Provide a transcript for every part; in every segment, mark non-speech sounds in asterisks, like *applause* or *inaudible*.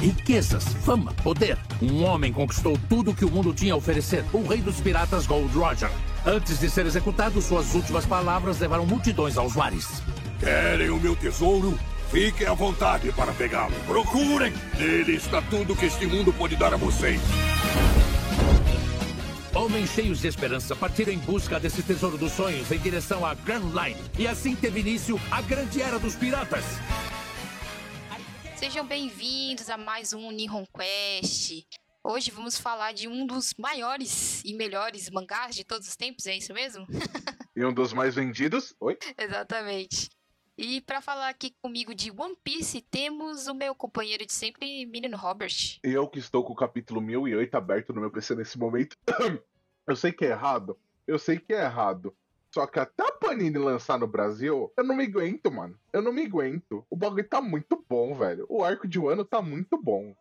riquezas, fama, poder. Um homem conquistou tudo que o mundo tinha a oferecer. O rei dos piratas Gold Roger. Antes de ser executado, suas últimas palavras levaram multidões aos mares. Querem o meu tesouro? Fiquem à vontade para pegá-lo. Procurem! Nele está tudo que este mundo pode dar a vocês. Homens cheios de esperança partiram em busca desse tesouro dos sonhos em direção à Grand Line. E assim teve início a grande era dos piratas. Sejam bem-vindos a mais um Nihon Quest. Hoje vamos falar de um dos maiores e melhores mangás de todos os tempos, é isso mesmo? *laughs* E um dos mais vendidos. Oi? Exatamente. E para falar aqui comigo de One Piece, temos o meu companheiro de sempre, Menino Robert. Eu que estou com o capítulo 1008 aberto no meu PC nesse momento. *coughs* Eu sei que é errado. Eu sei que é errado. Só que até a Panini lançar no Brasil, eu não me aguento, mano. Eu não me aguento. O bagulho tá muito bom, velho. O arco de Wano tá muito bom.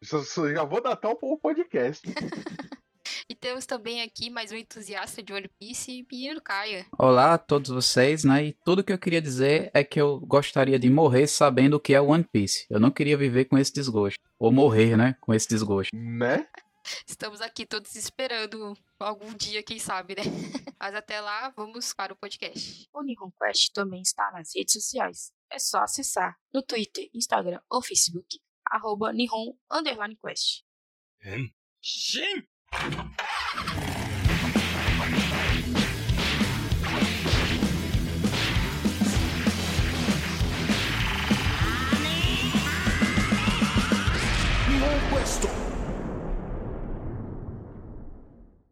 Já, já vou datar o podcast. *laughs* E temos também aqui mais um entusiasta de One Piece, Menino Caia. Olá a todos vocês, né? E tudo que eu queria dizer é que eu gostaria de morrer sabendo o que é One Piece. Eu não queria viver com esse desgosto. Ou morrer, né? Com esse desgosto. né? Estamos aqui todos esperando algum dia, quem sabe, né? *laughs* Mas até lá, vamos para o podcast. O Nihon Quest também está nas redes sociais. É só acessar no Twitter, Instagram ou Facebook, arroba Nihon Underline Quest. Nihon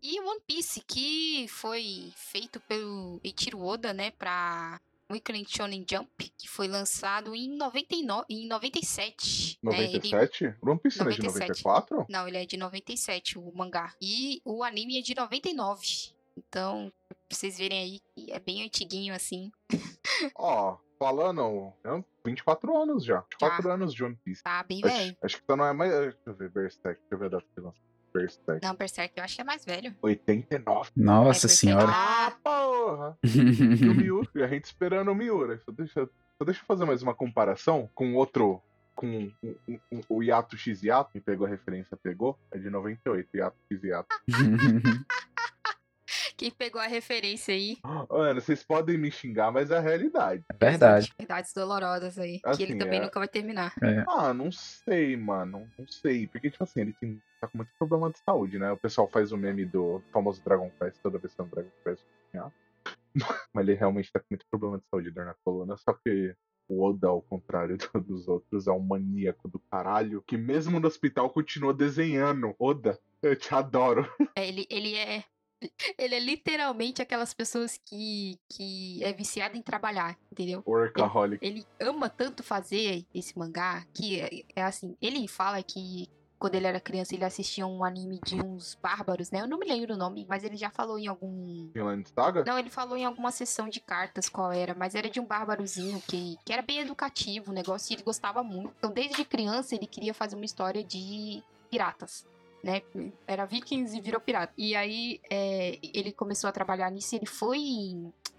E One Piece, que foi feito pelo Eiichiro Oda, né, pra Weekly Shonen Jump, que foi lançado em, 99, em 97. né, ele- 97? One Piece não é de 97. 94? Não, ele é de 97, o mangá. E o anime é de 99. Então, pra vocês verem aí que é bem antiguinho assim. *laughs* Ó, falando. é 24 anos já. 24 anos de One Piece. Tá bem Acho, velho. acho que só não é mais. Deixa eu ver, Berserk. Deixa eu ver a data de lançamento. Berserk. Não, Berserk eu acho que é mais velho. 89. Nossa É, senhora. Ah, porra! *laughs* E o Miura, a gente esperando o Miura. Só deixa, só deixa eu fazer mais uma comparação com outro. Com um- um- um- o Yato X Yato, que pegou a referência, pegou. É de 98, Yato X Yato. *laughs* *laughs* Quem pegou a referência aí? Mano, vocês podem me xingar, mas é a realidade. É verdade. Verdades dolorosas aí. que Assim, ele também é- nunca vai terminar. Ah, não sei, mano. Não sei. Porque, tipo assim, ele tem, tá com muito problema de saúde, né? O pessoal faz o meme do famoso Dragon Quest toda vez que é um Dragon Quest. ah. *laughs* Mas ele realmente tá com muito problema de saúde, dor na coluna. Só que o Oda, ao contrário *laughs* do- dos outros, é um maníaco do caralho. Que mesmo no hospital continua desenhando. Oda, eu te adoro. É, ele, ele é. Ele é literalmente aquelas pessoas que, que é viciado em trabalhar, entendeu? Workaholic. Ele ama tanto fazer esse mangá que é, é assim. Ele fala que quando ele era criança ele assistia um anime de uns bárbaros, né? Eu não me lembro o nome, mas ele já falou em algum. Finland Saga? Não, ele falou em alguma sessão de cartas qual era, mas era de um bárbarozinho que, que era bem educativo o negócio e ele gostava muito. Então, desde criança, ele queria fazer uma história de piratas. Né? Era vikings e virou pirata. E aí é, ele começou a trabalhar nisso ele foi.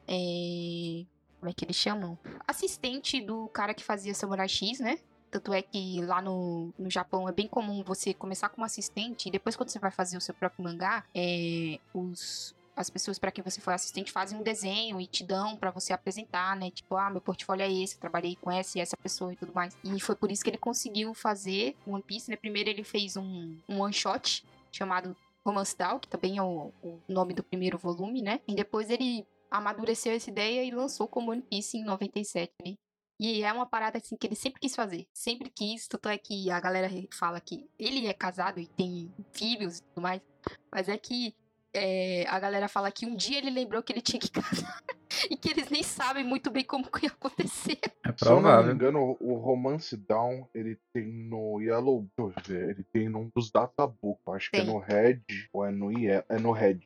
é, como é que eles chamam? Assistente do cara que fazia Samurai X, né? Tanto é que lá no, no Japão é bem comum você começar como assistente e depois, quando você vai fazer o seu próprio mangá, é, os, as pessoas para quem você foi assistente fazem um desenho e te dão pra você apresentar, né? Tipo, ah, meu portfólio é esse, eu trabalhei com essa e essa pessoa e tudo mais. E foi por isso que ele conseguiu fazer One Piece, né? Primeiro ele fez um, um one shot chamado Romance Down, que também é o, o nome do primeiro volume, né? E depois ele amadureceu essa ideia e lançou como One Piece em 97. né? E é uma parada assim que ele sempre quis fazer. Sempre quis, tanto é que a galera fala que ele é casado e tem filhos e tudo mais. Mas é que é, a galera fala que um dia ele lembrou que ele tinha que *laughs* casar. e que eles nem sabem muito bem como que ia acontecer. É Se eu não me provável. engano, o Romance Down, ele tem no Yellow. Deixa eu ver, ele tem num dos databook. eu Acho que é Tem. no Red ou é no Ye É no Red.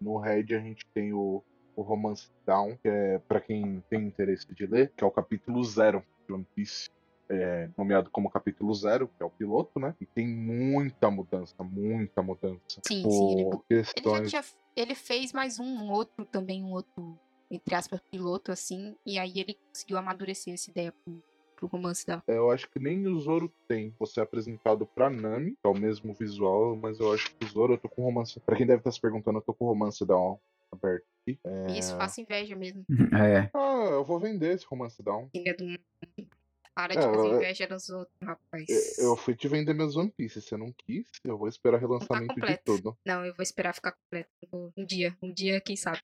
No Red a gente tem o, o Romance Down, que é pra quem tem interesse de ler, que é o capítulo zero de One Piece. É, nomeado como capítulo zero, que é o piloto, né? E tem muita mudança, muita mudança. Sim, sim, ele- Ele já questões. tinha. Ele fez mais um, um outro também, um outro, entre aspas, piloto, assim. E aí ele conseguiu amadurecer essa ideia pro, pro romance dela. É, Eu acho que nem o Zoro tem. Você é apresentado pra Nami, que é o mesmo visual, mas eu acho que o Zoro eu tô com romance. Pra quem deve estar se perguntando, eu tô com o romance down aberto aqui. É... Isso, faço inveja mesmo. *laughs* É, Ah, eu vou vender esse romance down. Filha do... Para de É, fazer eu- inveja dos outros, rapaz. Eu- fui te vender meus One Piece. Você não quis, eu vou esperar relançamento de completo. tudo. Não, eu vou esperar ficar completo. Um dia, um dia, quem sabe.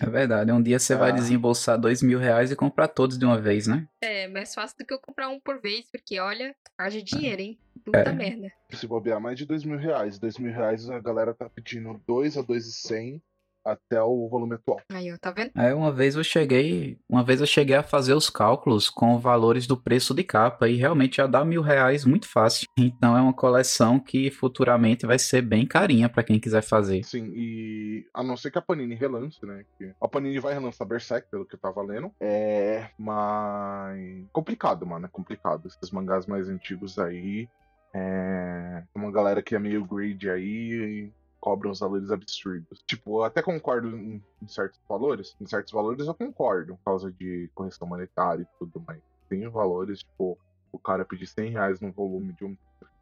é verdade. Um dia você vai Ah. desembolsar dois mil reais e comprar todos de uma vez, né? É, mais fácil do que eu comprar um por vez, porque olha, haja dinheiro, hein? Puta É. merda. Se bobear mais de dois mil reais. Dois mil reais a galera tá pedindo 2 a 2,100 até o volume atual. Aí, ó, tá vendo? Aí uma vez eu cheguei, uma vez eu cheguei a fazer os cálculos com valores do preço de capa e realmente já dá mil reais muito fácil. Então é uma coleção que futuramente vai ser bem carinha pra quem quiser fazer. Sim, e a não ser que a Panini relance, né? Que a Panini vai relançar Berserk, pelo que eu tava lendo. É. Mas. Complicado, mano. É complicado. Esses mangás mais antigos aí. É. Tem uma galera que é meio greedy aí e cobra uns valores absurdos. Tipo, eu até concordo em, em certos valores. Em certos valores eu concordo, por causa de correção monetária e tudo, mas tem valores, tipo, o cara pedir 100 reais no volume de um.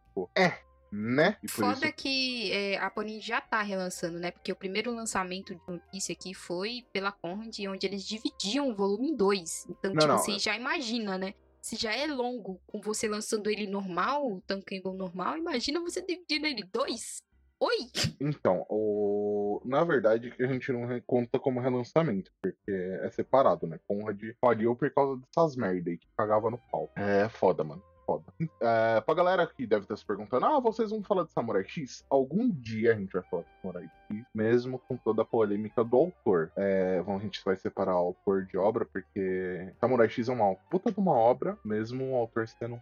Tipo, é, né? E Foda isso que é, a Panini já tá relançando, né? Porque o primeiro lançamento de One Piece aqui foi pela Conrad, onde eles dividiam o volume em dois. Então, Não, tipo, não, você é- já imagina, né? Se já é longo com você lançando ele normal, o Tankable normal, imagina você dividindo ele em dois. Oi! Então, o... na verdade, a gente não conta como relançamento, porque é separado, né? Conrad faliu por causa dessas merda aí que cagava no pau. É foda, mano. Foda. É, pra galera que deve estar se perguntando, ah, vocês vão falar de Samurai X? Algum dia a gente vai falar de Samurai X, mesmo com toda a polêmica do autor. É, a gente vai separar o autor de obra, porque Samurai X é uma puta de uma obra, mesmo o autor sendo um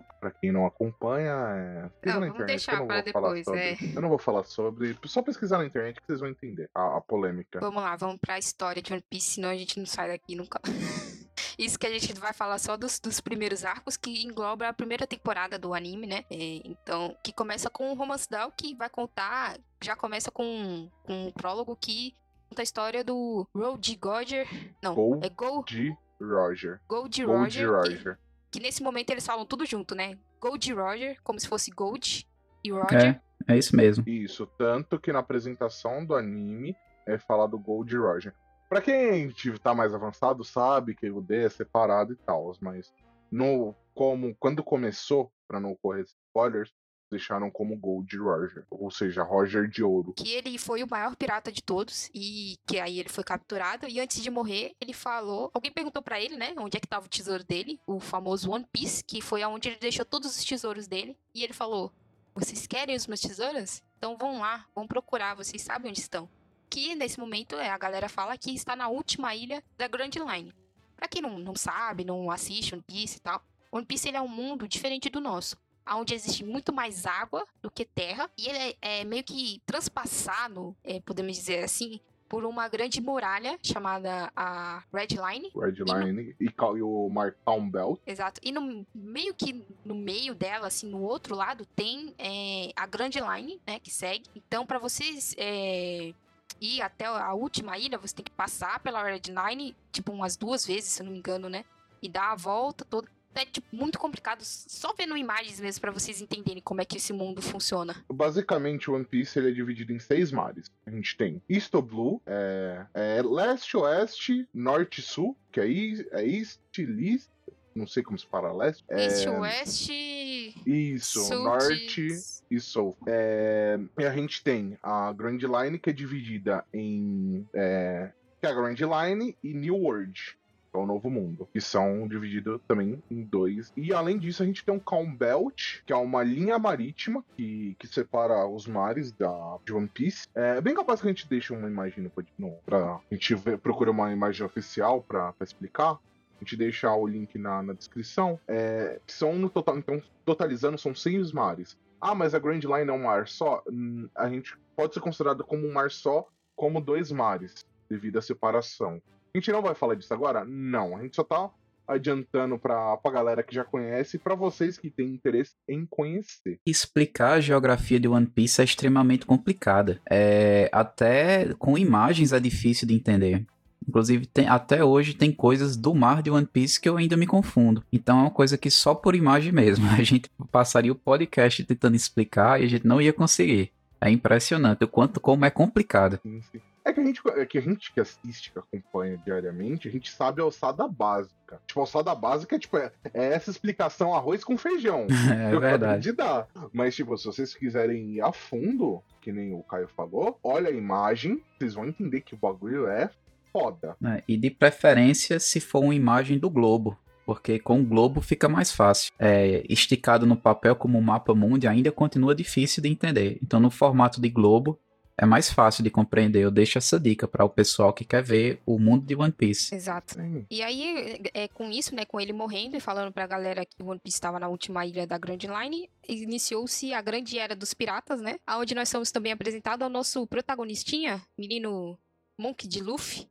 puta. Pra quem não acompanha, é... Não, na vamos internet, deixar eu não vou falar depois, sobre. é. Eu não vou falar sobre. Só pesquisar na internet que vocês vão entender a, a polêmica. Vamos lá, vamos pra história de One Piece, senão a gente não sai daqui nunca. *laughs* Isso que a gente vai falar só dos, dos primeiros arcos, que engloba a primeira temporada do anime, né? É, então, que começa com o Romance Down, que vai contar. Já começa com, com um prólogo que conta a história do Road Roger. Não, Gold é Gold, Roger. Gold Gold Roger. que- Roger. Que, nesse momento eles falam tudo junto, né? Gold Roger, como se fosse Gold e Roger. É, é isso mesmo. Isso, tanto que na apresentação do anime é falado Gold Roger. Pra quem tá mais avançado, sabe que o D é separado e tal, mas no como quando começou, pra não ocorrer spoilers, deixaram como Gold Roger, ou seja, Roger de ouro. que ele foi o maior pirata de todos e que aí ele foi capturado e antes de morrer ele falou, alguém perguntou pra ele, né, onde é que tava o tesouro dele, o famoso One Piece, que foi aonde ele deixou todos os tesouros dele e ele falou: "Vocês querem os meus tesouros? Então vão lá, vão procurar, vocês sabem onde estão". Que nesse momento é a galera fala que está na última ilha da Grand Line. Pra quem não, não sabe, não assiste One Piece e tal, One Piece ele é um mundo diferente do nosso onde existe muito mais água do que terra, e ele é, é meio que transpassado, é, podemos dizer assim, por uma grande muralha chamada a Red Line. Red Line e, cal- e o Mark Town Belt. Exato. E no meio que no meio dela, assim, no outro lado, tem é, a Grand Line, né, que segue. Então, para vocês é, ir até a última ilha, você tem que passar pela Red Line, tipo, umas duas vezes, se eu não me engano, né? E dar a volta toda. É tipo, muito complicado, só vendo imagens mesmo para vocês entenderem como é que esse mundo funciona. Basicamente, One Piece ele é dividido em seis mares. A gente tem East ou Blue, é, é Leste, Oeste, Norte e Sul, que é, is- é East, Leste, não sei como se fala Leste. É, East, Oeste, Isso, Sul, Norte e Sul. É, e a gente tem a Grand Line, que é dividida em. É, que é a Grand Line e New World. É o Novo Mundo, que são divididos também em dois. E além disso, a gente tem um Calm Belt, que é uma linha marítima que, que separa os mares da, de One Piece. É bem capaz que a gente deixe uma imagem no, no pra, A gente vê- procura uma imagem oficial pra explicar. A gente deixa o link na, na descrição. É, são no total. Então, totalizando, são seis mares. Ah, mas a Grand Line é um mar só? Hum, A gente pode ser considerado como um mar só, como dois mares, devido à separação. A gente não vai falar disso agora? Não. A gente só tá adiantando pra, pra galera que já conhece e pra vocês que têm interesse em conhecer. Explicar a geografia de One Piece é extremamente complicada. É, até com imagens é difícil de entender. Inclusive, tem, até hoje tem coisas do mar de One Piece que eu ainda me confundo. Então é uma coisa que só por imagem mesmo. *laughs* A gente passaria o podcast tentando explicar e a gente não ia conseguir. É impressionante o quanto como é complicado. Sim, sim. É que a gente é que a gente que assiste, que acompanha diariamente, a gente sabe a alçada básica. Tipo, a alçada básica é tipo é, é essa explicação arroz com feijão. *laughs* É eu acabei verdade. de dar. Mas tipo, se vocês quiserem ir a fundo, que nem o Caio falou, olha a imagem, vocês vão entender que o bagulho é foda. É, e de preferência se for uma imagem do globo. Porque com o globo fica mais fácil. É, esticado no papel como um mapa mundi ainda continua difícil de entender. Então no formato de globo é mais fácil de compreender. Eu deixo essa dica para o pessoal que quer ver o mundo de One Piece. Exato. E aí, é, com isso, né, com ele morrendo e falando pra galera que One Piece estava na última ilha da Grand Line, iniciou-se a grande era dos piratas, né? Onde nós somos também apresentados ao nosso protagonistinha, menino Monk de Luffy.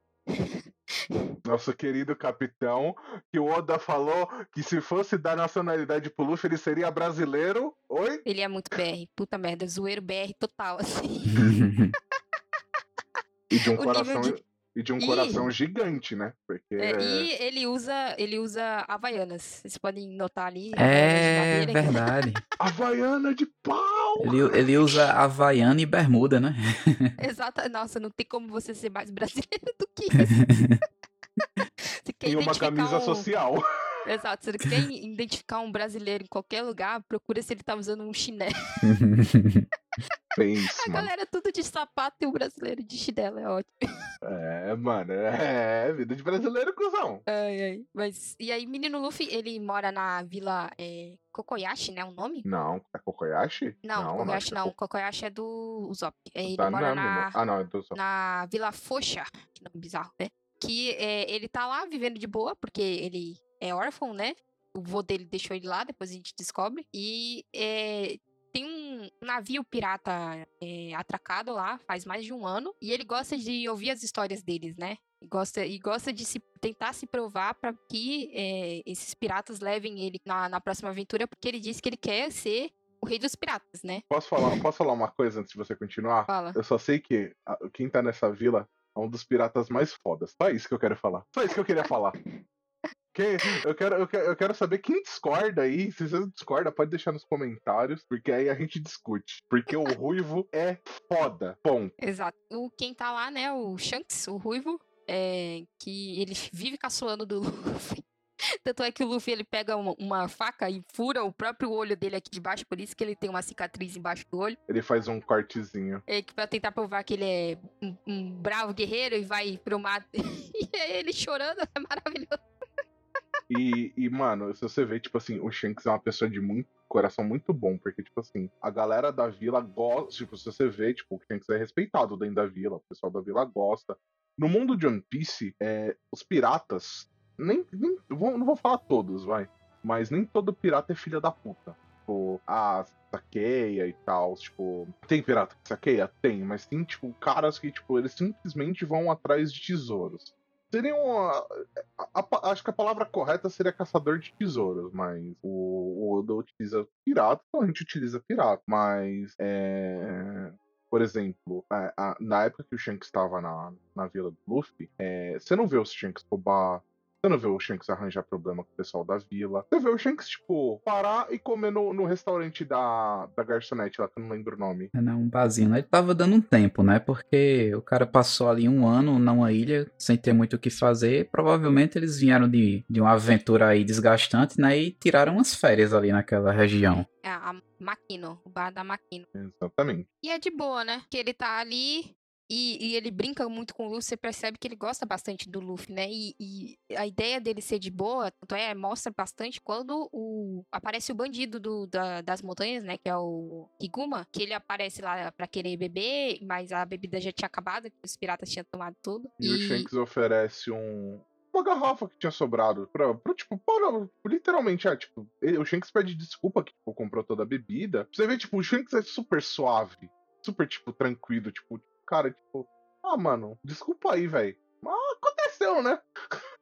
Nosso querido capitão, que o Oda falou que se fosse dar nacionalidade pro Luffy, ele seria brasileiro. Oi? Ele é muito BR, puta merda, zoeiro BR total, assim. *laughs* E de um O coração. nível de- E de um Ih. coração gigante, né? Porque. É, e ele usa, ele usa havaianas. Vocês podem notar ali. É de madeira. verdade. *laughs* Havaiana de pau! Ele, ele usa Havaiana e Bermuda, né? *laughs* Exato. Nossa, não tem como você ser mais brasileiro do que *laughs* isso. E uma camisa um- social. Exato. Se quer identificar um brasileiro em qualquer lugar, procura se ele tá usando um chinelo. Pensa, *laughs* A galera é tudo de sapato e o brasileiro de chinelo. É ótimo. É, mano. É, vida de brasileiro, cuzão. Ai, ai. Mas, e aí, menino Luffy, ele mora na vila é, Kokoyashi, né? O nome? Não, é Kokoyashi? Não, Kokoyashi que é não. Ko- Kokoyashi é do Usopp. É, Ele da mora Nami, na? Ah, não, é do Usopp. na Vila Focha, que nome bizarro, né? Que é, ele tá lá vivendo de boa, porque ele é órfão, né? O vô dele deixou ele lá, depois a gente descobre. E é, tem um navio pirata é, atracado lá faz mais de um ano. E ele gosta de ouvir as histórias deles, né? E gosta, e gosta de se, tentar se provar para que é, esses piratas levem ele na, na próxima aventura, porque ele disse que ele quer ser o rei dos piratas, né? Posso falar, posso falar uma coisa antes de você continuar? Fala. Eu só sei que a- quem tá nessa vila é um dos piratas mais fodas. Só isso que eu quero falar. Só isso que eu queria falar. Quem- eu, quero, eu, quero, eu quero saber quem discorda aí. Se você discorda, pode deixar nos comentários, porque aí a gente discute. Porque o Ruivo é foda. Ponto. Exato. O, quem tá lá, né, o Shanks, o Ruivo, é, que ele vive caçoando do *laughs* Luffy. Tanto é que o Luffy ele pega uma, uma faca e fura o próprio olho dele aqui de baixo, por isso que ele tem uma cicatriz embaixo do olho. Ele faz um cortezinho. É, que pra tentar provar que ele é um, um bravo guerreiro e vai pro mato. *laughs* e é ele chorando, é maravilhoso. E, e, mano, se você vê, tipo assim, o Shanks é uma pessoa de muito coração muito bom, porque, tipo assim, a galera da vila gosta, tipo, se você vê, tipo, o Shanks é respeitado dentro da vila, o pessoal da vila gosta. No mundo de One Piece, é, os piratas, nem, nem vou- não vou falar todos, vai, mas nem todo pirata é filha da puta. Tipo, ah, saqueia e tal, tipo, tem pirata que saqueia? Tem, mas tem, tipo, caras que, tipo, eles simplesmente vão atrás de tesouros. Seriam a- a- a- acho que a palavra correta seria caçador de tesouros, mas o, o Oda utiliza pirata, então a gente utiliza pirata. Mas, é, por exemplo, a- a- na época que o Shanks estava na, na vila do Luffy, é, você não vê o Shanks roubar. Você não vê o Shanks arranjar problema com o pessoal da vila. Você vê o Shanks, tipo, parar e comer no, no restaurante da, da garçonete lá, que eu não lembro o nome. É, não, um barzinho. né? Ele tava dando um tempo, né? Porque o cara passou ali um ano numa ilha sem ter muito o que fazer. Provavelmente eles vieram de, de uma aventura aí desgastante, né? E tiraram umas férias ali naquela região. É a Makino, o bar da Makino. Exatamente. E é de boa, né? Que ele tá ali e, e ele brinca muito com o Luffy, você percebe que ele gosta bastante do Luffy, né? E, e a ideia dele ser de boa, tanto é, mostra bastante quando o, aparece o bandido do, da- das montanhas, né? Que é o Higuma, que ele aparece lá pra querer beber, mas a bebida já tinha acabado, os piratas tinham tomado tudo. E, o Shanks oferece um. Uma garrafa que tinha sobrado. Pra, pra, tipo, para, literalmente, é, tipo, ele- o Shanks pede desculpa que tipo, comprou toda a bebida. Você vê, tipo, o Shanks é super suave. Super, tipo, tranquilo. Tipo, cara, tipo, ah, mano, desculpa aí, velho. Mas aconteceu, né?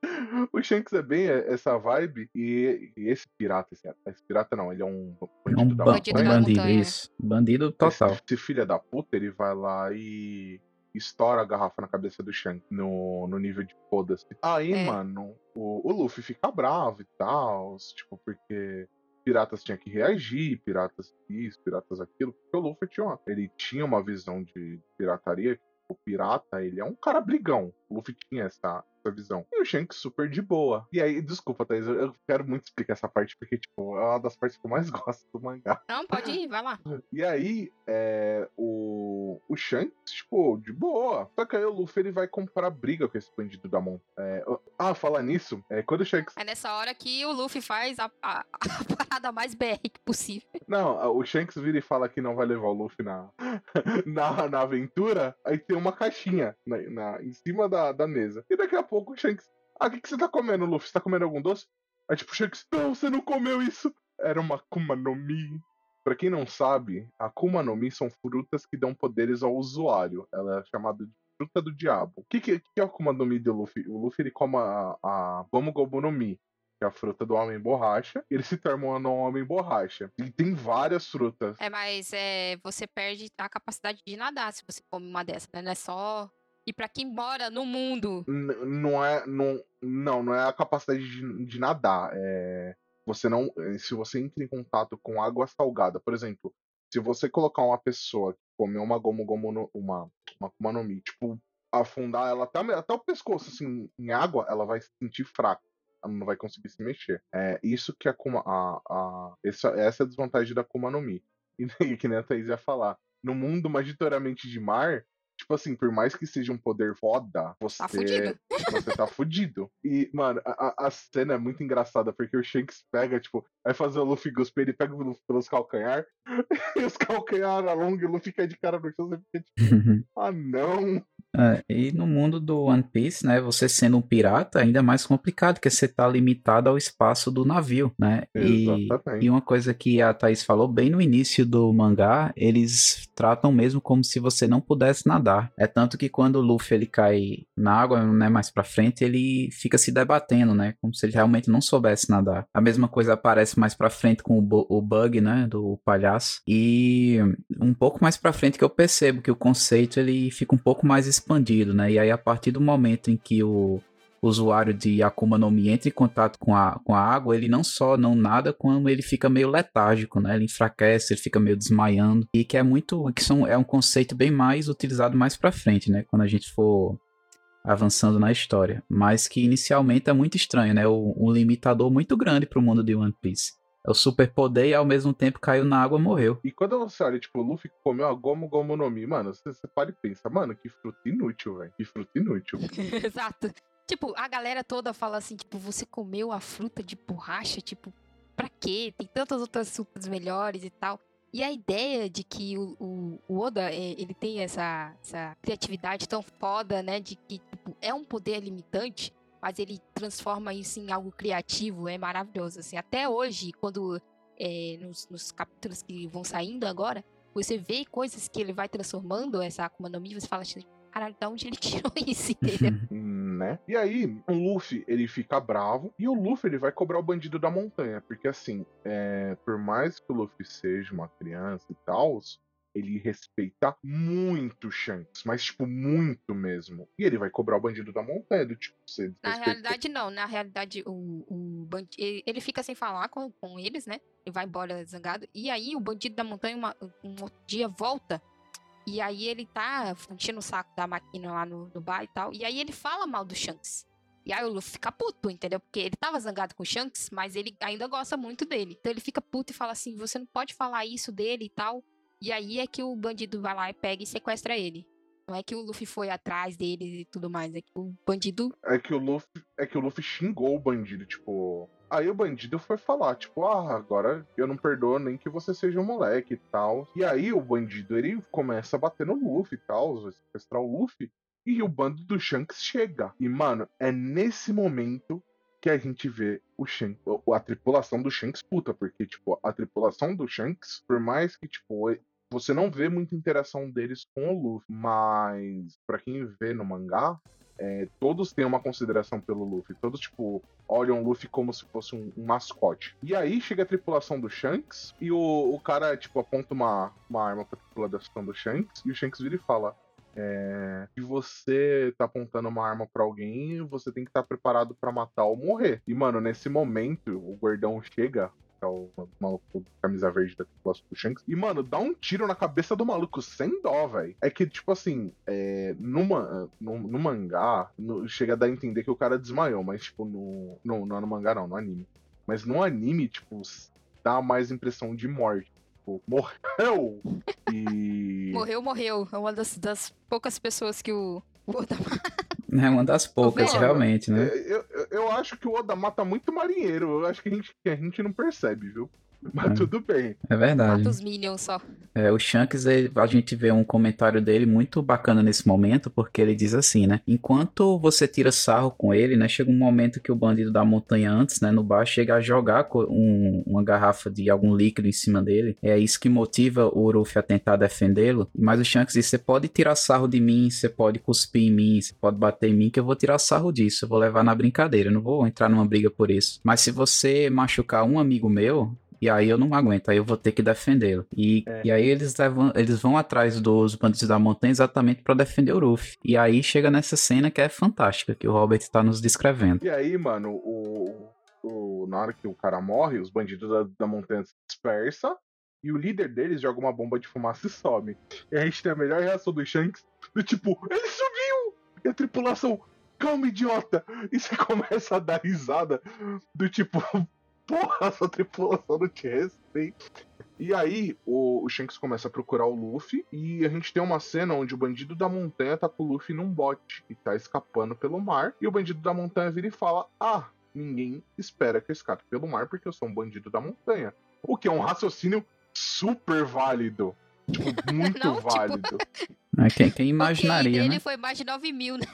*laughs* o Shanks é bem essa vibe. E, e esse pirata, esse, esse pirata não, ele é um É um, bandido da ba- Bandido da bandido, isso. Bandido total. esse, esse filho da puta, ele vai lá e estoura a garrafa na cabeça do Shanks no, no nível de foda-se. Aí, É. mano, o, o Luffy fica bravo e tal, tipo, porque piratas tinham que reagir, piratas isso, piratas aquilo, porque o Luffy tinha uma, ele tinha uma visão de pirataria, o pirata, ele é um cara brigão. O Luffy tinha essa, essa visão. E o Shanks super de boa. E aí, desculpa, Thaís, eu, eu quero muito explicar essa parte, porque, tipo, é uma das partes que eu mais *laughs* gosto do mangá. Não, pode ir, vai lá. E aí, é, o, o Shanks, tipo, de boa. Só que aí o Luffy ele vai comprar briga com esse bandido da mão. É, ah, falar nisso, é, quando o Shanks. É nessa hora que o Luffy faz a, a- *laughs* a parada mais BR possível. Não, o Shanks vira e fala que não vai levar o Luffy na, *laughs* na, na aventura. Aí tem uma caixinha na, na- em cima da, da mesa. E daqui a pouco o Shanks. Ah, o que, que você tá comendo, Luffy? Você tá comendo algum doce? Aí tipo, o Shanks, não, você não comeu isso. Era uma Akuma no Mi. Pra quem não sabe, Akuma no Mi são frutas que dão poderes ao usuário. Ela é chamada de fruta do diabo. O que, que, que é a Akuma no Mi do Luffy? O Luffy ele come a, a Gomu no Mi, que é a fruta do homem borracha. Ele se torna um homem borracha. E tem várias frutas. É, mas é, você perde a capacidade de nadar se você come uma dessas, né? Não é só. E pra quem mora no mundo. N- não é não, não não é a capacidade de, de nadar é você não eh, se você entra em contato com água salgada por exemplo se você colocar uma pessoa que comeu uma gomu gomu no, uma uma Akuma no Mi, tipo afundar ela até, até o pescoço assim em água ela vai se sentir fraca ela não vai conseguir se mexer é isso que a, Akuma- a, a essa, essa é a desvantagem da Akuma no Mi e, *laughs* e que nem a Thaís ia falar no mundo majoritariamente de mar Tipo assim, por mais que seja um poder foda, você Tá fudido. *laughs* você tá fudido. E, mano, a, a- cena é muito engraçada, porque o Shanks pega, tipo, vai fazer o Luffy cuspir, ele pega o Luffy pelos calcanhar, *laughs* e os calcanhar alongam, e o Luffy cai de cara no chão, você fica tipo, *laughs* ah não. É, e no mundo do One Piece, né, você sendo um pirata, ainda é mais complicado, porque você tá limitado ao espaço do navio, né? E, Exatamente. e uma coisa que a Thaís falou bem no início do mangá, eles tratam mesmo como se você não pudesse nadar. É tanto que quando o Luffy ele cai na água, né, mais pra frente, ele fica se debatendo, né, como se ele realmente não soubesse nadar. A mesma coisa aparece mais pra frente com o, o Bug, né, do palhaço. E um pouco mais pra frente que eu percebo que o conceito ele fica um pouco mais expandido, né? E aí a partir do momento em que o usuário de Akuma no Mi entra em contato com a, com a água, ele não só não nada, como ele fica meio letárgico, né? Ele enfraquece, ele fica meio desmaiando. E que é muito, que são, é um conceito bem mais utilizado mais pra frente, né? Quando a gente for avançando na história. Mas que inicialmente é muito estranho, né? O- Um limitador muito grande pro mundo de One Piece. É o superpoder e ao mesmo tempo caiu na água e morreu. E quando você olha, tipo, o Luffy comeu a Gomu Gomu no Mi, mano, você, você para e pensa, mano, que fruta inútil, velho. Que fruta inútil. *laughs* *laughs* Exato. Tipo, a galera toda fala assim, tipo, você comeu a fruta de borracha, tipo, pra quê? Tem tantas outras frutas melhores e tal. E a ideia de que o, o- o Oda, é, ele tem essa, essa criatividade tão foda, né? De que, tipo, é um poder limitante, mas ele transforma isso em algo criativo, é maravilhoso, assim. Até hoje, quando, é, nos, nos capítulos que vão saindo agora, você vê coisas que ele vai transformando essa Akuma no Mi, você fala assim, caralho, de onde ele *laughs* tirou isso, entendeu? *laughs* né? E aí, o Luffy, ele fica bravo e o Luffy, ele vai cobrar o bandido da montanha, porque assim, é, por mais que o Luffy seja uma criança e tal, ele respeita muito o Shanks, mas tipo, muito mesmo. E ele vai cobrar o bandido da montanha, do tipo, você Na realidade, não. Na realidade, o, o bandi- ele, ele fica sem falar com, com eles, né? Ele vai embora zangado. E aí, o bandido da montanha, uma- um outro dia, volta. E aí, ele tá enchendo o saco da máquina lá no, bar e tal. E aí, ele fala mal do Shanks. E aí, o Luffy fica puto, entendeu? Porque ele tava zangado com o Shanks, mas ele ainda gosta muito dele. Então, ele fica puto e fala assim: você não pode falar isso dele e tal. E aí é que o bandido vai lá e pega e sequestra ele. Não é que o Luffy foi atrás dele e tudo mais. É que o bandido É que o Luffy, é que o Luffy xingou o bandido, tipo. Aí o bandido foi falar, tipo, ah, agora eu não perdoo nem que você seja um moleque e tal. E aí o bandido, ele começa a bater no Luffy e tal, sequestrar o Luffy. E o bando do Shanks chega. E, mano, é nesse momento que a gente vê o Shanks, a tripulação do Shanks puta, porque, tipo, a tripulação do Shanks, por mais que, tipo, você não vê muita interação deles com o Luffy, mas pra quem vê no mangá, é, todos têm uma consideração pelo Luffy. Todos, tipo, olham o Luffy como se fosse um, um mascote. E aí chega a tripulação do Shanks e o, o cara, tipo, aponta uma, uma arma pra tripulação do Shanks e o Shanks vira e fala: É, se você tá apontando uma arma pra alguém, você tem que estar preparado pra matar ou morrer. E, mano, nesse momento, o gordão chega, é o maluco com camisa verde da tripulação do Shanks, e, mano, dá um tiro na cabeça do maluco sem dó, velho. É que, tipo assim, é, no, ma- no, no mangá, no- chega a dar a entender que o cara desmaiou, mas, tipo, no, no, não é no mangá, não, no anime. Mas no anime, tipo, dá mais impressão de morte. Tipo, morreu! E. *laughs* Morreu, morreu. É uma das, das poucas pessoas que o, o Oda É uma das *laughs* poucas, realmente, né? É, Eu, eu, acho que o Oda mata muito marinheiro. Eu acho que a gente, a gente não percebe, viu? Mas É. tudo bem. É verdade. mata os Minions só. É, o Shanks, ele- a gente vê um comentário dele muito bacana nesse momento, porque ele diz assim, né? Enquanto você tira sarro com ele, né? Chega um momento que o bandido da montanha antes, né? No bar, chega a jogar um- uma garrafa de algum líquido em cima dele. É isso que motiva o Ruffy a tentar defendê-lo. Mas o Shanks diz, você pode tirar sarro de mim, você pode cuspir em mim, você pode bater em mim, que eu vou tirar sarro disso. Eu vou levar na brincadeira, eu não vou entrar numa briga por isso. Mas se você machucar um amigo meu, e aí eu não aguento, aí eu vou ter que defendê-lo. E, É. e aí eles, levam, eles vão atrás dos bandidos da montanha exatamente pra defender o Ruffy. E aí chega nessa cena que é fantástica, que o Robert tá nos descrevendo. E aí, mano, o, o, na hora que o cara morre, os bandidos da, da montanha se dispersam. E o líder deles joga uma bomba de fumaça e some. E a gente tem a melhor reação do Shanks, do tipo, ele subiu! E a tripulação, calma, idiota! E você *laughs* começa a dar risada, do tipo, porra, essa tripulação não te respeita. E aí, o, o Shanks começa a procurar o Luffy, e a gente tem uma cena onde o bandido da montanha tá com o Luffy num bote, e tá escapando pelo mar, e o bandido da montanha vira e fala, ah, ninguém espera que eu escape pelo mar, porque eu sou um bandido da montanha. O que é um raciocínio super válido. Tipo, *laughs* muito Não, tipo- válido. Né? Quem, quem *laughs* o imaginaria, QI né? foi mais de 9 mil, né?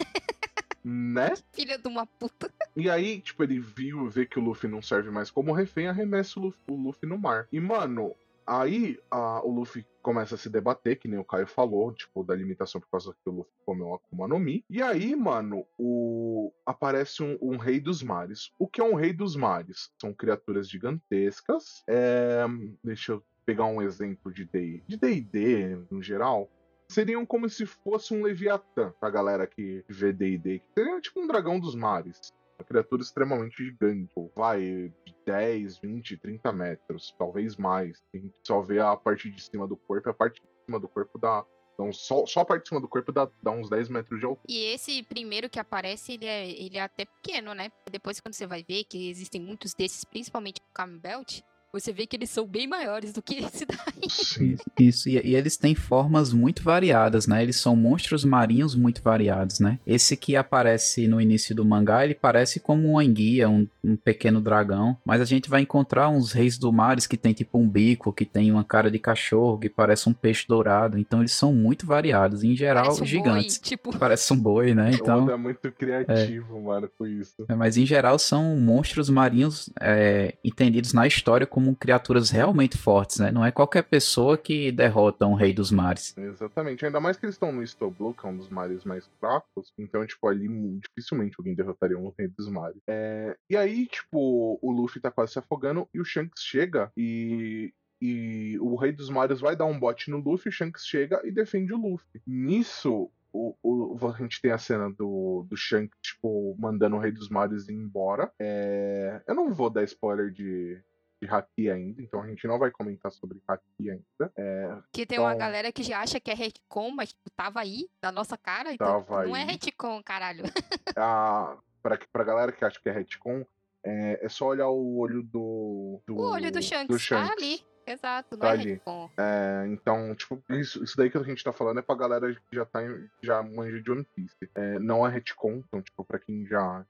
Né? Filha de uma puta. E aí, tipo, ele viu, vê que o Luffy não serve mais como refém, arremessa o Luffy, o Luffy no mar. E, mano, aí a- o Luffy começa a se debater, que nem o Caio falou, tipo, da limitação por causa que o Luffy comeu a Akuma no Mi. E aí, mano, o... aparece um, um rei dos mares. O que é um rei dos mares? São criaturas gigantescas. É... Deixa eu pegar um exemplo de D&D, de D&D, no geral seriam como se fosse um Leviatã, pra galera que vê D&D, que seria tipo um dragão dos mares. Uma criatura extremamente gigante. Vai de 10, 20, 30 metros, talvez mais. A gente só vê a parte de cima do corpo, a parte de cima do corpo dá. Então, só, só a parte de cima do corpo dá, dá uns 10 metros de altura. E esse primeiro que aparece, ele é, ele é até pequeno, né? Depois, quando você vai ver que existem muitos desses, principalmente no Camel Belt, você vê que eles são bem maiores do que *laughs* esse daí. Sim. Isso, e, e eles têm formas muito variadas, né? Eles são monstros marinhos muito variados, né? Esse que aparece no início do mangá, ele parece como uma enguia, um, um pequeno dragão. Mas a gente vai encontrar uns reis do mares que tem tipo um bico, que tem uma cara de cachorro, que parece um peixe dourado. Então eles são muito variados, em geral Parece um gigantes. Boi, tipo, Parece um boi, né? O Então, Oda é muito criativo, mano, com isso. é, Mas em geral são monstros marinhos é, entendidos na história como criaturas realmente fortes, né? Não é qualquer pessoa que derrota um rei dos mares. Exatamente. Ainda mais que eles estão no Steel Blue, que é um dos mares mais fracos. Então, tipo, ali dificilmente alguém derrotaria um rei dos mares. É, E aí, tipo, o Luffy tá quase se afogando e o Shanks chega e. E o Rei dos Mares vai dar um bote no Luffy, Shanks chega e defende o Luffy. Nisso, o, o- a gente tem a cena do, do Shanks, tipo, mandando o Rei dos Mares embora. É, eu não vou dar spoiler de, de Haki ainda, então a gente não vai comentar sobre Haki ainda. É, que tem uma Então- galera que já acha que é retcon, mas tipo, tava aí, na nossa cara. Então, Tava não é aí. retcon, caralho. *laughs* a, pra, pra galera que acha que é retcon, é, é só olhar o olho do. do O olho do Shanks, tá ali. Exato, não Tá é ali. retcon. É, então, tipo, isso, isso daí que a gente tá falando é pra galera que já tá em, já manja de One Piece. É, não é retcon, então, tipo, pra quem já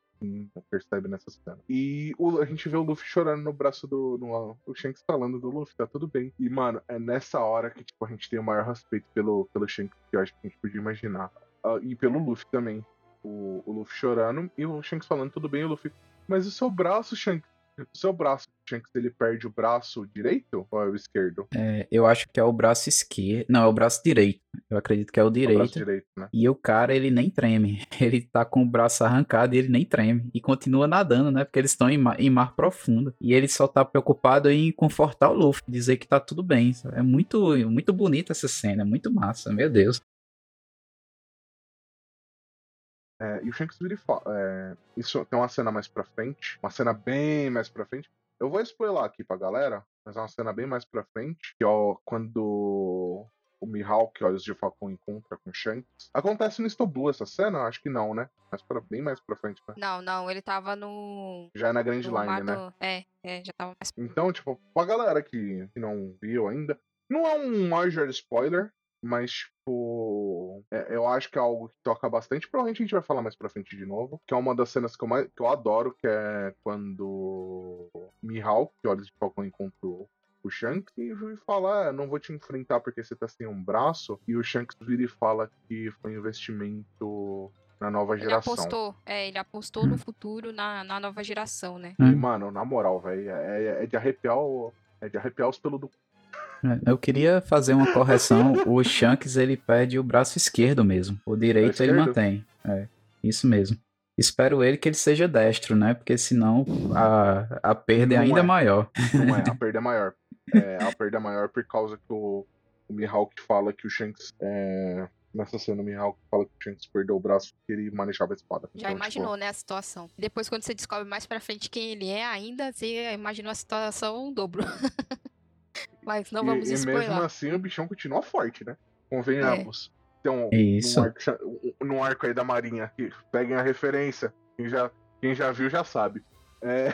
percebe nessa cena. E o- a gente vê o Luffy chorando no braço do. No, o Shanks falando do Luffy, tá tudo bem. E, mano, é nessa hora que tipo, a gente tem o maior respeito pelo, pelo Shanks que eu acho que a gente podia imaginar. Ah, e pelo Luffy também. O, o Luffy chorando e o Shanks falando, tudo bem, o Luffy. Mas o seu braço, Shanks. O seu braço, Shanks, ele perde o braço direito ou é o esquerdo? É, eu acho que é o braço esquerdo. Não, é o braço direito. Eu acredito que é o É o braço direito. direito, né? E o cara, ele nem treme. *laughs* Ele tá com o braço arrancado e ele nem treme. E continua nadando, né? Porque eles estão em mar, em mar profundo. E ele só tá preocupado em confortar o Luffy, dizer que tá tudo bem. É muito, muito bonita essa cena, é muito massa, meu Deus. É, e o Shanks vira e fala. É, isso tem uma cena mais pra frente, uma cena bem mais pra frente. Eu vou spoiler aqui pra galera, mas é uma cena bem mais pra frente, que ó, quando o Mihawk, Olhos de Falcão, encontra com o Shanks. Acontece no Istobu essa cena? Acho que não, né? Mas pra, bem mais pra frente, né? Não, não, ele tava no. Já é na Grand Line, né? É, é, já tava mais. Então, tipo, pra galera que, que não viu ainda, não é um major spoiler, mas, tipo, é- eu acho que é algo que toca bastante. Provavelmente a gente vai falar mais pra frente de novo. Que é uma das cenas que eu, mais, que eu adoro, que é quando Mihawk, que Olhos de Falcão, encontra o o Shanks e fala, ah, não vou te enfrentar porque você tá sem um braço. E o Shanks vira e fala que foi um investimento na nova Ele geração. apostou, é, ele apostou no futuro, na, na nova geração, né? E, mano, na moral, velho, é, é de arrepiar o, é de arrepiar os pelos do É, Eu queria fazer uma correção. O Shanks ele perde o braço esquerdo mesmo. O direito ele mantém. É, isso mesmo. Espero ele que ele seja destro, né? Porque senão a, a perda é Não ainda é. maior. Não é, *laughs* a perda é maior. É, a perda é maior por causa que o, o Mihawk fala que o Shanks. É, nessa cena, o Mihawk fala que o Shanks perdeu o braço porque ele manejava a espada. Já Então, imaginou, né, a situação. Depois, quando você descobre mais pra frente quem ele é, ainda você imaginou a situação um dobro. *laughs* Mas não e, vamos e spoiler. mesmo assim, o bichão continua forte, né? Convenhamos. Então, Isso. num arco, num arco aí da Marinha, que peguem a referência. Quem já, quem já viu já sabe. É,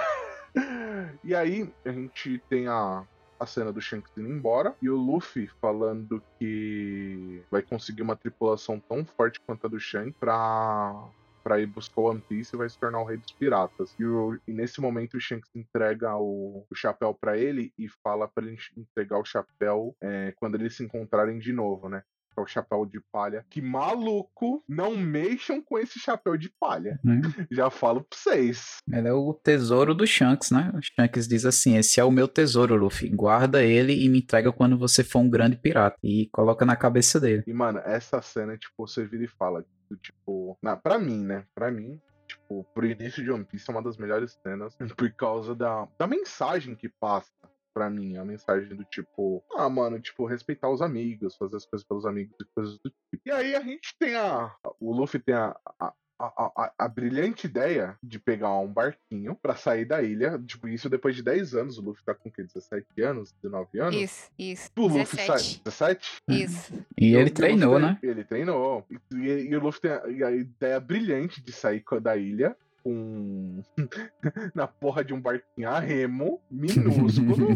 *laughs* e aí, a gente tem a, a cena do Shanks indo embora e o Luffy falando que vai conseguir uma tripulação tão forte quanto a do Shanks pra, pra ir buscar o One Piece e vai se tornar o rei dos piratas. E, o- e nesse momento o Shanks entrega o, o chapéu pra ele e fala pra ele entregar o chapéu é, quando eles se encontrarem de novo, né? Que é o chapéu de palha. Que maluco! Não mexam com esse chapéu de palha. Né? Já falo pra vocês. Ele é o tesouro do Shanks, né? O Shanks diz assim: Esse é o meu tesouro, Luffy. Guarda ele e me entrega quando você for um grande pirata. E coloca na cabeça dele. E, mano, essa cena, tipo, você vira e fala, tipo. Na, pra mim, né? Pra mim, tipo, pro início de One Piece é uma das melhores cenas *laughs* por causa da, da mensagem que passa. Pra mim, a mensagem do tipo, ah, mano, tipo, respeitar os amigos, fazer as coisas pelos amigos e coisas do tipo. E aí a gente tem a. O Luffy tem a, a, a, a, a brilhante ideia de pegar um barquinho pra sair da ilha. Tipo, isso depois de 10 anos. O Luffy tá com o quê? 17 anos? 19 anos? Isso, isso. O Luffy sai. 17. 17? Isso. E E ele o treinou, Luffy né? Ele treinou. E, e- e o Luffy tem a, e a ideia brilhante de sair da ilha com. *laughs* na porra de um barquinho a remo, minúsculo.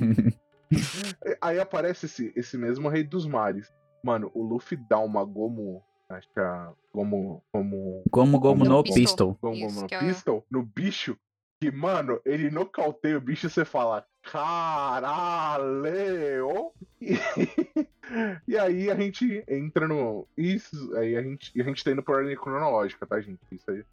*laughs* Aí aparece esse, esse mesmo Rei dos Mares. Mano, o Luffy dá uma gomo. Acho que é. Gomo. Como. Gomu Gomu No no pistol. Pistol. Gomu Isso, no é- pistol. No bicho. Que, mano, ele nocauteia o bicho e você fala. Caralho! E, *laughs* e aí a gente entra no. Isso, aí a gente, e a gente tá indo por ordem cronológica, tá, gente? Isso aí.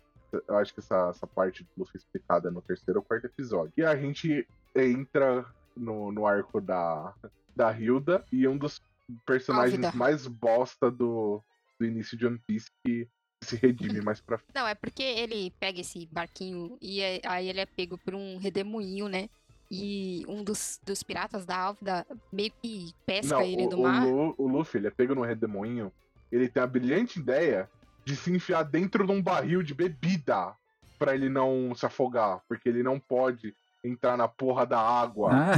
Eu acho que essa, essa parte do Luffy explicada é no terceiro ou quarto episódio. E a gente entra no, no arco da, da Hilda e um dos personagens mais bosta do, do início de One Piece que se redime mais pra frente. Não, é porque ele pega esse barquinho e é- aí ele é pego por um redemoinho, né? E um dos, dos piratas da Álvida meio que pesca Não, ele o, do o mar. Lu- o Luffy, ele é pego no redemoinho, ele tem a brilhante ideia de se enfiar dentro de um barril de bebida pra ele não se afogar, porque ele não pode entrar na porra da água. Ah,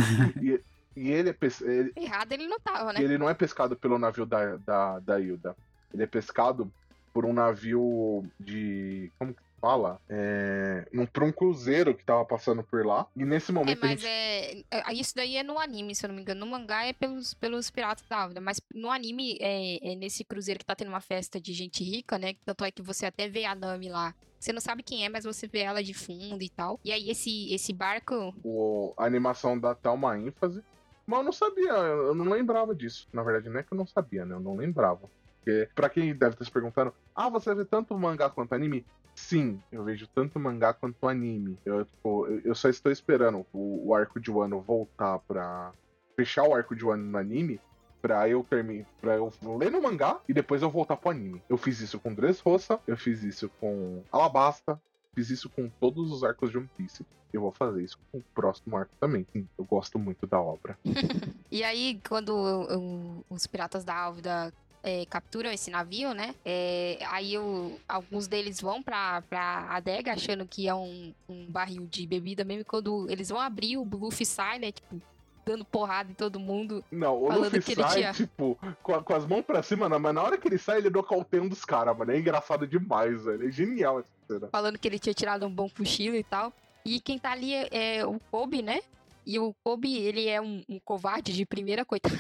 E ele, é pes- ele, Errado ele não tava, né? ele não é pescado pelo navio da, da, da Hilda. Ele é pescado por um navio de. Como que fala? É, um, por um cruzeiro que tava passando por lá. E nesse É, momento a mas gente. é, é- Isso daí é no anime, se eu não me engano. No mangá é pelos, pelos piratas da Álvida. Mas no anime é, é nesse cruzeiro que tá tendo uma festa de gente rica, né? Tanto é que você até vê a Nami lá. Você não sabe quem é, mas você vê ela de fundo e tal. E aí esse, esse barco. o- a animação dá até uma ênfase. Mas eu não sabia, eu não lembrava disso. Na verdade, não é que eu não sabia, né? Eu não lembrava. Porque, pra quem deve estar se perguntando, ah, você vê tanto mangá quanto anime? Sim, eu vejo tanto mangá quanto anime. Eu, tipo, eu, eu só estou esperando o, o arco de Wano voltar pra. fechar o arco de Wano no anime. Pra eu terminar. Pra eu ler no mangá e depois eu voltar pro anime. Eu fiz isso com Dressrosa, eu fiz isso com Alabasta, fiz isso com todos os arcos de One Piece. Eu vou fazer isso com o próximo arco também. Eu gosto muito da obra. *laughs* E aí, quando o- o- os piratas da Álvida é, capturam esse navio, né? É, aí o, alguns deles vão pra, pra adega achando que é um, um barril de bebida mesmo. Quando eles vão abrir, o Luffy sai, né? Tipo, dando porrada em todo mundo. Não, o Falando Luffy que ele sai, tinha- tipo, com, a- com as mãos pra cima, não, mas na hora que ele sai, ele nocauteia um dos caras, mano. É engraçado demais, velho. É genial essa cena. falando que ele tinha tirado um bom cochilo e tal. E quem tá ali é, é o Kobe, né? E o Kobe, ele é um, um covarde de primeira, coitado.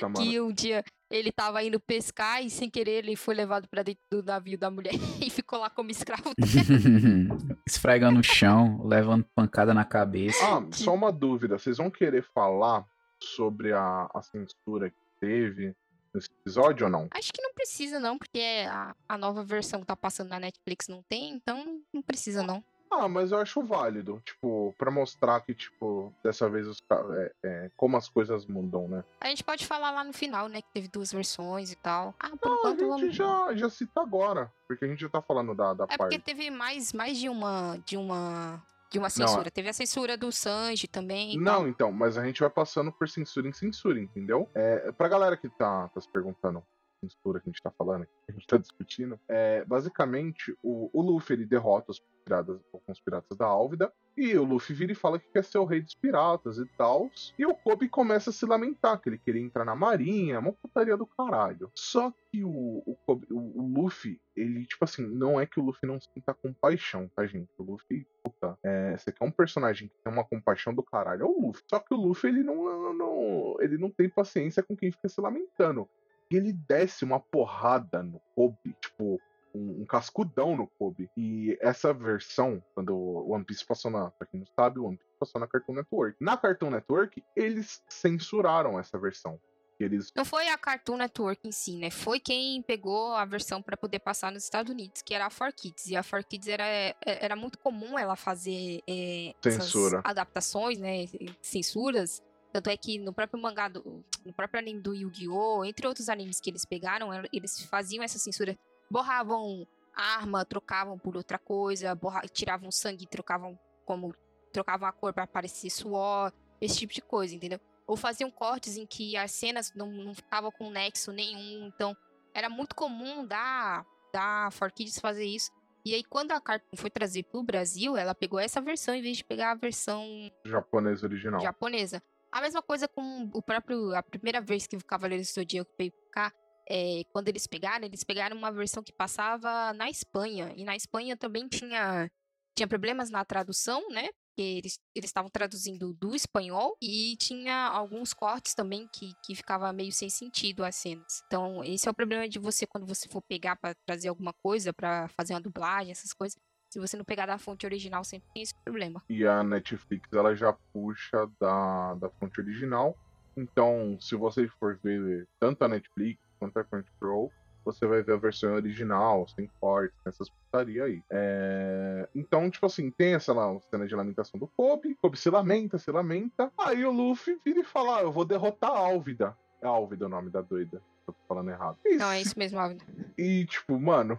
Tá. Que um dia ele tava indo pescar e sem querer ele foi levado pra dentro do navio da mulher *laughs* e ficou lá como escravo. *laughs* Esfregando o chão, levando pancada na cabeça. Ah, só uma dúvida. Vocês vão querer falar sobre a, a censura que teve nesse episódio ou não? Acho que não precisa não, porque a, a nova versão que tá passando na Netflix não tem, então não precisa não. Ah, mas eu acho válido. Tipo, pra mostrar que, tipo, dessa vez os é, é, como as coisas mudam, né? A gente pode falar lá no final, né, que teve duas versões e tal. Ah, por Não, a gente vamos... já, já cita agora. Porque a gente já tá falando da, da É parte. porque teve mais, mais de uma de uma de uma censura. Teve a censura do Sanji também. tal. Não, então, mas a gente vai passando por censura em censura, entendeu? É, pra galera que tá, tá se perguntando censura que a gente tá falando, que a gente tá discutindo, é, basicamente, o, o Luffy, ele derrota os piratas, alguns piratas da Álvida, e o Luffy vira e fala que quer ser o rei dos piratas e tal, e o Kobe começa a se lamentar, que ele queria entrar na marinha, uma putaria do caralho. Só que o, o, Kobe- o- o Luffy, ele, tipo assim, não é que o Luffy não sinta compaixão, tá, gente? O Luffy, puta, é, você quer um personagem que tem uma compaixão do caralho, é o Luffy. Só que o Luffy, ele não, não- não- ele não tem paciência com quem fica se lamentando. E ele desce uma porrada no Kobe, tipo, um, um cascudão no Kobe. E essa versão, quando o One Piece passou na. Pra quem não sabe, o One Piece passou na Cartoon Network. Na Cartoon Network, eles censuraram essa versão. Eles. Não foi a Cartoon Network em si, né? Foi quem pegou a versão pra poder passar nos Estados Unidos, que era a 4Kids. E a 4Kids era, é- era muito comum ela fazer é, essas Censura. adaptações, né? Censuras. Tanto é que no próprio mangá, do, no próprio anime do Yu-Gi-Oh!, entre outros animes que eles pegaram, el- eles faziam essa censura. Borravam arma, trocavam por outra coisa, borra, tiravam sangue, trocavam como. trocavam a cor pra parecer suor, esse tipo de coisa, entendeu? ou faziam cortes em que as cenas não, não ficavam com nexo nenhum. Então, era muito comum da, da 4Kids fazer isso. E aí, quando a Cartoon foi trazer pro Brasil, ela pegou essa versão em vez de pegar a versão Japonês original. japonesa. A mesma coisa com o próprio. A primeira vez que o Cavaleiro do Zodíaco veio pra cá, é, quando eles pegaram, eles pegaram uma versão que passava na Espanha. E na Espanha também tinha, tinha problemas na tradução, né? Porque eles estavam traduzindo do espanhol e tinha alguns cortes também que, que ficava meio sem sentido as cenas. Então, esse é o problema de você quando você for pegar pra trazer alguma coisa, pra fazer uma dublagem, essas coisas. Se você não pegar da fonte original, sempre tem esse problema. E a Netflix, ela já puxa da, da fonte original. Então, se você for ver tanto a Netflix quanto a Crunchyroll, você vai ver a versão original, sem cortes, essas putaria aí. É, Então, tipo assim, tem essa lá, cena de lamentação do Kobe. Kobe se lamenta, se lamenta. Aí o Luffy vira e fala: ah, eu vou derrotar a Álvida. É Álvida o nome da doida. Eu tô falando errado. E, Não, é isso mesmo, Alvin. e tipo, mano,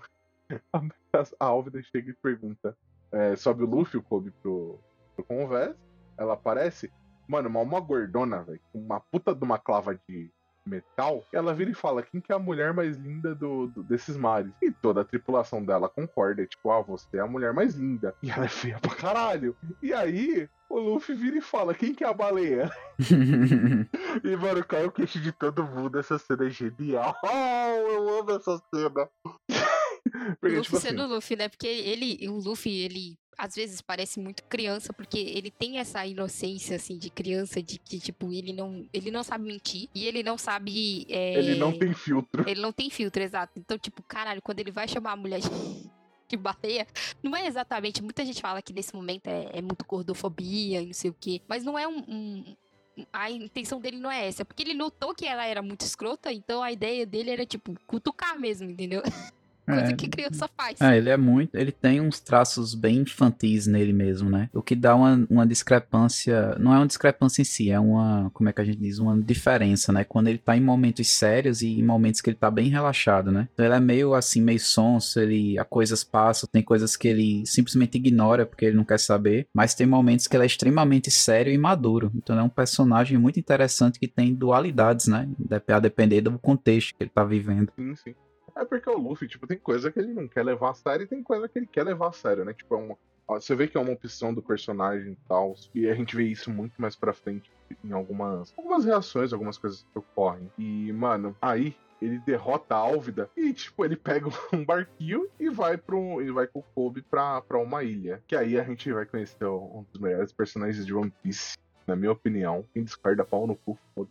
*laughs* a, Álvida chega e pergunta: é, sobe o Luffy, o Kobe pro, pro. Ela aparece, mano, uma, uma gordona, velho, com uma puta de uma clava de metal. Ela vira e fala: quem que é a mulher mais linda do, do- desses mares? E toda a tripulação dela concorda, tipo, ah, você é a mulher mais linda. E ela é feia pra caralho. E aí. O Luffy vira e fala, quem que é a baleia? *laughs* E, mano, caiu o queixo de todo mundo. Essa cena é genial. *laughs* eu amo essa cena. O Porque, Luffy tipo assim, sendo o Luffy, né? Porque ele, o Luffy, ele às vezes parece muito criança, porque ele tem essa inocência, assim, de criança, de que, tipo, ele não, ele não sabe mentir e ele não sabe. é, ele não tem filtro. Ele não tem filtro, exato. Então, tipo, caralho, quando ele vai chamar a mulher de, *laughs* de baleia, não é exatamente. Muita gente fala que nesse momento é, é muito gordofobia e não sei o quê, mas não é um. um- a intenção dele não é essa, porque ele notou que ela era muito escrota, então a ideia dele era, tipo, cutucar mesmo, entendeu? *laughs* Coisa É. que criança faz. É, ele é muito. Ele tem uns traços bem infantis nele mesmo, né? O que dá uma, uma discrepância. Não é uma discrepância em si, é uma. Como é que a gente diz? Uma diferença, né? Quando ele tá em momentos sérios e em momentos que ele tá bem relaxado, né? Então ele é meio assim, meio sonso, ele. A coisas passam, tem coisas que ele simplesmente ignora porque ele não quer saber. Mas tem momentos que ele é extremamente sério e maduro. Então ele é um personagem muito interessante que tem dualidades, né? A depender do contexto que ele tá vivendo. Sim, sim. É porque o Luffy, tipo, tem coisa que ele não quer levar a sério e tem coisa que ele quer levar a sério, né? Tipo, é uma. Você vê que é uma opção do personagem e tal. E a gente vê isso muito mais pra frente em algumas, algumas reações, algumas coisas que ocorrem. E, mano, aí ele derrota a Álvida e, tipo, ele pega *laughs* um barquinho e vai para um, e vai com o Kobe pra, pra uma ilha. Que aí a gente vai conhecer um dos melhores personagens de One Piece, na minha opinião. Quem discorda, pau no cu, foda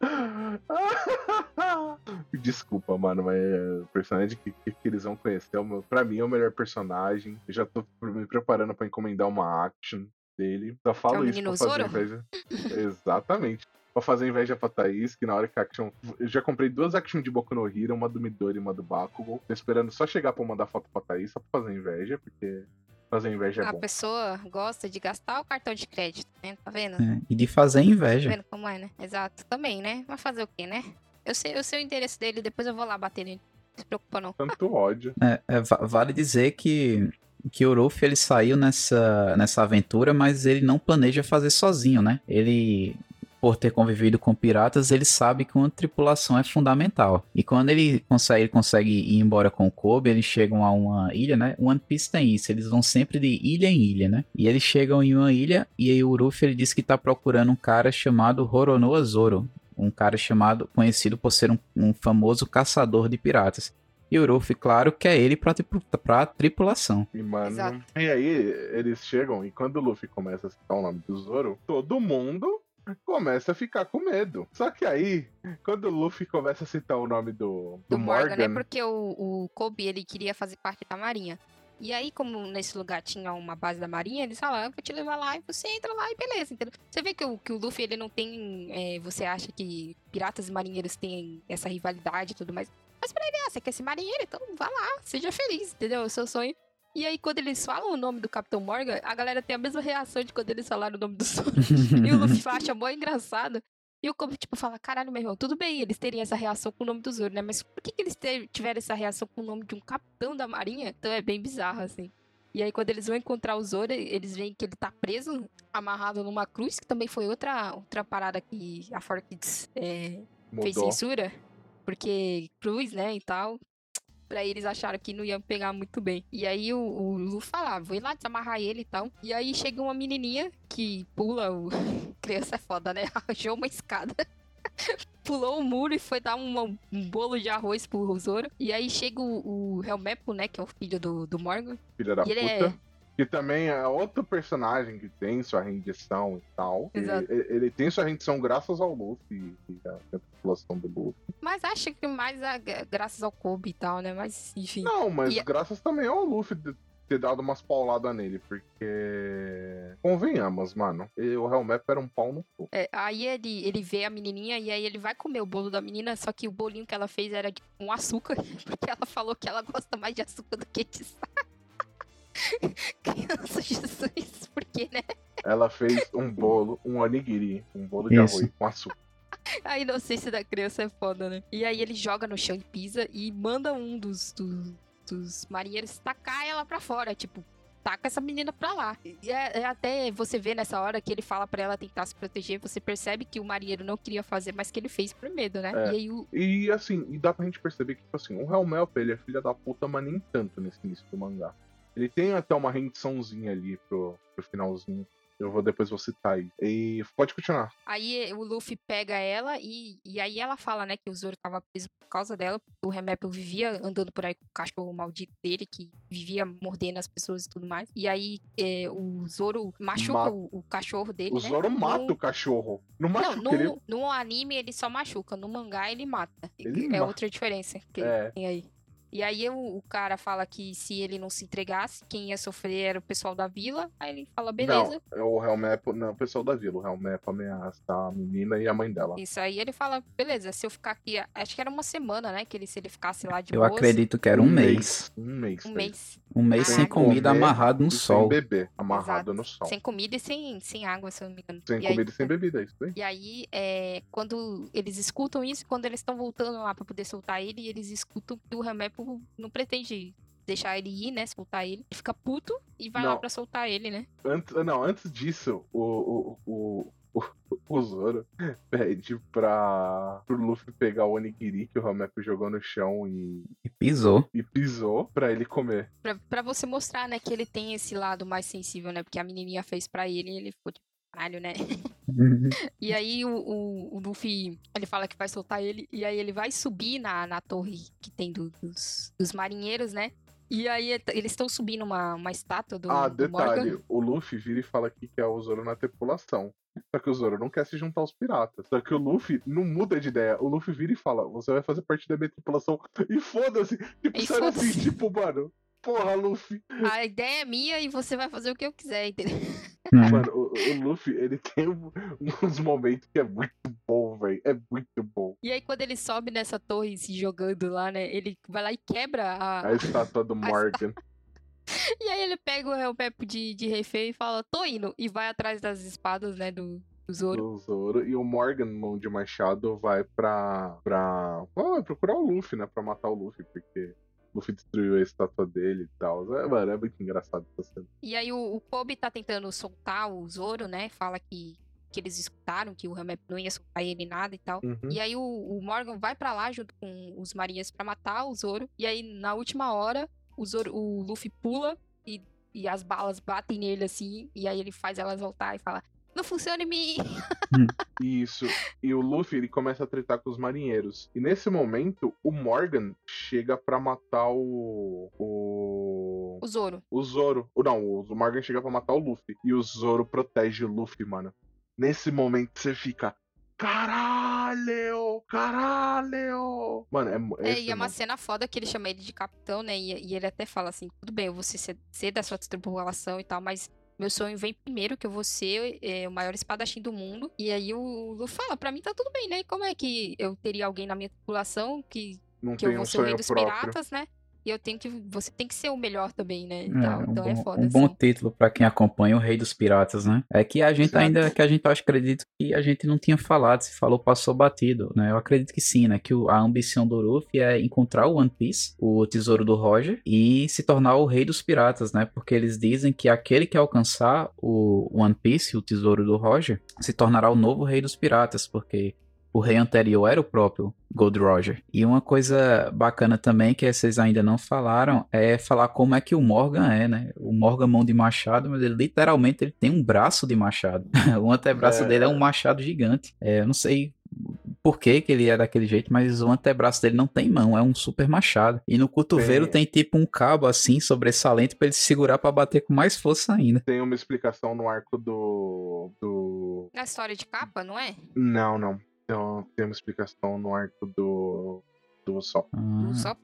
*laughs* *laughs* Desculpa, mano, mas é, o personagem que, que, que eles vão conhecer, é o meu- pra mim, é o melhor personagem. Eu já tô me preparando pra encomendar uma action dele. Só falo É isso pra fazer Zoro? inveja. *laughs* Exatamente. Pra fazer inveja pra Thaís, que na hora que a action. Eu já comprei duas action de Boku no Hero, uma do Midori e uma do Bakugou. Tô esperando só chegar pra mandar foto pra Thaís, só pra fazer inveja, porque fazer inveja é A bom. pessoa gosta de gastar o cartão de crédito, né? Tá vendo? né? E de fazer Tá inveja. vendo como é, né? Exato. Também, né? Mas fazer o quê, né? Eu sei, eu sei o endereço dele, depois eu vou lá bater nele. Não se preocupa, não. Tanto ódio. É, é, va- vale dizer que, que o Ruffy ele saiu nessa, nessa aventura, mas ele não planeja fazer sozinho, né? Ele, por ter convivido com piratas, ele sabe que uma tripulação é fundamental. E quando ele consegue, ele consegue ir embora com o Kobe, eles chegam a uma ilha, né? One Piece tem isso, eles vão sempre de ilha em ilha, né? E eles chegam em uma ilha e aí o Ruffy ele diz que tá procurando um cara chamado Roronoa Zoro. Um cara chamado, conhecido por ser um, um famoso caçador de piratas. E o Ruffy, claro, que é ele pra, pra tripulação. E, mano, Exato. e aí eles chegam e quando o Luffy começa a citar o nome do Zoro, todo mundo começa a ficar com medo. Só que aí, quando o Luffy começa a citar o nome do, do, Do Morgan, Morgan, né? Porque o, o Kobe, ele queria fazer parte da marinha. E aí, como nesse lugar tinha uma base da marinha, eles falaram, eu vou te levar lá e você entra lá e beleza, entendeu? Você vê que o, que o Luffy, ele não tem... é, você acha que piratas e marinheiros têm essa rivalidade e tudo mais. Mas pra ele, ah, você quer ser marinheiro? Então vá lá, seja feliz, entendeu? É o seu sonho. E aí, quando eles falam o nome do Capitão Morgan, a galera tem a mesma reação de quando eles falaram o nome do Zoro. *laughs* E o Luffy acha mó engraçado. E o Kobe, tipo, fala, caralho, meu irmão, tudo bem eles terem essa reação com o nome do Zoro, né? Mas por que, que eles tiveram essa reação com o nome de um capitão da marinha? Então é bem bizarro, assim. E aí, quando eles vão encontrar o Zoro, eles veem que ele tá preso, amarrado numa cruz, que também foi outra, outra parada que a 4Kids é, fez censura. Porque cruz, né, e tal. Pra eles acharam que não iam pegar muito bem. E aí o, o Lu falava, vou ir lá desamarrar ele e tal. E aí chega uma menininha que pula o. *laughs* Criança é foda, né? *laughs* Arranjou uma escada. *laughs* Pulou o muro e foi dar uma- um bolo de arroz pro Zoro. E aí chega o, o Helmepo, né? Que é o filho do, do Morgan. filha da E ele puta. é. Que também é outro personagem que tem sua rendição e tal. Exato. Ele, ele tem sua rendição graças ao Luffy e a, do Luffy. Mas acho que mais a- graças ao Kobe e tal, né? Mas enfim. Não, mas E- graças também ao Luffy de ter dado umas pauladas nele, porque. Convenhamos, mano. O Helmep era um pau no cu. É, aí ele, ele vê a menininha e aí ele vai comer o bolo da menina, só que o bolinho que ela fez era de, com açúcar, *laughs* porque ela falou que ela gosta mais de açúcar do que de sal. *laughs* Criança Jesus, por quê, né? Ela fez um bolo, um onigiri, um bolo de Isso. arroz com açúcar. *laughs* A inocência da criança é foda, né? E aí ele joga no chão e pisa e manda um dos, dos, dos marinheiros tacar ela pra fora, tipo, taca essa menina pra lá. E é, é até você vê nessa hora que ele fala pra ela tentar se proteger, você percebe que o marinheiro não queria fazer, mas que ele fez por medo, né? É. E aí o, E assim, e dá pra gente perceber que, tipo assim, o Helmelp, ele é filha da puta, mas nem tanto nesse início do mangá. Ele tem até uma rendiçãozinha ali pro, pro finalzinho. Eu vou depois vou citar aí. E pode continuar. Aí o Luffy pega ela e, e aí ela fala, né, que o Zoro tava preso por causa dela. O Remap vivia andando por aí com o cachorro maldito dele, que vivia mordendo as pessoas e tudo mais. E aí é, o Zoro machuca Ma- o, o cachorro dele, O né? Zoro mata No- o cachorro. Não Não, machuca ele. no, no anime ele só machuca, no mangá ele mata. Ele é outra diferença que É. tem aí. E aí o, o cara fala que se ele não se entregasse, quem ia sofrer era o pessoal da vila. Aí ele fala, beleza. Não, é o Helmep, não, o pessoal da vila. O Helmep ameaça a menina e a mãe dela. Isso aí ele fala, beleza, se eu ficar aqui, acho que era uma semana, né? Que ele, se ele ficasse lá de Eu boas, acredito que era um mês. Um mês. Um mês. Um mês sem Caraca. comida amarrado no sol. Sem beber, amarrado Exato. no sol. Sem comida e sem, sem água, se eu não me engano. Sem E aí- comida e sem bebida, é isso aí. E aí, é, quando eles escutam isso, quando eles estão voltando lá pra poder soltar ele, eles escutam que o Remepo não pretende deixar ele ir, né? Soltar ele. Ele fica puto e vai lá Não. pra soltar ele, né? Antes, não, antes disso, o, o, o, o, Zoro *laughs* pede pra, pro Luffy pegar o onigiri que o Helmep jogou no chão e, E pisou. e pisou pra ele comer. Pra, pra você mostrar, né, que ele tem esse lado mais sensível, né? Porque a menininha fez pra ele e ele ficou tipo, caralho, né? E aí o, o, o Luffy, ele fala que vai soltar ele, e aí ele vai subir na, na torre que tem do- dos, dos marinheiros, né? E aí et- eles estão subindo uma, uma estátua do, ah, do detalhe, o Luffy vira e fala que quer o Zoro na tripulação. Só que o Zoro não quer se juntar aos piratas. Só que o Luffy não muda de ideia. O Luffy vira e fala: Você vai fazer parte da minha tripulação. E foda-se. Tipo, E sabe assim, tipo, mano. Porra, Luffy. A ideia é minha e você vai fazer o que eu quiser, entendeu? Mano, o, o Luffy, ele *laughs* tem uns momentos que é muito bom, velho. É muito bom. E aí quando ele sobe nessa torre se jogando lá, né? Ele vai lá e quebra a. A estátua do *laughs* Morgan. *laughs* E aí ele pega o Helpepo de, de refém e fala, tô indo. E vai atrás das espadas, né, do, do Zoro. do Zoro. E o Morgan, mão de machado, vai pra. pra. ah, procurar o Luffy, né? Pra matar o Luffy, porque Luffy destruiu a estátua dele e tal. É, mano, é muito engraçado essa cena. E aí o, o Kobe tá tentando soltar o Zoro, né? Fala que, que eles escutaram que o Helmep não ia soltar ele nada e tal. Uhum. E aí o, o Morgan vai pra lá junto com os marinhas pra matar o Zoro. E aí na última hora o Zoro, o Luffy pula e, e as balas batem nele assim. E aí ele faz elas voltar e fala: "Não funciona em mim". Isso. E o Luffy, ele começa a tretar com os marinheiros. E nesse momento, o Morgan chega pra matar o. O. O Zoro. O Zoro. Não, o Morgan chega pra matar o Luffy. E o Zoro protege o Luffy, mano. Nesse momento você fica. Caralho! Caralho! Mano, é. É, e é uma cena foda que ele chama ele de capitão, né? E, e ele até fala assim: tudo bem, eu vou ser, ser da sua tripulação e tal, mas meu sonho vem primeiro, que eu vou ser é, o maior espadachim do mundo. E aí o Lu fala: pra mim tá tudo bem, né? Como é que eu teria alguém na minha tripulação que, não que eu vou um ser o rei dos próprio. piratas, né? E eu tenho que. Você tem que ser o melhor também, né? É, um Então bom, é foda, um bom assim. título pra quem acompanha o Rei dos Piratas, né? É que a gente Exato. ainda, que a gente acho, acredito que a gente não tinha falado, se falou, passou batido, né? Eu acredito que sim, né? Que o- a ambição do Luffy é encontrar o One Piece, o tesouro do Roger, e se tornar o Rei dos Piratas, né? Porque eles dizem que aquele que alcançar o One Piece, o tesouro do Roger, se tornará o novo Rei dos Piratas, porque o rei anterior era o próprio Gold Roger. E uma coisa bacana também, que vocês ainda não falaram, é falar como é que o Morgan é, né? O Morgan mão de machado, mas ele literalmente ele tem um braço de machado. *laughs* o antebraço É. dele é um machado gigante. É, eu não sei por que, que ele é daquele jeito, mas o antebraço dele não tem mão, é um super machado. E no cotovelo Tem. tem, tipo um cabo assim, sobressalente, pra ele se segurar pra bater com mais força ainda. Tem uma explicação no arco do. do. Na história de capa, não é? Não, não. Então, tem uma explicação no arco do. do Sop. Ah, Só.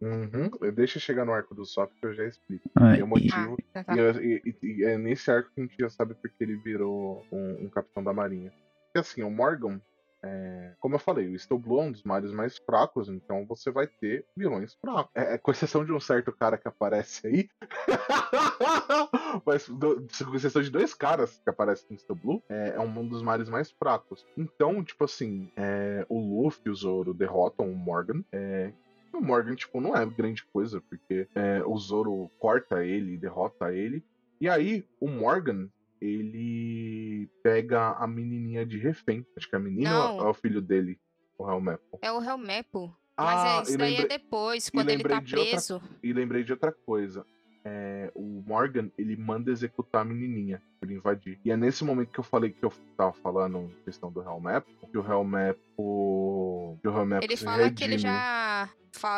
Uhum. Deixa eu chegar no arco do Sop que eu já explico. ah, um e- motivo. Ah, tá. E, é- e- e- e é nesse arco que a gente já sabe porque ele virou um, um capitão da marinha. E assim, o Morgan, é, como eu falei, o Steel é um dos mares mais fracos, então você vai ter vilões fracos. É, é, com exceção de um certo cara que aparece aí. *laughs* Mas do- com exceção de dois caras que aparecem no Steel Blue, é, é um dos mares mais fracos. Então, tipo assim, é, o Luffy e o Zoro derrotam o Morgan. é, o Morgan, tipo, não é grande coisa, porque o Zoro corta ele, derrota ele. E aí, o Morgan, ele pega a menininha de refém. Acho que a menina Não. é o filho dele, o Helmepo. É o Helmepo. Mas Ah, é, isso daí lembrei, é depois, quando ele tá de outra- preso. e lembrei de outra coisa. É, o Morgan, ele manda executar a menininha por invadir. E é nesse momento que eu falei que eu tava falando questão do Helmepo, que o Helmepo... Que o Helmepo Ele fala que ele redime. já.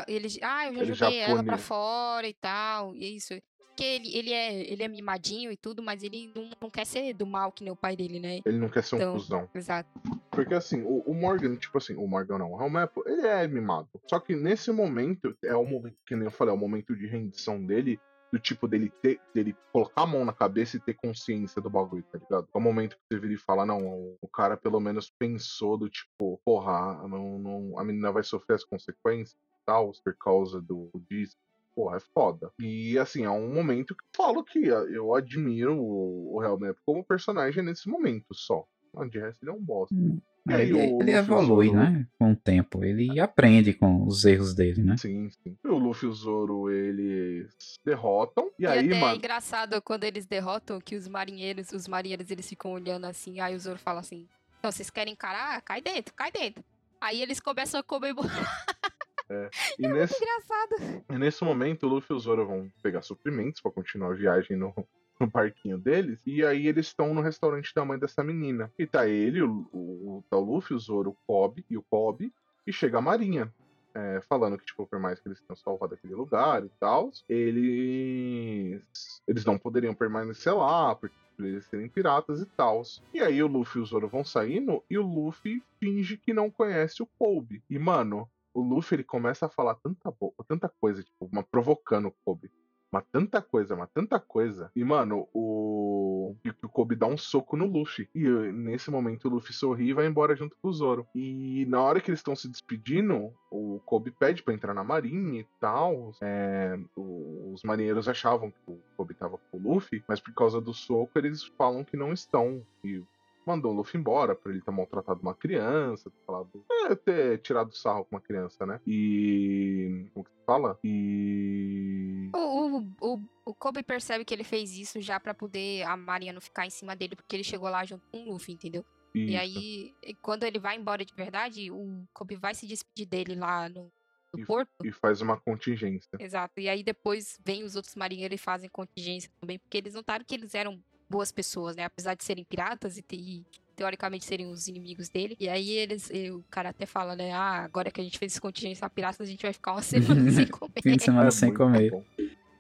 Ele, ah, eu já Ele já joguei ela pra fora e tal. E isso. Porque ele, ele, é, ele é mimadinho e tudo, mas ele não, não quer ser do mal que nem o pai dele, né? Ele não quer ser um Então, cuzão. Exato. Porque assim, o, o Morgan, tipo assim, o Morgan não, o Helmepo, ele é mimado. Só que nesse momento, é o momento, que nem eu falei, é o momento de rendição dele, do tipo dele ter, dele colocar a mão na cabeça e ter consciência do bagulho, tá ligado? É o momento que você vira e fala, não, o cara pelo menos pensou do tipo, porra, não, não, a menina vai sofrer as consequências e tal, por causa do disso. Porra, é foda. E assim, é um momento que eu falo que eu admiro o, o Helmet como personagem nesse momento só. De resto, ele é um bosta. Hum. E aí, Ele, o ele evolui, Zoro- né? Com o tempo. Ele aprende com os erros dele, né? Sim, sim. E o Luffy e o Zoro, eles derrotam. E, E, aí, até é mano. engraçado quando eles derrotam que os marinheiros, os marinheiros, eles ficam olhando assim, aí o Zoro fala assim, então vocês querem encarar? Cai dentro, cai dentro. Aí eles começam a comemorar. *laughs* E nesse, Engraçado. e nesse momento, o Luffy e o Zoro vão pegar suprimentos pra continuar a viagem no, *laughs* no parquinho deles. E aí eles estão no restaurante da mãe dessa menina. E tá ele, o, o, tá o Luffy, o Zoro, o Kobe e o Kobe. E chega a Marinha. é, falando que, tipo, por mais que eles tenham salvado aquele lugar e tal, eles. Eles não poderiam permanecer lá, porque por eles serem piratas e tal. E aí o Luffy e o Zoro vão saindo e o Luffy finge que não conhece o Kobe. E, mano, o Luffy ele começa a falar tanta, tanta coisa, tipo, uma provocando o Kobe. Tanta coisa, mas tanta coisa. E, mano, o. E o Kobe dá um soco no Luffy. E eh, nesse momento o Luffy sorri e vai embora junto com o Zoro. E na hora que eles estão se despedindo, o Kobe pede pra entrar na marinha e tal. É, os marinheiros achavam que o Kobe tava com o Luffy, mas por causa do soco eles falam que não estão. E mandou o Luffy embora por ele ter maltratado uma criança, ter falado, é, ter tirado sarro com uma criança, né? E como que se fala? E O, o, o, o Kobe percebe que ele fez isso já pra poder a Marinha não ficar em cima dele, porque ele chegou lá junto com o Luffy, entendeu? E Isso. aí, e quando ele vai embora de verdade, o Kobe vai se despedir dele lá no, no E- porto. e faz uma contingência. Exato. E aí depois vem os outros marinheiros e fazem contingência também, porque eles notaram que eles eram boas pessoas, né? Apesar de serem piratas e, te- e teoricamente serem os inimigos dele. E aí eles, e o cara até fala, né? Ah, agora que a gente fez esse contingência a piratas, a gente vai ficar uma *laughs* semana sem comer. Fim de semana É sem comer.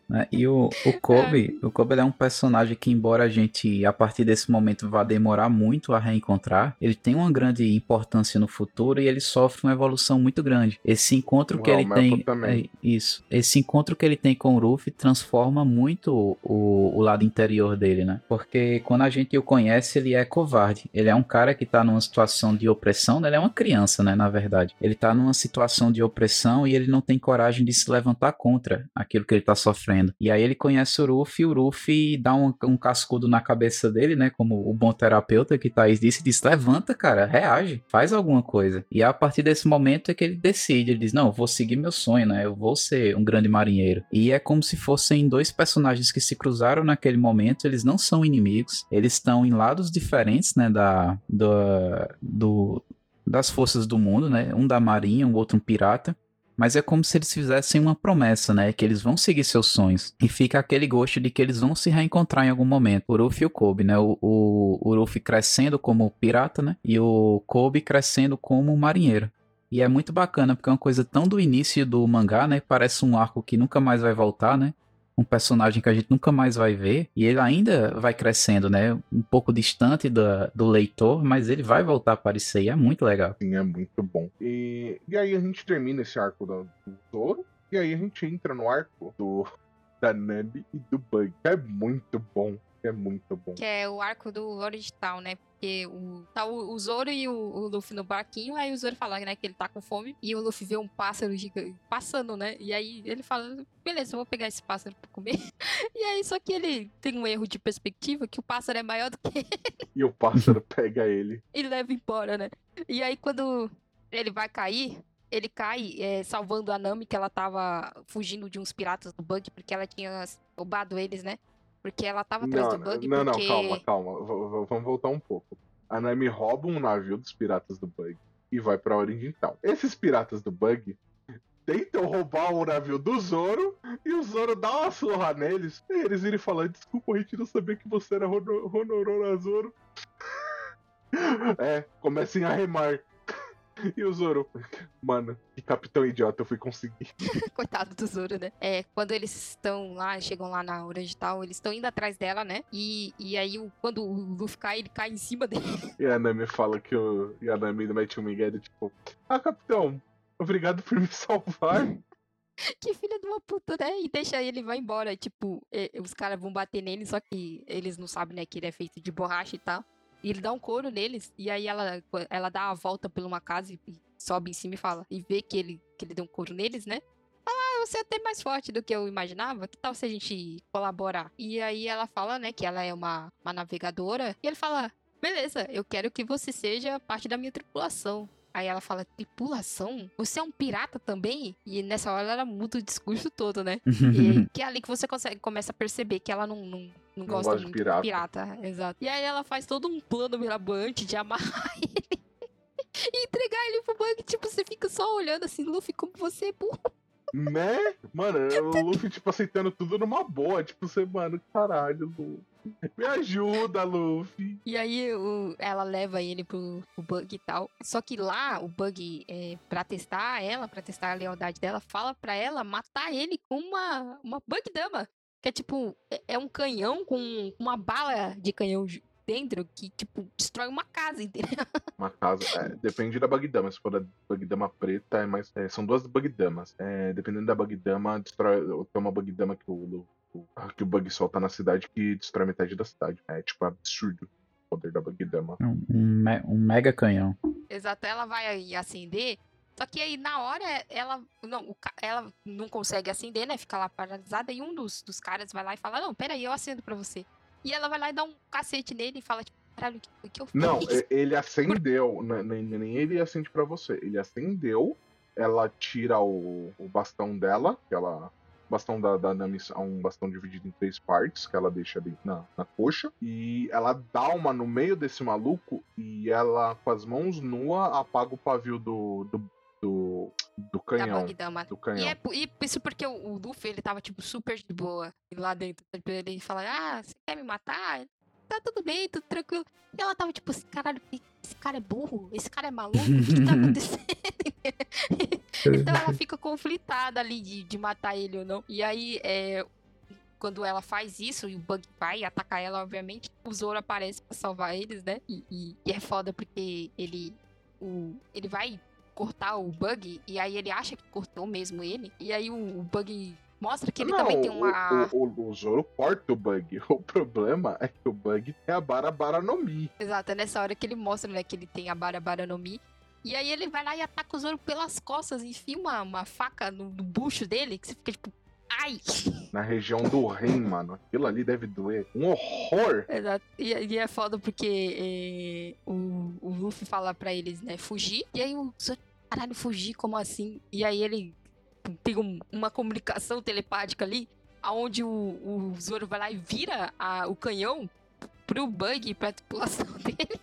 Né? E o, o Kobe, o Kobe ele é um personagem que, embora a gente, a partir desse momento, vá demorar muito a reencontrar, ele tem uma grande importância no futuro e ele sofre uma evolução muito grande. Esse encontro O que ele tem. é, isso. Esse encontro que ele tem com o Ruffy transforma muito o, o lado interior dele, né? Porque quando a gente o conhece, ele é covarde. Ele é um cara que tá numa situação de opressão, né? ele é uma criança, né? Na verdade. Ele tá numa situação de opressão e ele não tem coragem de se levantar contra aquilo que ele tá sofrendo. E aí ele conhece o Ruffy, o Ruffy dá um, um cascudo na cabeça dele, né? Como o bom terapeuta que Thaís disse, diz: levanta, cara, reage, faz alguma coisa. E a partir desse momento é que ele decide, ele diz: não, vou seguir meu sonho, né? Eu vou ser um grande marinheiro. E é como se fossem dois personagens que se cruzaram naquele momento, eles não são inimigos, eles estão em lados diferentes, né? Da, da, do, das forças do mundo, né? Um da marinha, um outro um pirata. Mas é como se eles fizessem uma promessa, né? Que eles vão seguir seus sonhos. E fica aquele gosto de que eles vão se reencontrar em algum momento. O Ruffy e o Kobe, né? O, o, o Ruffy crescendo como pirata, né? E o Kobe crescendo como marinheiro. E é muito bacana, porque é uma coisa tão do início do mangá, né? Parece um arco que nunca mais vai voltar, né? Um personagem que a gente nunca mais vai ver. E ele ainda vai crescendo, né? Um pouco distante da, do leitor, mas ele vai voltar a aparecer e é muito legal. Sim, é muito bom. E, e aí a gente termina esse arco do, do Zoro. E aí a gente entra no arco do *laughs* da Nami e do Bug. que É muito bom. É muito bom. Que é o arco do original, né? Porque o, tá o, o Zoro e o, o Luffy no barquinho, aí o Zoro fala, né, que ele tá com fome, e o Luffy vê um pássaro gigante passando, né? E aí ele fala, beleza, eu vou pegar esse pássaro pra comer. *laughs* E aí, só que ele tem um erro de perspectiva, que o pássaro é maior do que ele *laughs* E o pássaro *laughs* pega ele. e leva embora, né? E aí, quando ele vai cair, ele cai é, salvando a Nami, que ela tava fugindo de uns piratas do bug, porque ela tinha roubado eles, né? Porque ela tava atrás Não, do bug, não, não, porque... calma, calma. V- vamos voltar um pouco. A Nami rouba um navio dos piratas do Bug e vai pra Oriental. Esses piratas do Bug tentam roubar o navio do Zoro e o Zoro dá uma surra neles. E eles irem falando: Desculpa, a gente não sabia que você era Hono- Honorona Zoro. *laughs* é, comecem a remar. E o Zoro, mano, que capitão idiota eu fui conseguir. *laughs* Coitado do Zoro, né? É, quando eles estão lá, chegam lá na Orange Tal, eles estão indo atrás dela, né? E, e aí, o- quando o Luffy cai, ele cai em cima dele. E a Nami fala que o. E a Nami mete um migué tipo, ah, capitão, obrigado por me *laughs* salvar. que filha de uma puta, né? E deixa ele vai embora. Tipo, é, os caras vão bater nele, só que eles não sabem, né, que ele é feito de borracha e tal. E ele dá um couro neles. E aí ela, ela dá a volta por uma casa e, sobe em cima e fala. E vê que ele, que ele deu um couro neles, né? Ah, você é até mais forte do que eu imaginava. Que tal se a gente colaborar? E aí ela fala, né, que ela é uma, uma navegadora. E ele fala: beleza, eu quero que você seja parte da minha tripulação. Aí ela fala, tripulação? Você é um pirata também? E nessa hora ela muda o discurso todo, né? E *laughs* que é ali que você consegue, começa a perceber que ela não, não, não gosta gosta de muito pirata. de pirata. Exato. E aí ela faz todo um plano mirabolante de amarrar *laughs* ele e entregar ele pro Bug. Tipo, você fica só olhando assim, Luffy, como você é burro. né? Mano, *laughs* o Luffy, tipo, aceitando tudo numa boa. Tipo, você, mano, caralho, Luffy. Me ajuda, Luffy. E aí o- ela leva ele pro, pro Bug e tal. Só que lá, o Bug, é, pra testar ela, pra testar a lealdade dela, fala pra ela matar ele com uma, uma Bug Dama. Que é tipo, é, é um canhão com uma bala de canhão dentro que, tipo, destrói uma casa, entendeu? *laughs* Uma casa. é, depende da Bagdama. Se for a Bagdama preta, é mais. é, são duas Bagdamas. É, dependendo da Bagdama, destrói. Tem uma Bagdama que o, o- que o Bug solta na cidade que destrói metade da cidade. É tipo absurdo o poder da Bagdama. Um, um me- um mega canhão. Exato, ela vai acender. Só que aí, na hora, ela não, ela não consegue acender, né? Fica lá paralisada. E um dos, dos caras vai lá e fala: Não, peraí, eu acendo pra você. E ela vai lá e dá um cacete nele e fala: tipo, Caralho, o que, eu fiz? Não, *laughs* ele acendeu. n- Nem, nem ele acende pra você. Ele acendeu, ela tira o, o bastão dela, que ela. Bastão da, da Nami é um bastão dividido em três partes, que ela deixa ali na, na coxa. E ela dá uma no meio desse maluco e ela, com as mãos nuas, apaga o pavio do. do, do, do canhão. Do E, canhão. é, po- e isso porque o, o Luffy, ele tava, tipo, super de boa lá dentro. Ele fala, ah, você quer me matar? Tá tudo bem, tudo tranquilo. E ela tava, tipo, assim, caralho, esse cara é burro? Esse cara é maluco? O que tá *laughs* acontecendo? *laughs* então ela fica conflitada ali de, de matar ele ou não. E aí, é, quando ela faz isso e o Bug vai atacar ela, obviamente, o Zoro aparece pra salvar eles, né? E, e- e é foda porque ele, o, ele vai cortar o Bug e aí ele acha que cortou mesmo ele. E aí o, o Bug mostra que ele Não, também tem uma. O, o, o Zoro corta o bug. *laughs* O problema é que o bug tem a Barabara no Mi. Exato, é nessa hora que ele mostra, né, que ele tem a Barabara no Mi. E aí ele vai lá e ataca o Zoro pelas costas, enfia uma, uma faca no, no bucho dele, que você fica tipo, ai! *laughs* Na região do rim, mano. Aquilo ali deve doer. Um horror. Exato. E, e é foda porque é, o, o Luffy fala pra eles, né, fugir. E aí o Zoro, caralho, fugir, como assim? E aí ele tem um- uma comunicação telepática ali, aonde o, o Zoro vai lá e vira a- o canhão pro Bug, pra tripulação *laughs* dele.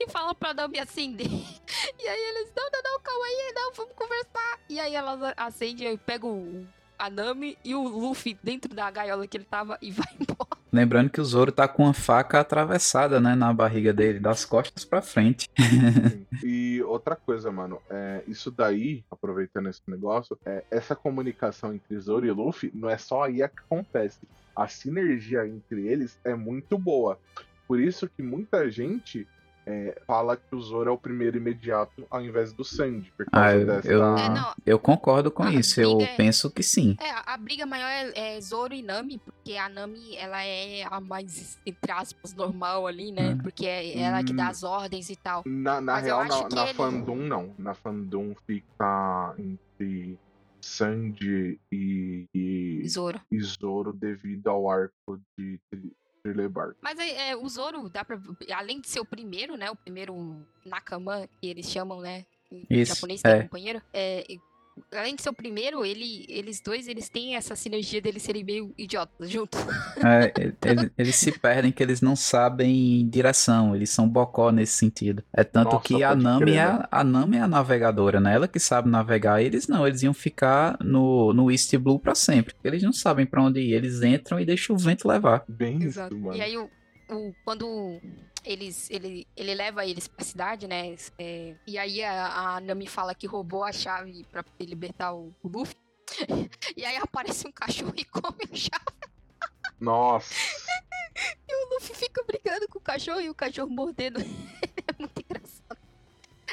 E fala pra Nami acender. E aí eles, não, não, não, calma aí, não, vamos conversar. E aí ela acende, eu pego o- a Nami e o Luffy dentro da gaiola que ele tava e vai *laughs* embora. Lembrando que o Zoro tá com uma faca atravessada, né, na barriga dele, das costas pra frente. *laughs* E outra coisa, mano, é, isso daí, aproveitando esse negócio, é, essa comunicação entre Zoro e Luffy não é só aí que acontece. A sinergia entre eles é muito boa. Por isso que muita gente é, fala que o Zoro é o primeiro imediato ao invés do Sandy. Por Ah, causa eu, dessa. eu, É, não. eu concordo com A isso, eu é- penso que sim. É, a, a briga maior é, é Zoro e Nami, porque a Nami, ela é a mais, entre aspas, normal ali, né? Hum. Porque é ela que dá Hum. as ordens e tal. Na, na real, na, na ele- fandom não. Na fandom fica entre Sandy e, e, Zoro. e Zoro devido ao arco de Tri- Mas é, é, o Zoro, dá pra. Além de ser o primeiro, né? O primeiro Nakama, que eles chamam, né? Em Isso, japonês, que é é. companheiro. É, além de ser o primeiro, ele, eles dois, eles têm essa sinergia deles serem meio idiotas juntos. É, ele- eles se perdem que eles não sabem direção, eles são bocó nesse sentido. É tanto Nossa, que a Nami, crer, é, né? a Nami é a navegadora, né? Ela que sabe navegar, eles não, eles iam ficar no, no East Blue pra sempre. Eles não sabem pra onde ir, eles entram e deixam o vento levar. Bem isso, mano. E aí, o, o- quando eles, ele, ele leva eles pra cidade, né? É, e aí a, a, Nami fala que roubou a chave pra libertar o, o Luffy. *laughs* e aí aparece um cachorro e come a chave. Nossa. *laughs* e o Luffy fica brigando com o cachorro e o cachorro mordendo. é muito engraçado.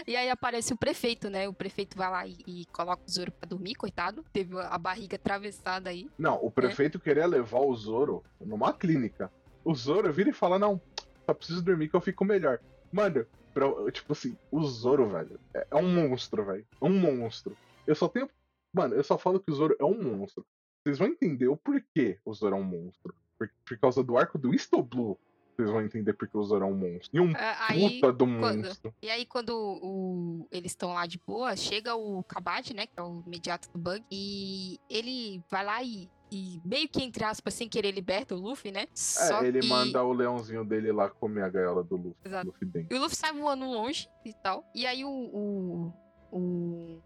E aí aparece o prefeito, né? O prefeito vai lá e, e, coloca o Zoro pra dormir, coitado. Teve a barriga atravessada aí. Não, o prefeito é. queria levar o Zoro numa clínica. O Zoro vira e fala: Não, só preciso dormir que eu fico melhor. Mano, pra, tipo assim, o Zoro, velho, é, é um monstro, velho. É um monstro. Eu só tenho. Mano, eu só falo que o Zoro é um monstro. Vocês vão entender o porquê o Zoro é um monstro. Por, por causa do arco do East Blue. Vocês vão entender porque o Zoro é um monstro. E um uh, aí, puta do quando, monstro. E aí, quando o, eles estão lá de boa, chega o Kabad, né? Que é o imediato do Bug. E ele vai lá e e meio que, entre aspas, sem querer, liberta o Luffy, né? É, Só ele que... manda o leãozinho dele lá comer a gaiola do Luffy. Exato. Luffy e o Luffy sai voando longe e tal. E aí o. o, o...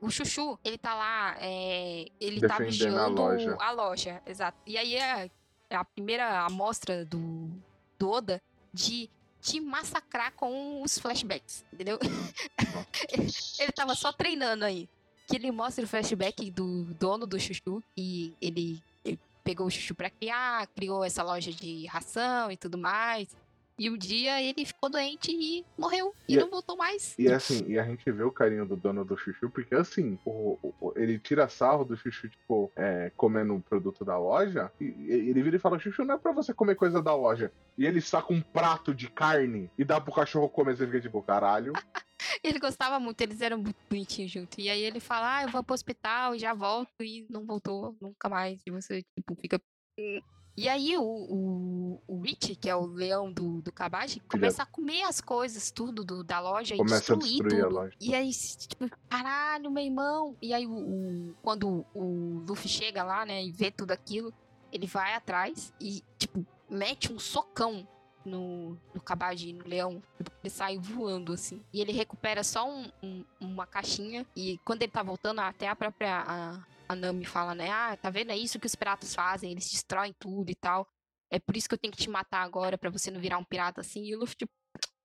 o Chuchu, ele tá lá, é, ele tá Defendendo tá vigiando a loja. a loja. Exato. E aí é, é a primeira amostra do, do Oda de te massacrar com os flashbacks, entendeu? *laughs* ele tava só treinando aí que ele mostra o flashback do dono do chuchu e ele, ele pegou o chuchu para criar, criou essa loja de ração e tudo mais. E um dia ele ficou doente e morreu. E, e não voltou mais. E assim, e a gente vê o carinho do dono do chuchu, porque assim, o, o, ele tira sarro do chuchu, tipo, é, comendo um produto da loja. E, e ele vira e fala: Chuchu, não é pra você comer coisa da loja. E ele saca um prato de carne e dá pro cachorro comer. Você fica tipo, caralho. *laughs* ele gostava muito, eles eram muito bonitinhos juntos. E aí ele fala, ah, eu vou pro hospital e já volto. E não voltou nunca mais. E você, tipo, fica. E aí o, o, o Rich, que é o leão do, do Kabaji, começa a comer as coisas, tudo do, da loja começa e destruir, destruir tudo. E aí, tipo, caralho, meu irmão. E aí o, o, quando o Luffy chega lá, né, e vê tudo aquilo, ele vai atrás e, tipo, mete um socão no, no Kabadi, no leão. Ele sai voando, assim. E ele recupera só um, um, uma caixinha. E quando ele tá voltando, até a própria a, a Nami fala, né? Ah, tá vendo? É isso que os piratas fazem. Eles destroem tudo e tal. É por isso que eu tenho que te matar agora, para você não virar um pirata assim. E o Luffy, tipo,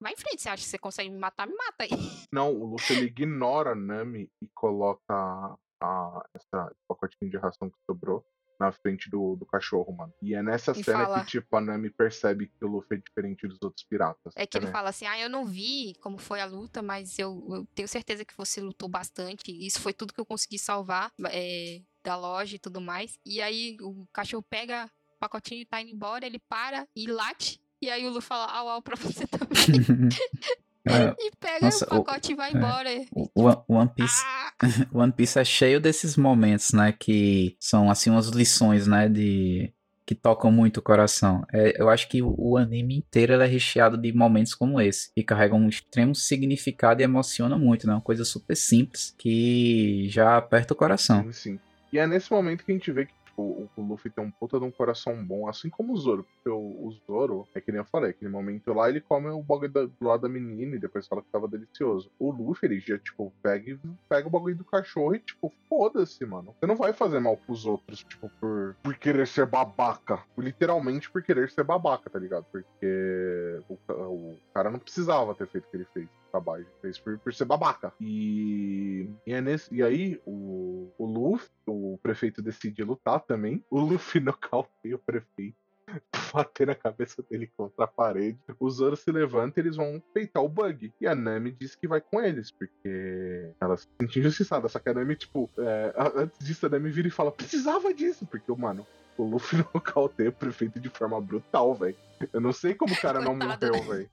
vai em frente. Você acha que você consegue me matar? Me mata aí. *laughs* Não, o Luffy, ele ignora a Nami e coloca a, essa pacotinho de ração que sobrou na frente do, do cachorro, mano. E é nessa e cena fala... que, tipo, a Nami percebe que o Luffy é diferente dos outros piratas. É que ele fala assim: ah, eu não vi como foi a luta, mas eu, eu, tenho certeza que você lutou bastante. Isso foi tudo que eu consegui salvar é, da loja e tudo mais. E aí o cachorro pega o pacotinho e tá indo embora, ele para e late. E aí o Lu fala, au, au, pra você também. *laughs* É, e pega nossa, o pacote o, e vai é, embora. O, o One Piece, ah! *laughs* One Piece é cheio desses momentos, né? Que são assim umas lições, né? De que tocam muito o coração. É, eu acho que o, o anime inteiro é recheado de momentos como esse, que carregam um extremo significado e emociona muito, né? Uma coisa super simples que já aperta o coração. Sim. E é nesse momento que a gente vê que o, o Luffy tem um puta de um coração bom, assim como o Zoro. Porque o, o Zoro, é que nem eu falei, aquele momento lá ele come o bagulho do lado da menina e depois fala que tava delicioso. O Luffy, ele já, tipo, pega, pega o bagulho do cachorro e, tipo, foda-se, mano. Você não vai fazer mal pros outros, tipo, por, por querer ser babaca. Literalmente por querer ser babaca, tá ligado? Porque o, o cara não precisava ter feito o que ele fez trabalho. Fez por, por ser babaca. E, e, é nesse, e aí o, o Luffy, o prefeito decide lutar também. O Luffy *laughs* nocauteia o prefeito. *laughs* Bater a cabeça dele contra a parede. O Zoro se levanta e eles vão peitar o Bug. E a Nami diz que vai com eles, porque ela se sente injustiçada. Só que a Nami, tipo, é, antes disso, a Nami vira e fala: precisava disso, porque, mano, o Luffy *laughs* nocauteia o prefeito de forma brutal, velho. Eu não sei como o cara não morreu, né? velho.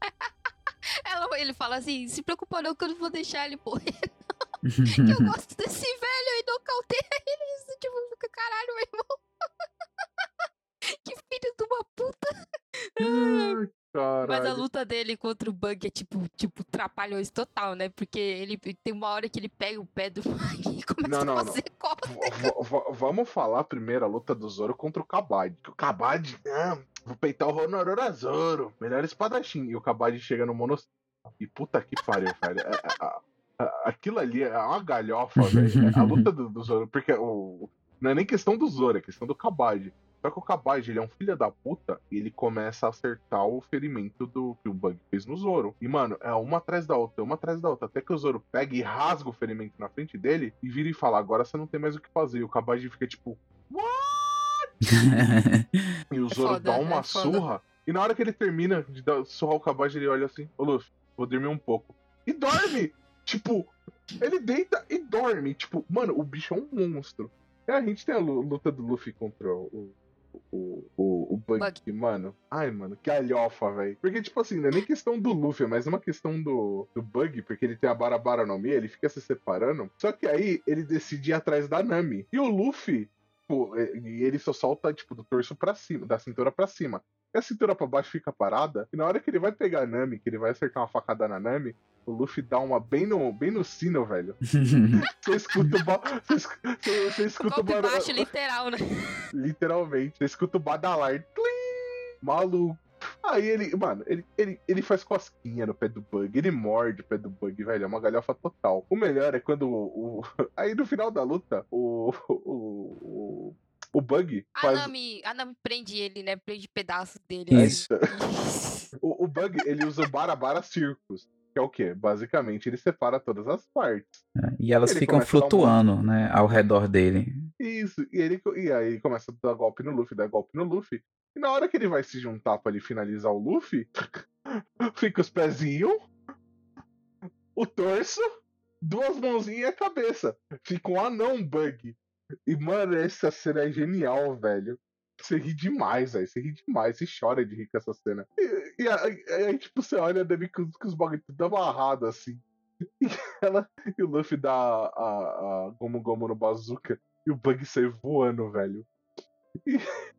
Ela, ele fala assim: se preocupa não que eu não vou deixar ele morrer. *laughs* eu gosto desse velho e nocauteia ele. Isso, tipo, fica caralho, meu irmão. *laughs* que filho de uma puta. Caralho. *laughs* Mas a luta dele contra o Bug é tipo, tipo, trapalhões total, né? Porque ele tem uma hora que ele pega o pé do Bug e começa não, não, a fazer cócega. Vamos falar primeiro a luta do Zoro contra o Kabad. O Kabad, ah, vou peitar o Honorora Zoro, melhor espadachim. E o Kabad chega no mono. E puta que pariu, velho. É, é, aquilo ali é uma galhofa, velho. A luta do, do Zoro, porque o, não é nem questão do Zoro, é questão do Kabad Só que o Kabaj, ele é um filho da puta e ele começa a acertar o ferimento do que o Bug fez no Zoro. E, mano, é uma atrás da outra, uma atrás da outra. Até que o Zoro pega e rasga o ferimento na frente dele e vira e fala: agora você não tem mais o que fazer. E o Kabaj fica tipo, *laughs* e o É Zoro foda, dá uma é surra. E na hora que ele termina de dar, surrar o Kabaj, ele olha assim: Ô Luffy, vou dormir um pouco. E dorme! *laughs* tipo, ele deita e dorme. Tipo, mano, o bicho é um monstro. E a gente tem a lu- luta do Luffy contra o. O, o, o Bug, Bug. mano. Ai, mano, que alhofa, velho. Porque, tipo assim, não é nem questão do Luffy, é mais uma questão do, do Bug, porque ele tem a Barabara no Mi, ele fica se separando. Só que aí ele decide ir atrás da Nami. E o Luffy, Tipo, é- e ele só solta, tipo, do torso pra cima, da cintura pra cima. E a cintura pra baixo fica parada, e na hora que ele vai pegar a Nami, que ele vai acertar uma facada na Nami, o Luffy dá uma bem no, bem no sino, velho. *laughs* Você escuta o ba... você, escu- você, você escuta o barulho. baixo, literal, né? *laughs* Literalmente. Você escuta o badalar. Tlim! Maluco. Aí ele, mano, ele, ele, ele faz cosquinha no pé do bug, ele morde o pé do bug, velho, é uma galhofa total. O melhor é quando o. o- *laughs* aí no final da luta, o. O, o, o bug A faz. Nami, a Nami prende ele, né? Prende pedaços dele. Isso. Isso. *laughs* O, o bug, ele usa o Barabara Circus. Que é o quê? Basicamente, ele separa todas as partes. E elas Ele ficam flutuando, né, ao redor dele. Isso, e, ele, e aí ele começa a dar golpe no Luffy, dar golpe no Luffy. E na hora que ele vai se juntar pra ele finalizar o Luffy, *laughs* fica os pezinhos, o torso, duas mãozinhas e a cabeça. Fica um anão bug. E, mano, essa cena é genial, velho. Você ri demais, velho. Você ri demais, você chora de rir com essa cena. E, e aí, tipo, você olha a com, com os bagulho tudo amarrado, assim. *laughs* E, ela, e o Luffy dá a, a, a Gomu Gomu no bazooka e o Bug sai voando, velho. *laughs*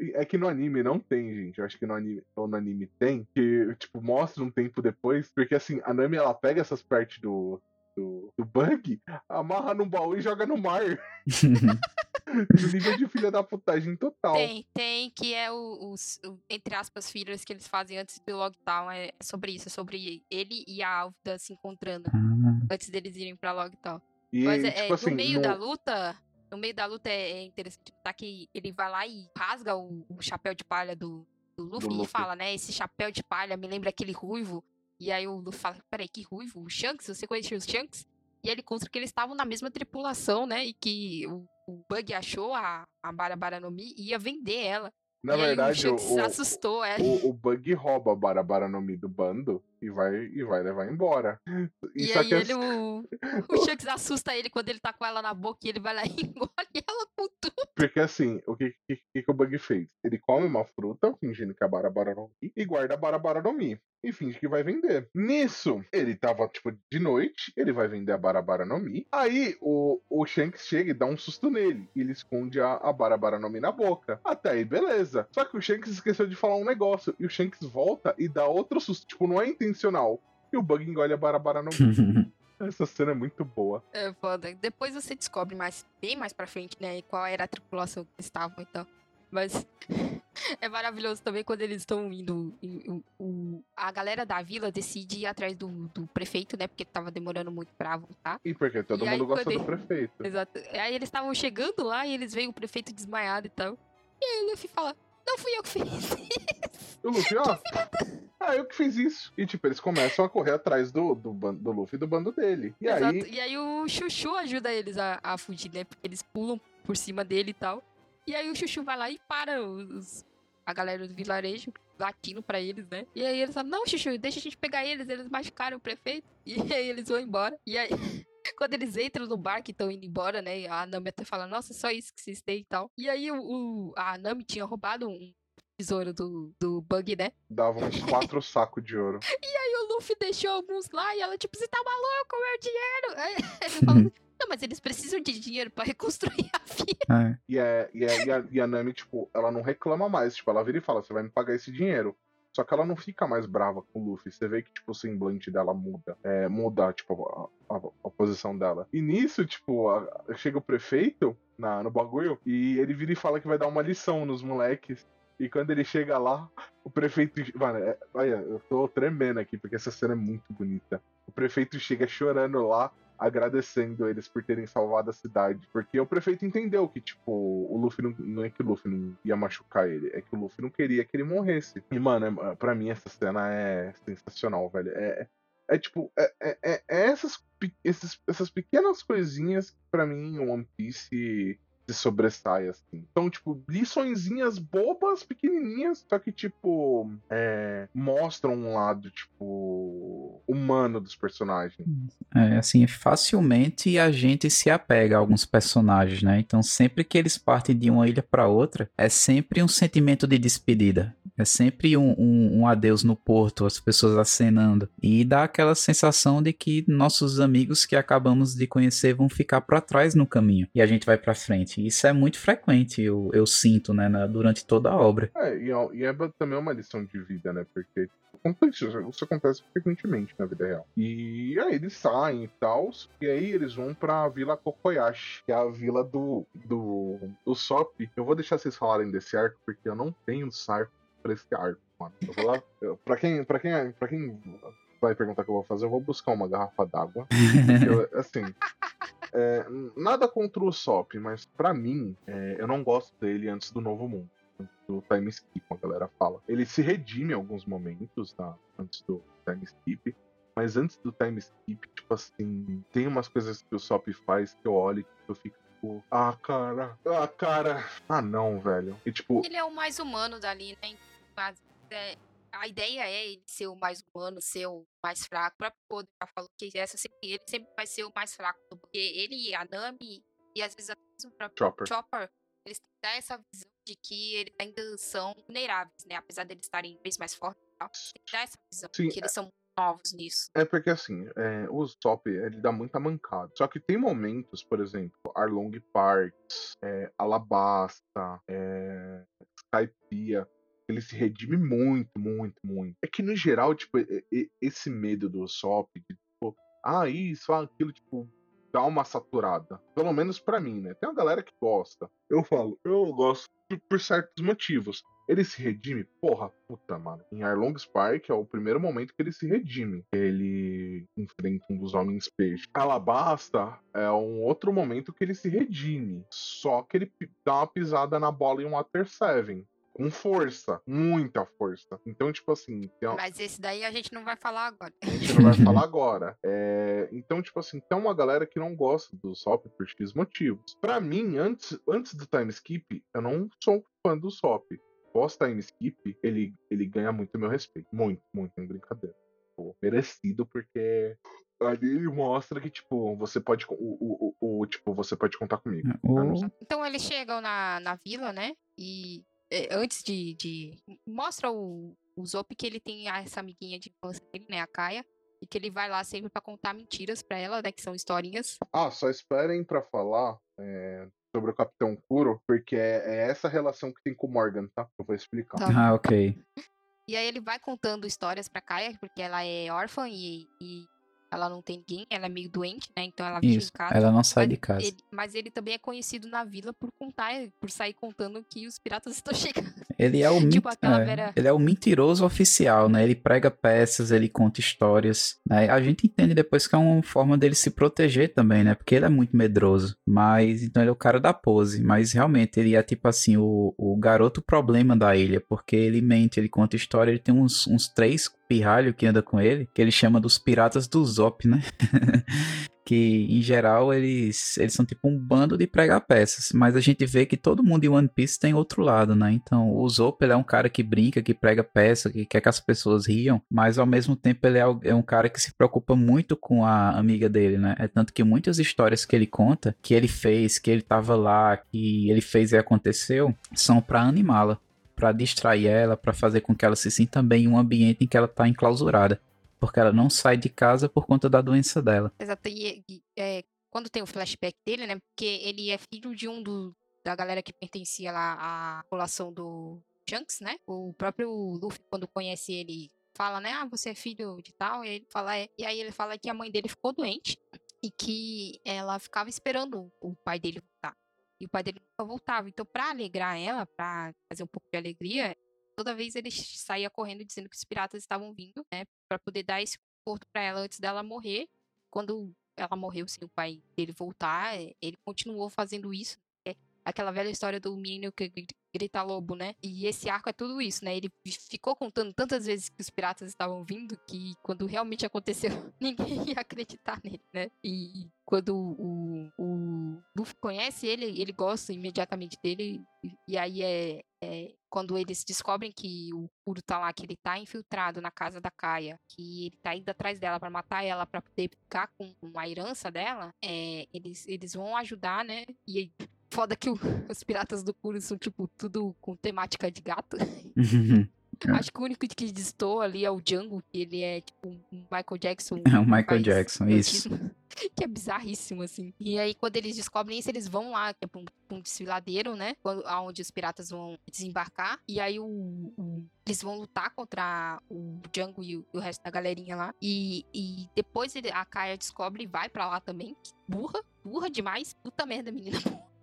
E é que no anime não tem, gente. Eu acho que no anime, ou no anime tem, que, tipo, mostra um tempo depois, porque assim, a Nami ela pega essas partes do, do, do Bug, amarra num baú e joga no mar. *laughs* Nível de filha da putagem total. Tem, tem, que é o- os, o- entre aspas, filhos que eles fazem antes do Logtown. É sobre isso, é sobre ele e a Álvida se encontrando Ah, antes deles irem pra Logtown. E, Mas é, tipo é, assim, no meio no- da luta, no meio da luta é, é interessante tá que ele vai lá e rasga o, o chapéu de palha do, do Luffy, e Luffy. fala, né? Esse chapéu de palha me lembra aquele ruivo. E aí o Luffy fala, peraí, que ruivo? O Shanks? Você conhecia os Shanks? E aí ele conta que eles estavam na mesma tripulação, né? E que o, o Bug achou a, a Barabara no Mi e ia vender ela. na e verdade, o o, Shanks se assustou, é. o, o Bug rouba a Barabara no Mi do bando e vai, e vai levar embora. E só aí que ele, o, *laughs* o Shanks assusta ele quando ele tá com ela na boca e ele vai lá e *laughs* engole ela com tudo. Porque assim, o que, que, que o Bug fez? Ele come uma fruta, fingindo que é a Barabara no Mi, e guarda a Barabara no Mi. E finge que vai vender. Nisso, ele tava, tipo, de noite, ele vai vender a Barabara no Mi. Aí o, o Shanks chega e dá um susto nele. E ele esconde a, a Barabara no Mi na boca. Até aí, beleza. Só que o Shanks esqueceu de falar um negócio. E o Shanks volta e dá outro susto. Tipo, não é intencional. E o Bug engole a Barabara no. *laughs* Essa cena é muito boa. É foda. Depois você descobre mais, bem mais pra frente, né? Qual era a tripulação que eles estavam e tal. Mas *laughs* é maravilhoso também quando eles estão indo. e o- o- a galera da vila decide ir atrás do, do prefeito, né? Porque tava demorando muito pra voltar. E porque todo E aí, mundo gosta quando do ele- prefeito. Exato. Aí eles estavam chegando lá e eles veem o prefeito desmaiado e tal. E aí o Luffy fala: Não fui eu que fiz. E o Luffy, ó. *laughs* Ah, eu que fiz isso. E tipo, eles começam a correr atrás do, do, do Luffy e do bando dele. E Exato. aí, E aí o Chuchu ajuda eles a, a fugir, né? Porque eles pulam por cima dele e tal. E aí o Chuchu vai lá e para os, a galera do vilarejo, latindo pra eles, né? E aí eles falam, não, Chuchu, deixa a gente pegar eles, eles machucaram o prefeito. *laughs* E aí eles vão embora. E aí, *laughs* quando eles entram no bar que estão indo embora, né? A Nami até fala, nossa, só isso que vocês têm e tal. E aí o, o- a Nami tinha roubado um tesouro do, do Bug, né? dava uns quatro sacos de ouro. *laughs* Aí o Luffy deixou alguns lá e ela, tipo, você tá maluco, meu dinheiro? Aí *laughs* ele fala, não, mas eles precisam de dinheiro pra *laughs* reconstruir a vida. É. E, é, e, é, e, a, e a Nami, tipo, ela não reclama mais. Tipo, ela vira e fala, você vai me pagar esse dinheiro. Só que ela não fica mais brava com o Luffy. Você vê que, tipo, o semblante dela muda. É, muda, tipo, a, a- a posição dela. E nisso, tipo, a- chega o prefeito na, no bagulho e ele vira e fala que vai dar uma lição nos moleques. E quando ele chega lá, o prefeito. Mano, é- olha, eu tô tremendo aqui, porque essa cena é muito bonita. O prefeito chega chorando lá agradecendo eles por terem salvado a cidade. Porque o prefeito entendeu que, tipo, o Luffy não, não é que o Luffy não ia machucar ele, é que o Luffy não queria que ele morresse. E, mano, é, pra mim essa cena é sensacional, velho. É, é tipo, é, é, é, é essas, esses, essas pequenas coisinhas que pra mim One Piece se sobressai, assim. Então, tipo, liçõezinhas bobas, pequenininhas, só que, tipo, é, mostram um lado, tipo, humano dos personagens. É, assim, facilmente a gente se apega a alguns personagens, né? Então, sempre que eles partem de uma ilha para outra, é sempre um sentimento de despedida. É sempre um, um, um, adeus no porto, as pessoas acenando. E dá aquela sensação de que nossos amigos que acabamos de conhecer vão ficar para trás no caminho. E a gente vai para frente. Isso é muito frequente, eu, eu sinto, né, na, durante toda a obra. É, e é, e é também uma lição de vida, né? Porque isso, isso acontece frequentemente na vida real. E aí eles saem e tal, e aí eles vão pra Vila Kokoyashi, que é a vila do, do, do Sop. Eu vou deixar vocês falarem desse arco, porque eu não tenho sarco pra esse arco, mano. Eu vou lá. Eu, pra, quem, pra, quem, pra quem vai perguntar o que eu vou fazer, eu vou buscar uma garrafa d'água. *laughs* assim. É, nada contra o Sop, mas para mim, é, eu não gosto dele antes do Novo Mundo. Do time skip, a galera fala. Ele se redime em alguns momentos, tá? Antes do time skip. Mas antes do time skip, tipo assim, tem umas coisas que o Sop faz que eu olho e eu fico tipo, ah, cara, ah, cara, ah, não, velho. E tipo. Ele é o mais humano dali, né? Mas, é, a ideia é ele ser o mais humano, ser o mais fraco. O próprio Oda já falou que essa sempre, ele sempre vai ser o mais fraco. Porque ele, a Nami e às vezes até o próprio Chopper, Chopper eles têm que dar essa visão de que eles ainda são vulneráveis, né? Apesar de eles estarem bem mais fortes e tal. Tem que dar essa visão Sim, que eles é são novos nisso. É porque assim, é, o Zop ele dá muita mancada. Só que tem momentos, por exemplo, Arlong Parks, é, Alabasta, é, ele se redime muito, muito, muito. É que no geral, tipo, esse medo do Sop, de, tipo, ah, isso, ah, aquilo, tipo, dá uma saturada. Pelo menos para mim, né? Tem uma galera que gosta. Eu falo, eu gosto por certos motivos. Ele se redime, porra, puta, mano. Em Arlong Spark é o primeiro momento que ele se redime. Ele enfrenta um dos homens peixe. Alabasta é um outro momento que ele se redime. Só que ele dá uma pisada na bola em Water 7 com força, muita força. Então, tipo assim. Uma... Mas esse daí a gente não vai falar agora. A gente não vai *laughs* falar agora. É... Então, tipo assim, tem uma galera que não gosta do Sop por X motivos. Para mim, antes, antes do time skip, eu não sou fã do Sop. Pós time skip, ele, ele ganha muito meu respeito. Muito, muito, em brincadeira. Pô, merecido, porque ali ele mostra que, tipo, você pode. O, o, o, o tipo, você pode contar comigo. Então eles chegam na, na vila, né? E é, antes de, de. Mostra o, o Zop que ele tem essa amiguinha de infância dele, né? A Kaia. E que ele vai lá sempre para contar mentiras para ela, né? Que são historinhas. Ah, só esperem para falar é, sobre o Capitão Kuro, porque é, é, essa relação que tem com o Morgan, tá? Eu vou explicar. Tá. Ah, ok. E aí ele vai contando histórias pra Kaia, porque ela é órfã e, e ela não tem ninguém, ela é meio doente, né? Então ela vive Isso, em casa. Ela não sai de casa. Ele, mas ele também é conhecido na vila por contar, por sair contando que os piratas *laughs* estão chegando. Ele é o, tipo, é, vera... ele é o mentiroso oficial, né? Ele prega peças, ele conta histórias. Né? A gente entende depois que é uma forma dele se proteger também, né? Porque ele é muito medroso. Mas então ele é o cara da pose. Mas realmente ele é tipo assim, o, o garoto problema da ilha. Porque ele mente, ele conta história, ele tem uns, uns três pirralho que anda com ele, que ele chama dos piratas do Zop, né? *laughs* que em geral eles, eles são tipo um bando de pregar peças, mas a gente vê que todo mundo em One Piece tem outro lado, né? Então o Zop ele é um cara que brinca, que prega peça, que quer que as pessoas riam, mas ao mesmo tempo ele é, é um cara que se preocupa muito com a amiga dele, né? É tanto que muitas histórias que ele conta, que ele fez, que ele tava lá, que ele fez e aconteceu, são para animá-la para distrair ela, para fazer com que ela se sinta bem em um ambiente em que ela está enclausurada. Porque ela não sai de casa por conta da doença dela. Exato. E, e é, quando tem o flashback dele, né? Porque ele é filho de um do, da galera que pertencia lá à população do Shanks, né? O próprio Luffy, quando conhece ele, fala, né? Ah, você é filho de tal. E ele fala, é. E aí ele fala que a mãe dele ficou doente e que ela ficava esperando o pai dele voltar. E o pai dele nunca voltava. Então, para alegrar ela, para fazer um pouco de alegria, toda vez ele saía correndo dizendo que os piratas estavam vindo, né? Para poder dar esse conforto para ela antes dela morrer. Quando ela morreu sem o pai dele voltar, é, ele continuou fazendo isso. É aquela velha história do menino que grita lobo, né? E esse arco é tudo isso, né? Ele ficou contando tantas vezes que os piratas estavam vindo que quando realmente aconteceu, *laughs* ninguém ia acreditar nele, né? E quando o, o Luffy conhece ele, ele gosta imediatamente dele. E, aí é, é quando eles descobrem que o Kuro tá lá, que ele tá infiltrado na casa da Kaia, que ele tá indo atrás dela pra matar ela, pra poder ficar com a herança dela, é, eles, eles vão ajudar, né? E foda que o- *laughs* os piratas do Kuro são, tipo, tudo com temática de gato. É. *laughs* Acho que o único que destoa ali é o Django, que ele é, tipo, um Michael Jackson. *laughs* É o Michael Jackson, isso. Que é bizarríssimo, assim. E aí, quando eles descobrem isso, eles vão lá, que é pra um, pra um desfiladeiro, né? Quando, onde os piratas vão desembarcar. E aí, o, o- eles vão lutar contra o Django e o, e o resto da galerinha lá. E, e depois ele- a Kaia descobre e vai pra lá também. Burra, burra demais. Puta merda, menina.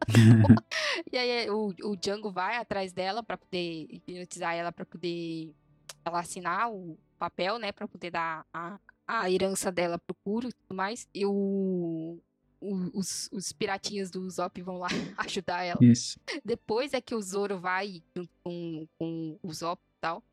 *laughs* E aí o, o Django vai atrás dela pra poder hipnotizar ela pra poder ela assinar o papel, né, Pra poder dar a, a herança dela pro Kuro e tudo mais. E o, os, os piratinhas do Zop vão lá *laughs* ajudar ela. Isso. Depois é que o Zoro vai junto com, com o Zop e tal.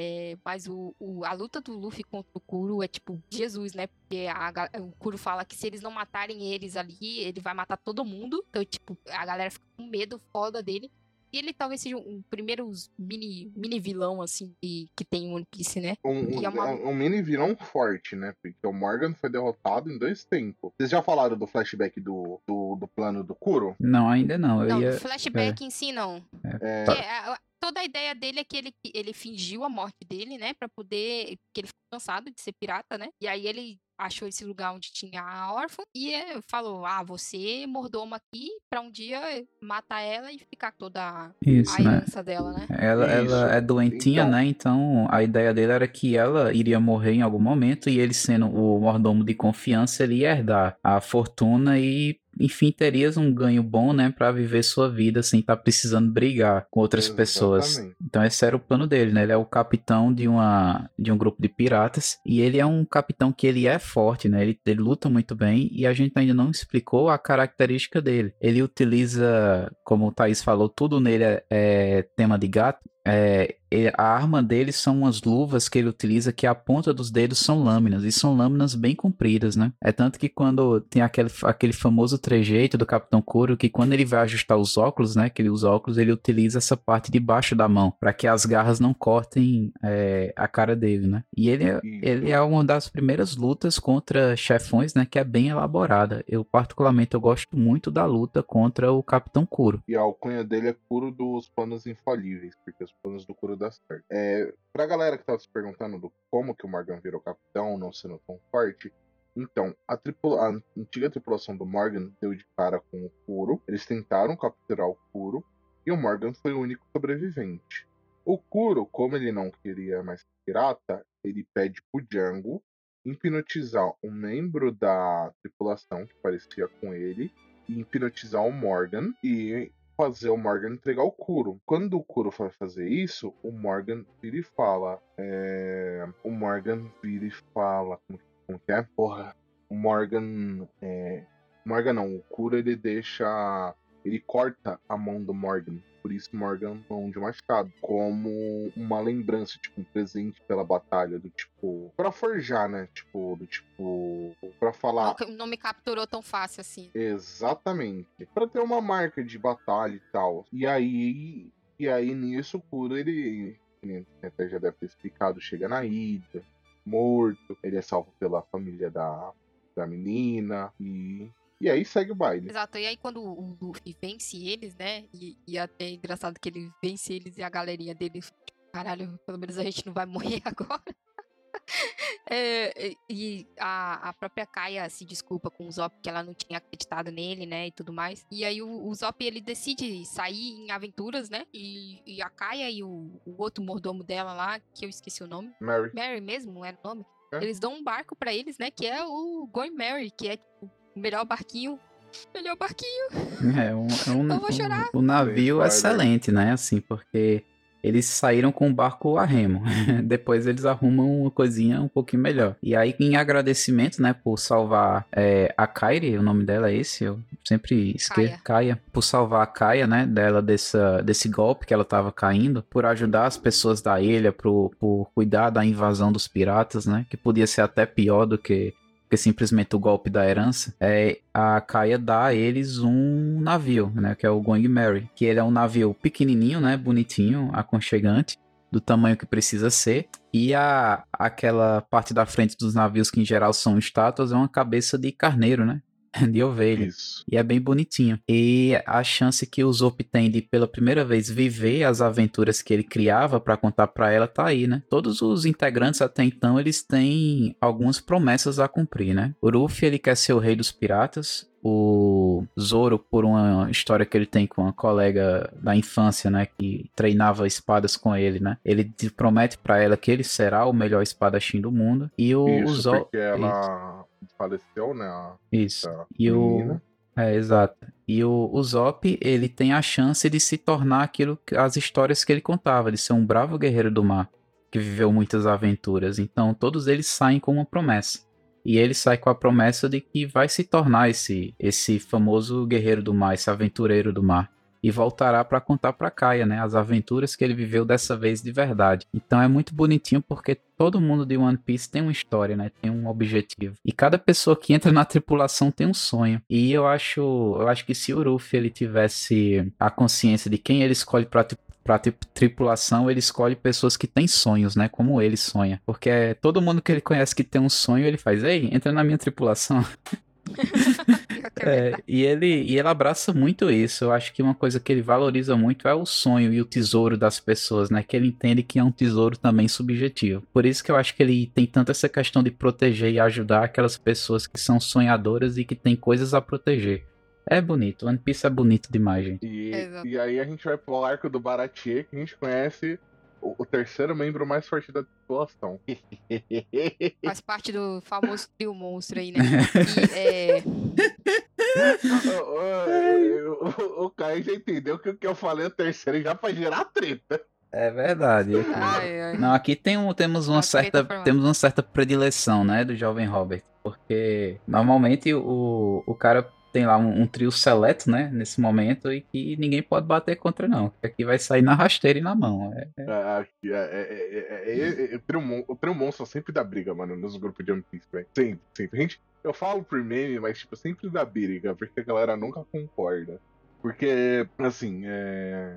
É, mas o, o- a luta do Luffy contra o Kuro é tipo Jesus, né? Porque a o Kuro fala que se eles não matarem eles ali, ele vai matar todo mundo. Então, tipo, a galera fica com medo foda dele. E ele talvez seja um primeiro mini, mini vilão, assim, que, que tem em One Piece, né? Um, E é uma- um, um mini vilão forte, né? Porque o Morgan foi derrotado em dois tempos. Vocês já falaram do flashback do, do, do plano do Kuro? Não, ainda não. Eu não, ia. flashback em si, não. É, é, a- toda a ideia dele é que ele, ele fingiu a morte dele, né? Pra poder. Porque ele ficou cansado de ser pirata, né? E aí ele achou esse lugar onde tinha a órfã e eh, falou: Ah, você mordoma aqui pra um dia matar ela e ficar toda a Isso, né? herança dela, né? Ela, Isso. ela é doentinha, Então- né? Então a ideia dele era que ela iria morrer em algum momento e ele, sendo o mordomo de confiança, ele ia herdar a fortuna e, enfim, terias um ganho bom, né? Pra viver sua vida sem estar precisando brigar com outras pessoas. Exatamente. Então esse era o plano dele, né? Ele é o capitão de, uma, de um grupo de piratas e ele é um capitão que ele é forte, né? Ele, ele luta muito bem e a gente ainda não explicou a característica dele. Ele utiliza, como o Thaís falou, tudo nele é, é tema de gato. É, a arma dele são umas luvas que ele utiliza que a ponta dos dedos são lâminas e são lâminas bem compridas, né? É tanto que quando tem aquele, aquele famoso trejeito do Capitão Kuro que quando ele vai ajustar os óculos, né? Que ele usa óculos, ele utiliza essa parte de baixo da mão para que as garras não cortem é, a cara dele, né? E ele é, ele é uma das primeiras lutas contra chefões, né? Que é bem elaborada. Eu particularmente eu gosto muito da luta contra o Capitão Kuro. E a alcunha dele é Kuro dos planos infalíveis, porque os planos do Kuro dá certo. É, pra galera que tava se perguntando do como que o Morgan virou capitão, não sendo tão forte, então, a, tripula- a antiga tripulação do Morgan deu de cara com o Kuro, eles tentaram capturar o Kuro, e o Morgan foi o único sobrevivente. O Kuro, como ele não queria mais pirata, ele pede pro Django hipnotizar um membro da tripulação que parecia com ele, e hipnotizar o Morgan e fazer o Morgan entregar o Kuro. Quando o Kuro vai fazer isso, o Morgan vira e fala. é, O Morgan vira e fala. Como, como que é? Porra. O Morgan. É... Morgan não, o Kuro ele deixa. Ele corta a mão do Morgan. Por isso Morgan mão de machado. Como uma lembrança, tipo, um presente pela batalha. Do tipo. Pra forjar, né? Tipo, do tipo. Pra falar. Não, não me capturou tão fácil assim. Exatamente. Pra ter uma marca de batalha e tal. E aí. E aí nisso o Kuro, ele. ele Até já deve ter explicado, chega na ilha, morto. Ele é salvo pela família da, da menina. E. E aí segue o baile. Exato, e aí quando o Luffy vence eles, né? E, e até é engraçado que ele vence eles e a galerinha dele. Caralho, pelo menos a gente não vai morrer *laughs* agora. É, e- a, a própria Kaia se desculpa com o Zop que ela não tinha acreditado nele, né? E tudo mais. E aí o, o Zop ele decide sair em aventuras, né? E, e a Kaia e o, o outro mordomo dela lá, que eu esqueci o nome. Mary. Mary mesmo, era o nome. É. Eles dão um barco pra eles, né? Que é o Going Mary, que é tipo, melhor barquinho. Melhor barquinho. É um, é um, *laughs* Eu vou chorar. um, um navio excelente, né? Assim, porque eles saíram com o barco a remo. *laughs* Depois eles arrumam uma coisinha um pouquinho melhor. E aí, em agradecimento, né, por salvar é, a Kairi, o nome dela é esse, eu sempre esqueço. Kaia. Kaia. Por salvar a Kaia, né, dela dessa, desse golpe que ela tava caindo, por ajudar as pessoas da ilha, por, por cuidar da invasão dos piratas, né, que podia ser até pior do que que simplesmente o golpe da herança, é a Kaia dá a eles um navio, né, que é o Going Mary, que ele é um navio pequenininho, né, bonitinho, aconchegante, do tamanho que precisa ser, e a aquela parte da frente dos navios que em geral são estátuas é uma cabeça de carneiro, né? *laughs* de ovelha. Isso. E é bem bonitinho. E a chance que o Zop tem de pela primeira vez viver as aventuras que ele criava para contar para ela tá aí, né? Todos os integrantes até então eles têm algumas promessas a cumprir, né? O Ruffy ele quer ser o rei dos piratas, o Zoro por uma história que ele tem com uma colega da infância, né, que treinava espadas com ele, né? Ele promete para ela que ele será o melhor espadachim do mundo e o, Isso, o Zoro porque ela faleceu, né? Isso. E menina. o é, exato. E o, o Zop, ele tem a chance de se tornar aquilo, as histórias que ele contava, de ser um bravo guerreiro do mar, que viveu muitas aventuras. Então, todos eles saem com uma promessa. E ele sai com a promessa de que vai se tornar esse, esse famoso guerreiro do mar, esse aventureiro do mar e voltará para contar para Kaia, né, as aventuras que ele viveu dessa vez de verdade. Então é muito bonitinho porque todo mundo de One Piece tem uma história, né, tem um objetivo. E cada pessoa que entra na tripulação tem um sonho. E eu acho, eu acho que se o Ruffy ele tivesse a consciência de quem ele escolhe para pra tripulação, ele escolhe pessoas que têm sonhos, né? Como ele sonha. Porque é todo mundo que ele conhece que tem um sonho, ele faz, ei, entra na minha tripulação. *laughs* é, e, ele, e ele abraça muito isso. Eu acho que uma coisa que ele valoriza muito é o sonho e o tesouro das pessoas, né? Que ele entende que é um tesouro também subjetivo. Por isso que eu acho que ele tem tanto essa questão de proteger e ajudar aquelas pessoas que são sonhadoras e que têm coisas a proteger. É bonito, One Piece é bonito demais, gente. E, e aí a gente vai pro arco do Baratier, que a gente conhece o, o, terceiro membro mais forte da tripulação. *laughs* *laughs* Faz parte do famoso trio monstro aí, né? *laughs* E, é... o, o, o Caio já entendeu que o que eu falei o terceiro já pra gerar treta. É verdade. Ai, ai. Não, aqui tem um, temos uma certa temos uma certa predileção, né, do jovem Robert, porque normalmente o, o cara tem lá um, um, trio seleto, né, nesse momento, e que ninguém pode bater contra, não. Aqui vai sair na rasteira e na mão. É, é... é, o, trio, o trio monstro sempre dá briga, mano, nos grupos de One Piece, velho. Sempre, sempre. Gente, eu falo por meme, mas, tipo, sempre dá briga, porque a galera nunca concorda. Porque, assim, é...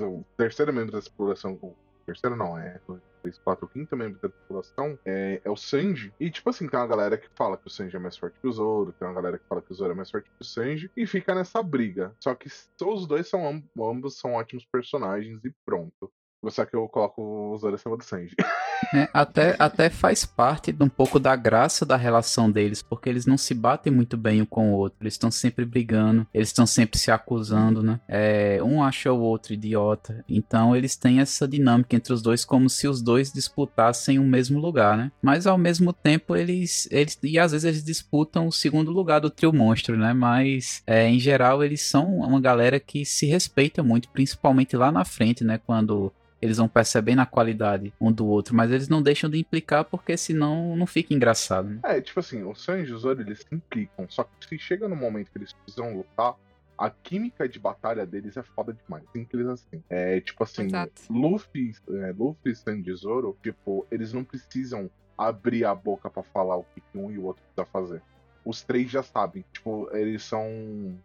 o terceiro membro da exploração terceiro não, é 3, 4, quinto membro da tripulação é, é, o Sanji. E, tipo assim, tem uma galera que fala que o Sanji é mais forte que o Zoro, tem uma galera que fala que o Zoro é mais forte que o Sanji, e fica nessa briga. Só que os dois são, ambos são ótimos personagens e pronto. Só que eu coloco o Zoro acima do Sanji. *laughs* É, até, até faz parte de um pouco da graça da relação deles, porque eles não se batem muito bem um com o outro, eles estão sempre brigando, eles estão sempre se acusando, né? É, um acha o outro idiota, então eles têm essa dinâmica entre os dois como se os dois disputassem o mesmo lugar, né? Mas ao mesmo tempo eles, eles e às vezes eles disputam o segundo lugar do trio monstro, né? Mas é, em geral eles são uma galera que se respeita muito, principalmente lá na frente, né? Quando eles vão percebendo a qualidade um do outro, mas eles não deixam de implicar porque senão não fica engraçado. Né? É, tipo assim, o Sanji e o Zoro eles se implicam, só que se chega no momento que eles precisam lutar, a química de batalha deles é foda demais. Simples assim. É tipo assim, Exato. Luffy, é, Luffy, Sanji e Zoro, tipo, eles não precisam abrir a boca para falar o que um e o outro precisa fazer. Os três já sabem. Tipo, eles são.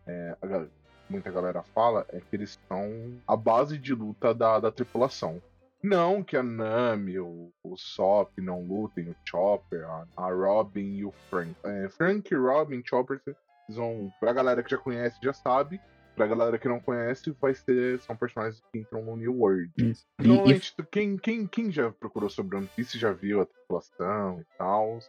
É, muita galera fala é que eles são a base de luta da, da tripulação. Não que a Nami, o, o Sop não lutem, o Chopper, a, a Robin e o Frank. É, Frank, Robin, Chopper, vão. Pra galera que já conhece, já sabe. Pra galera que não conhece, vai ser. São personagens que entram no New World. Isso. Normalmente, e... quem, quem, quem já procurou sobre One Piece já viu a tripulação e tal.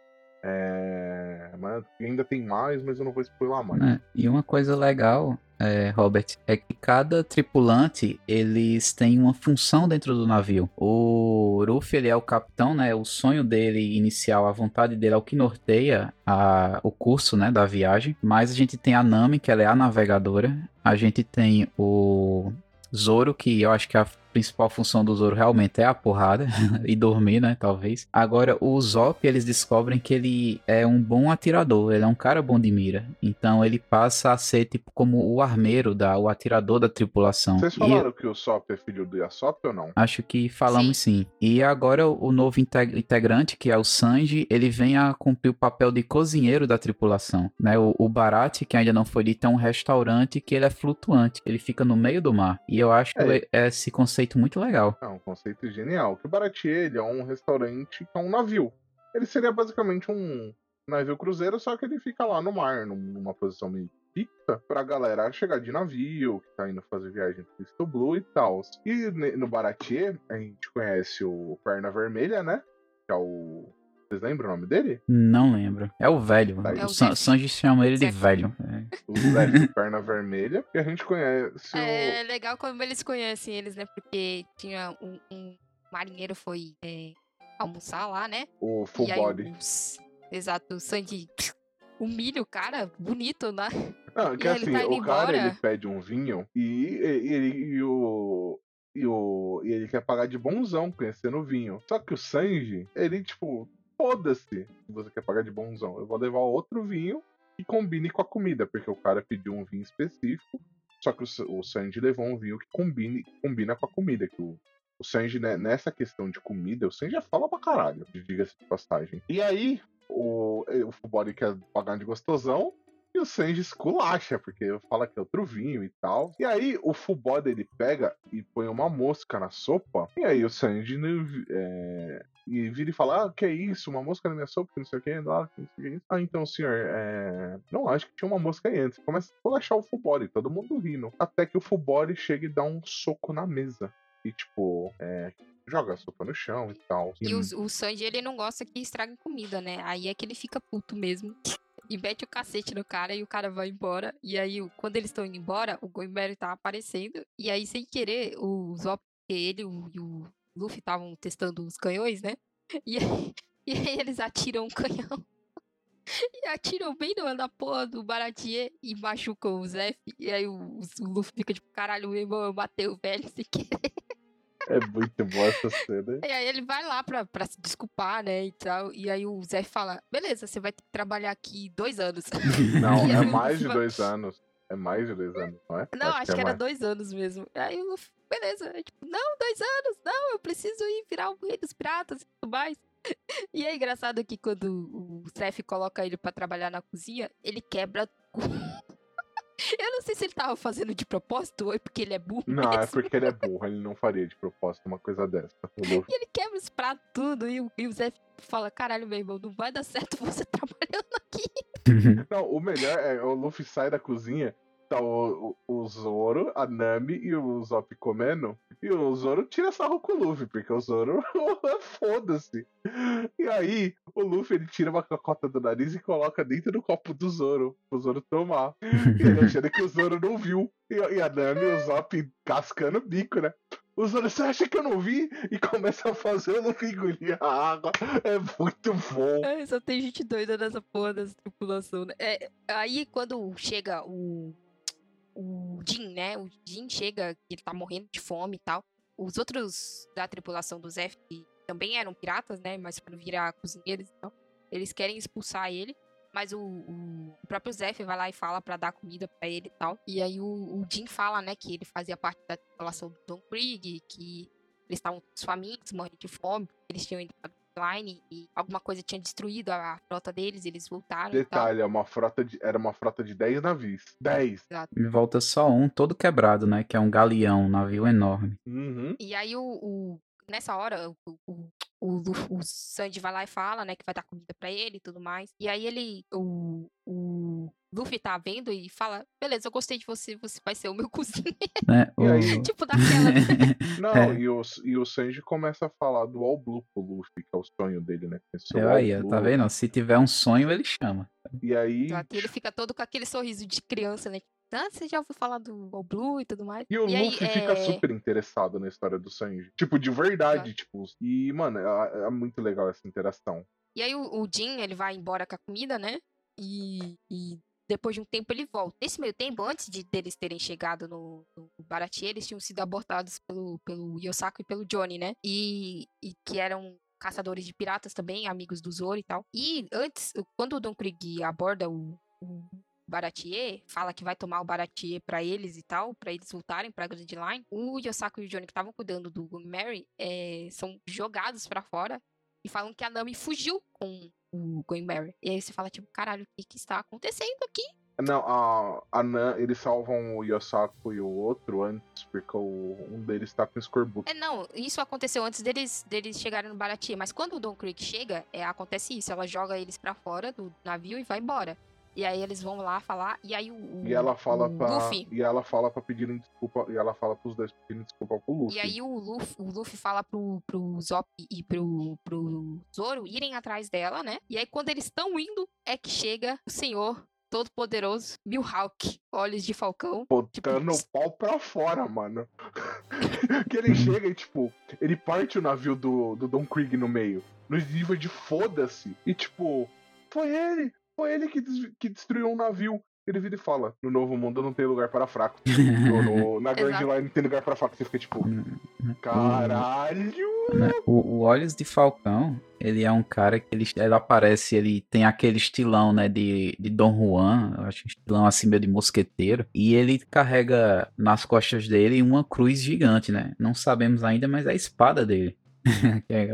É, mas ainda tem mais, mas eu não vou spoiler mais. É, e uma coisa legal, é, Robert, é que cada tripulante eles têm uma função dentro do navio. O Ruffy ele é o capitão, né? O sonho dele inicial, a vontade dele é o que norteia a, o curso, né, da viagem. Mas a gente tem a Nami, que ela é a navegadora. A gente tem o Zoro, que eu acho que é a principal função do Zoro realmente é a porrada *laughs* e dormir, né? Talvez. Agora, o Zop, eles descobrem que ele é um bom atirador, ele é um cara bom de mira. Então ele passa a ser tipo como o armeiro, da, o atirador da tripulação. Vocês falaram e... que o Sop é filho do Yasop ou não? Acho que falamos sim. sim. E agora o novo integrante, que é o Sanji, ele vem a cumprir o papel de cozinheiro da tripulação. Né? O, o Barat, que ainda não foi dito, é um restaurante que ele é flutuante, ele fica no meio do mar. E eu acho é. esse conceito muito legal. É um conceito genial. Que o Baratier, ele é um restaurante que é um navio. Ele seria basicamente um navio cruzeiro, só que ele fica lá no mar, numa posição meio fixa pra galera chegar de navio, que tá indo fazer viagem pro Cristo Blue e tal. E no Baratier, a gente conhece o Perna Vermelha, né? Que é o vocês lembram o nome dele? Não lembro. É o velho. Tá, é o San Sanji chama ele de velho. É. O velho de perna vermelha. E a gente conhece. É o... legal como eles conhecem eles, né? Porque tinha um, um marinheiro foi é, almoçar lá, né? O full e body. Os... Exato, o Sanji *laughs* humilha o cara, bonito, né? Não, *laughs* que e assim, tá o cara ele pede um vinho e, e, e, e o. E, o, e ele quer pagar de bonzão conhecendo o vinho. Só que o Sanji, ele, tipo, foda-se se você quer pagar de bonzão. Eu vou levar outro vinho que combine com a comida, porque o cara pediu um vinho específico, só que o, o Sanji levou um vinho que combine, combina com a comida. Que o, o Sanji, né, nessa questão de comida, o Sanji já fala pra caralho, diga-se de passagem. E aí, o, o Fubori quer pagar de gostosão, e o Sanji esculacha, porque fala que é outro vinho e tal. E aí o Fubode ele pega e põe uma mosca na sopa. E aí o Sanji é, e vira e fala: Ah, que é isso? Uma mosca na minha sopa, que não sei o que, lá, não sei o que. Ah, então, senhor, é... não acho que tinha uma mosca aí antes. Começa a achar o Fubori, todo mundo rindo. Até que o Fubori chega e dá um soco na mesa. E tipo, é, joga a sopa no chão e tal. E, o, o Sanji, ele não gosta que estrague comida, né? Aí é que ele fica puto mesmo *laughs* e mete o cacete no cara e o cara vai embora. E aí, quando eles estão indo embora, o Goimberry tá aparecendo. E aí, sem querer, o Zop, ele e o Luffy estavam testando os canhões, né? *laughs* E aí, e aí eles atiram um canhão. *laughs* E atiram bem na porra do Baratier e machucam o Zef. E aí o, o Luffy fica tipo, caralho, meu irmão, eu matei o velho sem querer. É muito boa essa cena. E aí ele vai lá pra, pra se desculpar, né, e tal. E aí o Zé fala, beleza, você vai ter que trabalhar aqui dois anos. *laughs* Não, é mais de dois anos. É mais de dois anos, não é? Não, acho, acho que, que é era mais. dois anos mesmo. Aí o beleza. É tipo, não, dois anos, não, eu preciso ir virar o rei dos pratas e tudo mais. *laughs* E é engraçado que quando o chefe coloca ele para trabalhar na cozinha, ele quebra eu não sei se ele tava fazendo de propósito ou é porque ele é burro. Não, é mesmo. é porque ele é burro. Ele não faria de propósito uma coisa dessa. E ele quebra os pratos tudo. E, e o Zé fala: caralho, meu irmão, não vai dar certo *laughs* você trabalhando aqui. Não, o melhor é o Luffy sai da cozinha tá o, o, o Zoro, a Nami e o Zop comendo. E o Zoro tira sarro com o Luffy, porque o Zoro *laughs* foda-se. E aí, o Luffy ele tira uma cacota do nariz e coloca dentro do copo do Zoro, pro Zoro tomar. E ele achando que o Zoro não viu. E, e a Nami e o Zop cascando o bico, né? O Zoro, você acha que eu não vi? E começa a fazer o Luffy engolir a água. É muito bom. É, só tem gente doida nessa porra dessa tripulação, né? É, aí, quando chega o o Jin, né? O Jin chega, ele tá morrendo de fome e tal. Os outros da tripulação do Zef, que também eram piratas, né? Mas para virar cozinheiros e tal, eles querem expulsar ele. Mas o, o, próprio Zef vai lá e fala para dar comida para ele e tal. E aí o, o Jin fala, né, que ele fazia parte da tripulação do Don Krieg, que eles estavam famintos, morrendo de fome, eles tinham pra Line e alguma coisa tinha destruído a frota deles, eles voltaram. Detalhe, é uma frota de, era uma frota de 10 navios. 10. Exato. E volta só um, todo quebrado, né? Que é um galeão, um navio enorme. Uhum. E aí o, o nessa hora, o, o, o, o Sandy vai lá e fala, né, que vai dar comida para ele e tudo mais. E aí ele, o, o Luffy tá vendo e fala, beleza, eu gostei de você, você vai ser o meu *laughs* cozinheiro. É, o... tipo daquela. Né? *laughs* Não, é. e, o, e o Sanji começa a falar do All Blue pro Luffy, que é o sonho dele, né? É, aí, tá vendo? Se tiver um sonho, ele chama. E aí. Ele fica todo com aquele sorriso de criança, né? Ah, você já ouviu falar do All Blue e tudo mais? E o e Luffy aí, fica é... super interessado na história do Sanji. Tipo, de verdade, tipo. E, mano, é, é, muito legal essa interação. E aí o, o Jin, ele vai embora com a comida, né? E, e depois de um tempo ele volta. Nesse meio tempo, antes de deles terem chegado no, no Baratie, eles tinham sido abortados pelo, pelo Yosaku e pelo Johnny, né? E, e que eram caçadores de piratas também, amigos do Zoro e tal. E antes, quando o Don Krieg aborda o, o Baratier, fala que vai tomar o Baratier para eles e tal, para eles voltarem pra Grand Line, o Yosaku e o Johnny que estavam cuidando do Mary é, são jogados para fora e falam que a Nami fugiu com o Going Mary. E aí você fala, tipo, caralho, o que, que está acontecendo aqui? Não, a, a Nan, eles salvam o Yosaku e o outro antes, porque o, um deles tá com escorbuto. É, não, isso aconteceu antes deles, deles chegarem no Baratie, mas quando o Don Creek chega, é, acontece isso, ela joga eles para fora do navio e vai embora. E aí eles vão lá falar, e aí o. E ela fala pra. Luffy. E ela fala pra pedirem desculpa. E ela fala pros dois pedirem desculpa pro Luffy. E aí o Luffy, o Luffy fala pro, pro Zop e pro, pro Zoro irem atrás dela, né? E aí quando eles estão indo, é que chega o senhor todo-poderoso Mihawk, olhos de falcão. Botando o pau pra fora, mano. *laughs* que ele chega e, tipo, ele parte o navio do, do Don Krieg no meio. No nível de foda-se. E, tipo, foi ele! Foi ele que, des- que destruiu um navio. Ele vira e fala: No novo mundo não tem lugar para fracos. No- na *laughs* Grand. Line não tem lugar para fracos. Você fica tipo: Caralho! O, o Olhos de Falcão, ele é um cara que ele, ele aparece, ele tem aquele estilão, né, de, de Dom Juan, eu acho um estilão assim meio de mosqueteiro, e ele carrega nas costas dele uma cruz gigante, né? Não sabemos ainda, mas é a espada dele. *laughs* É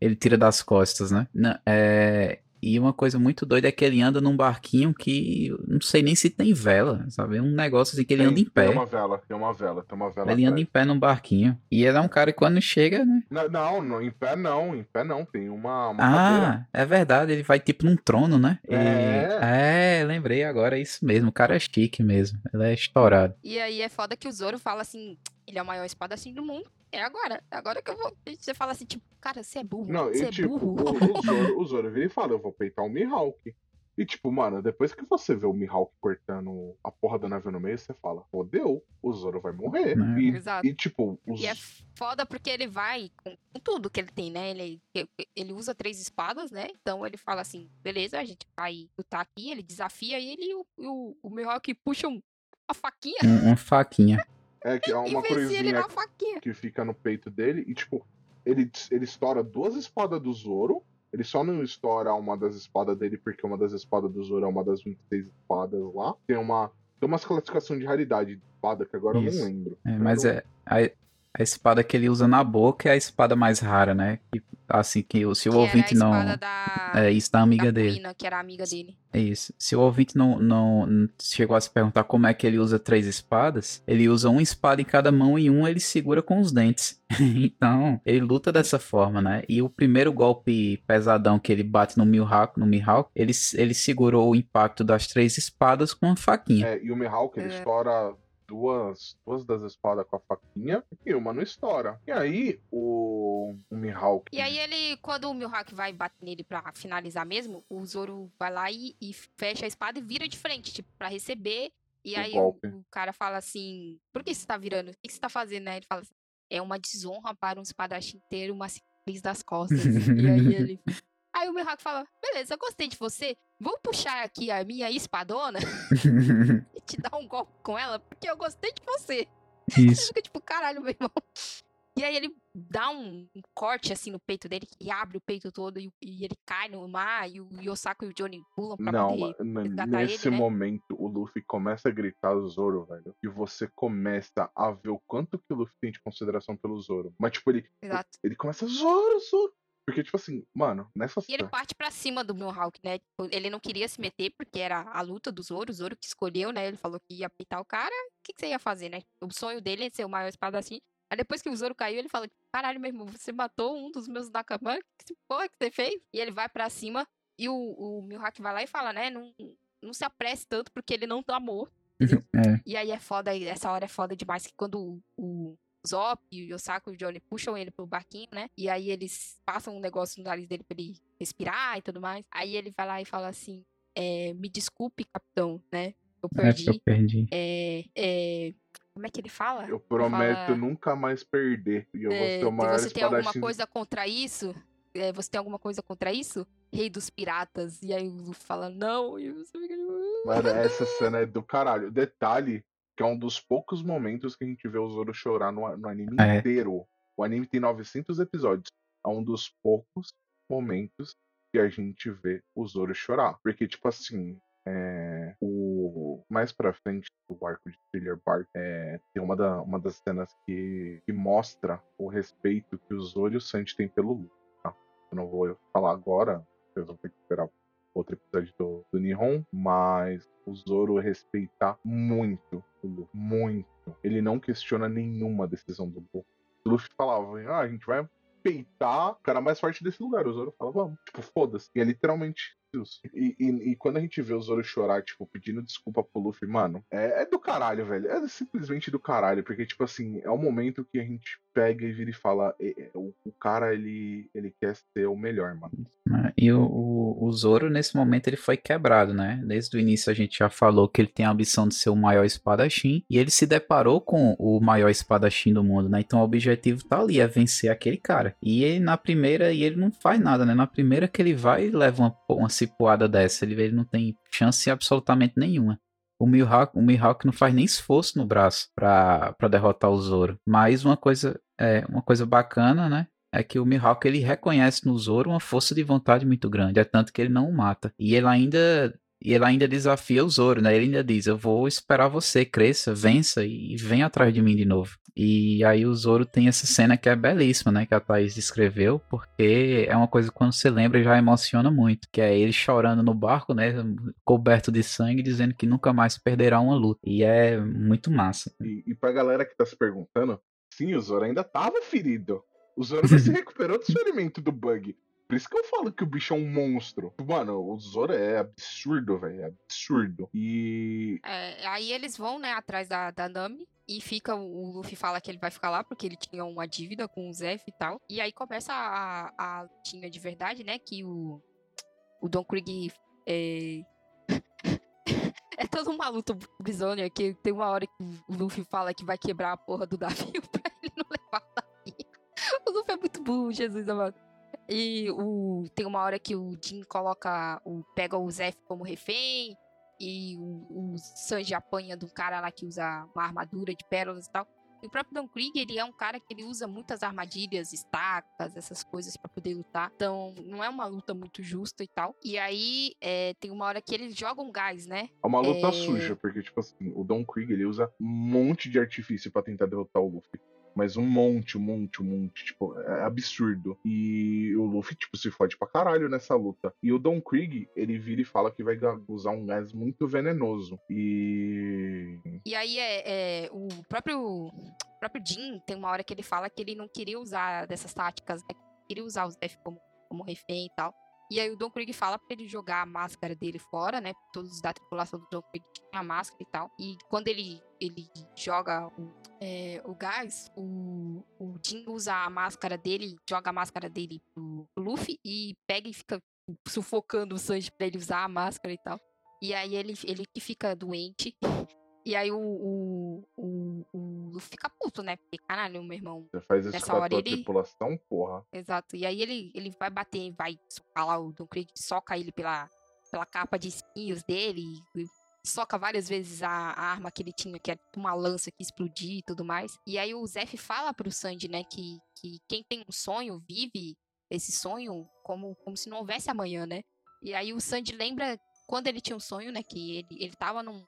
ele tira das costas, né? Não, é, e uma coisa muito doida é que ele anda num barquinho que não sei nem se tem vela, sabe? É um negócio assim que ele Tem- anda em pé. Tem uma vela, tem uma vela, tem uma vela. Ele anda em pé num barquinho. E ele é um cara que quando chega, né? Não, não, não, em pé não, em pé não. Tem uma, uma cadeira. Ah, é verdade, ele vai tipo num trono, né? É. É, lembrei agora, é isso mesmo. O cara é chique mesmo. Ele é estourado. E aí é foda que o Zoro fala assim, ele é o maior espadachim do mundo. É agora, é agora que eu vou. Você fala assim, tipo, cara, você é burro. Não, você e é tipo, burro. o, o Zoro, o Zoro vira e fala, eu vou peitar o Mihawk. E tipo, mano, depois que você vê o Mihawk cortando a porra do navio no meio, você fala, fodeu, o Zoro vai morrer. Né? E, Exato. e tipo, os... E é foda porque ele vai com, com tudo que ele tem, né? Ele, ele usa três espadas, né? Então ele fala assim, beleza, a gente vai lutar aqui, ele desafia ele e o, o, o Mihawk puxa um- uma faquinha Um, um faquinha. É que é uma cruzinha que fica no peito dele e tipo, ele, ele estoura duas espadas do Zoro. Ele só não estoura uma das espadas dele porque uma das espadas do Zoro é uma das 26 espadas lá. Tem uma tem umas classificação de raridade de espada que agora eu Isso. não lembro. É, Eu mas não- é. A, a espada que ele usa na boca é a espada mais rara, né? Que, assim, que o- se o Que era a ouvinte não. da, É isso da amiga da dele. Que era amiga dele. É isso. Se o ouvinte não, não, não chegou a se perguntar como é que ele usa três espadas, ele usa uma espada em cada mão e um ele segura com os dentes. *laughs* então, ele luta dessa forma, né? E o primeiro golpe pesadão que ele bate no Mihawk, no Mihawk ele, ele segurou o impacto das três espadas com uma faquinha. É, e o Mihawk, ele É. estoura duas, duas das espadas com a faquinha e uma não estoura. E aí, o, o Mihawk... E aí ele, quando o Mihawk vai bater nele pra finalizar mesmo, o Zoro vai lá e, e fecha a espada e vira de frente, tipo, pra receber. E aí o, o cara fala assim, por que você tá virando? O que você tá fazendo, né? Ele fala assim, é uma desonra para um espadachim ter uma cicatriz das costas. e aí ele... *laughs* Aí o Mihawk fala, beleza, eu gostei de você, vou puxar aqui a minha espadona *laughs* e te dar um golpe com ela, porque eu gostei de você. isso. *laughs* Fica tipo, caralho, meu irmão. E aí ele dá um, um corte assim no peito dele, que abre o peito todo e, e ele cai no mar e o Yosaku e o Johnny pulam pra Não, poder nesse ele, né? momento o Luffy começa a gritar Zoro, velho. E você começa a ver o quanto que o Luffy tem de consideração pelo Zoro. Mas, tipo, ele, Exato. ele começa, Zoro, Zoro. Porque, tipo assim, mano, nessa E ele parte pra cima do Mihawk, né? Tipo, ele não queria se meter porque era a luta do Zoro, o Zoro que escolheu, né? Ele falou que ia peitar o cara. O que, que você ia fazer, né? O sonho dele é ser o maior espadachim. Aí depois que o Zoro caiu, ele fala: Caralho, meu irmão, você matou um dos meus Nakama? Que porra que você fez? E ele vai pra cima e o, o Mihawk vai lá e fala, né? Não, não se apresse tanto porque ele não tá morto. *laughs* É. E aí é foda, essa hora é foda demais que quando o, o Zop e o Yosaku e o Johnny puxam ele pro barquinho, né? E aí eles passam um negócio no nariz dele pra ele respirar e tudo mais. Aí ele vai lá e fala assim: é, Me desculpe, capitão, né? Eu É porque eu perdi. perdi. É, é, como é que ele fala? Eu prometo fala, nunca mais perder. E eu vou é, se maior você tem alguma coisa contra isso, é, você tem alguma coisa contra isso? Rei dos piratas. E aí o Luffy fala, não. E você fica. Mano, essa cena é do caralho. Detalhe que é um dos poucos momentos que a gente vê o Zoro chorar no, no anime É. inteiro. O anime tem 900 episódios. É um dos poucos momentos que a gente vê o Zoro chorar. Porque, tipo assim, é, o mais pra frente do arco de Thriller Bark é, tem uma, da- uma das cenas que, que mostra o respeito que o Zoro e o Sanji têm pelo Luffy. tá? Eu não vou falar agora, vocês vão ter que esperar outro episódio do, do Nihon, mas o Zoro respeita muito o Luffy, muito. Ele não questiona nenhuma decisão do Luffy. O Luffy falava, ah, a gente vai peitar o cara mais forte desse lugar. O Zoro fala, vamos. Tipo, foda-se. E é literalmente isso. E, e- e quando a gente vê o Zoro chorar, tipo, pedindo desculpa pro Luffy, mano, é, é do caralho, velho. É simplesmente do caralho. Porque, tipo assim, é o momento que a gente pega e vira e fala, "É- é, o, o cara, ele, ele quer ser o melhor, mano. né? E o, o, o Zoro, nesse momento, ele foi quebrado, né? Desde o início a gente já falou que ele tem a ambição de ser o maior espadachim. E ele se deparou com o maior espadachim do mundo, né? Então o objetivo tá ali, é vencer aquele cara. E ele, na primeira, e ele não faz nada, né? Na primeira que ele vai leva uma, uma cipuada dessa. Ele, ele não tem chance absolutamente nenhuma. O Mihawk, o Mihawk não faz nem esforço no braço pra, derrotar o Zoro. Mas uma coisa, é, uma coisa bacana, né? é que o Mihawk ele reconhece no Zoro uma força de vontade muito grande, é tanto que ele não o mata. E ele ainda e ele ainda desafia o Zoro, né? Ele ainda diz: "Eu vou esperar você cresça, vença e venha atrás de mim de novo". E aí o Zoro tem essa cena que é belíssima, né, que a Thaís descreveu, porque é uma coisa que quando você lembra já emociona muito, que é ele chorando no barco, né, coberto de sangue, dizendo que nunca mais perderá uma luta. E é muito massa. E, e pra galera que tá se perguntando, sim, o Zoro ainda tava ferido. O Zoro *laughs* se recuperou do ferimento do bug. Por isso que eu falo que o bicho é um monstro. Mano, o Zoro é absurdo, velho. É absurdo. E. É, aí eles vão, né, atrás da, da Nami. E fica, o Luffy fala que ele vai ficar lá porque ele tinha uma dívida com o Zef e tal. E aí começa a, a lutinha de verdade, né? Que o, o Don Krieg é... *laughs* é toda uma luta bizonha que tem uma hora que o Luffy fala que vai quebrar a porra do navio *laughs* pra ele não levar o navio. O Luffy é muito burro, Jesus amado. E o, tem uma hora que o Jin coloca, o, pega o Zef como refém. E o, o Sanji apanha de um cara lá que usa uma armadura de pérolas e tal. E o próprio Don Krieg, ele é um cara que ele usa muitas armadilhas, estacas, essas coisas pra poder lutar. Então, não é uma luta muito justa e tal. E aí, é, tem uma hora que eles jogam gás, né? É uma luta É. suja, porque, tipo assim, o Don Krieg ele usa um monte de artifício pra tentar derrotar o Luffy. Mas um monte, um monte, um monte. Tipo, é absurdo. E o Luffy, tipo, se fode pra caralho nessa luta. E o Don Krieg, ele vira e fala que vai usar um gás muito venenoso. E. E aí, é, é, o próprio, o próprio Jin, tem uma hora que ele fala que ele não queria usar dessas táticas, né? Queria usar os Zef como, como refém e tal. E aí o Don Krieg fala pra ele jogar a máscara dele fora, né? Todos da tripulação do Don Krieg tinham a máscara e tal. E quando ele, ele joga o, é, o gás, o, o Jin usa a máscara dele, joga a máscara dele pro, Luffy e pega e fica sufocando o Sanji pra ele usar a máscara e tal. E aí ele, ele que fica doente. E aí o, o, o, o Luffy fica puto, né? Porque, caralho, meu irmão, Você faz isso Nessa hora ele- tripulação, porra. Exato. E aí ele, ele vai bater, vai socar lá o Don Krieg, soca ele pela, pela capa de espinhos dele, soca várias vezes a, a arma que ele tinha, que era tipo uma lança que explodia e tudo mais. E aí o Zef fala pro Sanji, né, que, que quem tem um sonho vive esse sonho como, como se não houvesse amanhã, né? E aí o Sanji lembra quando ele tinha um sonho, né, que ele, ele tava num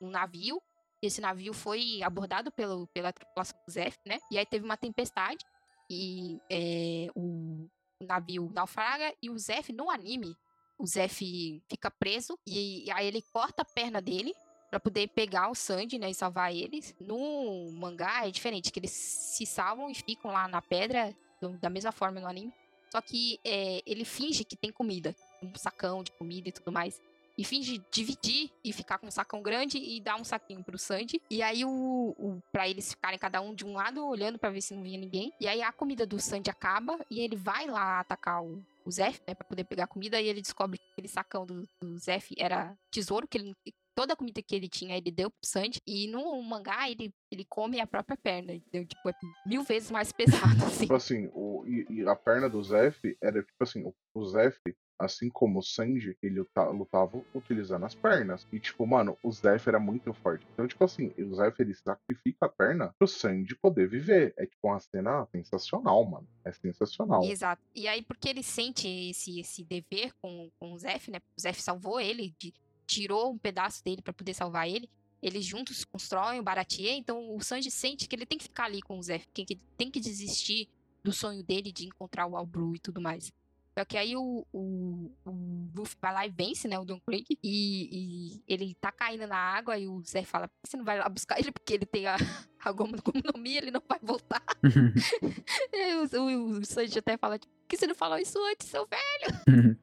navio, e esse navio foi abordado pelo, pela tripulação do Zef, né? E aí teve uma tempestade, e é, o, o navio naufraga e o Zef no anime, o Zef fica preso e, aí ele corta a perna dele pra poder pegar o Sanji, né, e salvar eles. No mangá é diferente, que eles se salvam e ficam lá na pedra do- da mesma forma no anime. Só que é, ele finge que tem comida, um sacão de comida e tudo mais. E finge dividir e ficar com um sacão grande e dar um saquinho pro Sanji. E aí, o, o, pra eles ficarem cada um de um lado, olhando pra ver se não vinha ninguém. E aí a comida do Sanji acaba e ele vai lá atacar o, o Zef, né? Pra poder pegar comida. E ele descobre que aquele sacão do, do Zef era tesouro, que ele. Toda a comida que ele tinha, ele deu pro Sanji. E no mangá, ele, ele come a própria perna. Entendeu? Tipo, é mil vezes mais *laughs* pesado, assim. Tipo assim, o, e, e a perna do Zef era tipo assim, o, o Zef, assim como o Sanji, ele luta- lutava utilizando as pernas. E tipo, mano, o Zef era muito forte. Então, tipo assim, o Zef ele sacrifica a perna pro Sanji poder viver. É tipo uma cena sensacional, mano. É sensacional. Exato. E aí, porque ele sente esse, esse dever com, com o Zef, né? O Zef salvou ele, de- tirou um pedaço dele pra poder salvar ele. Eles juntos constroem o Baratie, então o Sanji sente que ele tem que ficar ali com o Zef, que ele tem que desistir do sonho dele de encontrar o All Blue e tudo mais. Só que aí o, o, o Luffy vai lá e vence, né, o Don Krieg, e, e ele tá caindo na água e o Zé fala, "Por que você não vai lá buscar ele porque ele tem a, *laughs* a Gomu no Mi, ele não vai voltar. *laughs* *laughs* O, o, o Sanji até fala, tipo, por que você não falou isso antes, seu velho?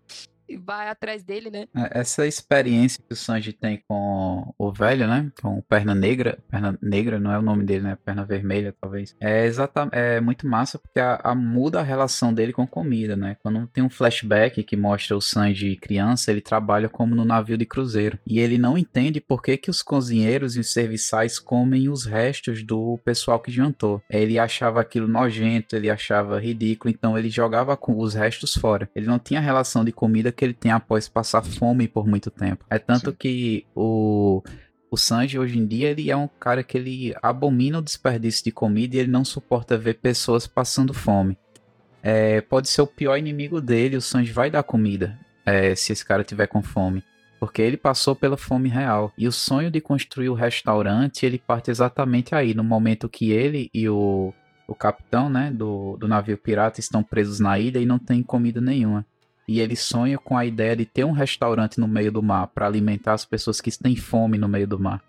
E vai atrás dele, né? É, Essa experiência que o Sanji tem com o velho, né? Com Perna Negra. Perna Negra não é o nome dele, né? Perna Vermelha, talvez. É, exata, é muito massa porque a, a- muda a relação dele com comida, né? Quando tem um flashback que mostra o Sanji criança, ele trabalha como no navio de cruzeiro. E ele não entende por que, que os cozinheiros e os serviçais comem os restos do pessoal que jantou. Ele achava aquilo nojento, ele achava ridículo, então ele jogava os restos fora. Ele não tinha relação de comida que ele tem após passar fome por muito tempo. É tanto Sim. que o o Sanji hoje em dia ele é um cara que ele abomina o desperdício de comida e ele não suporta ver pessoas passando fome. É, pode ser o pior inimigo dele, o Sanji vai dar comida é, se esse cara tiver com fome. Porque ele passou pela fome real. E o sonho de construir o restaurante, ele parte exatamente aí, no momento que ele e o, o capitão né, do, do navio pirata estão presos na ilha e não tem comida nenhuma. E ele sonha com a ideia de ter um restaurante no meio do mar para alimentar as pessoas que têm fome no meio do mar.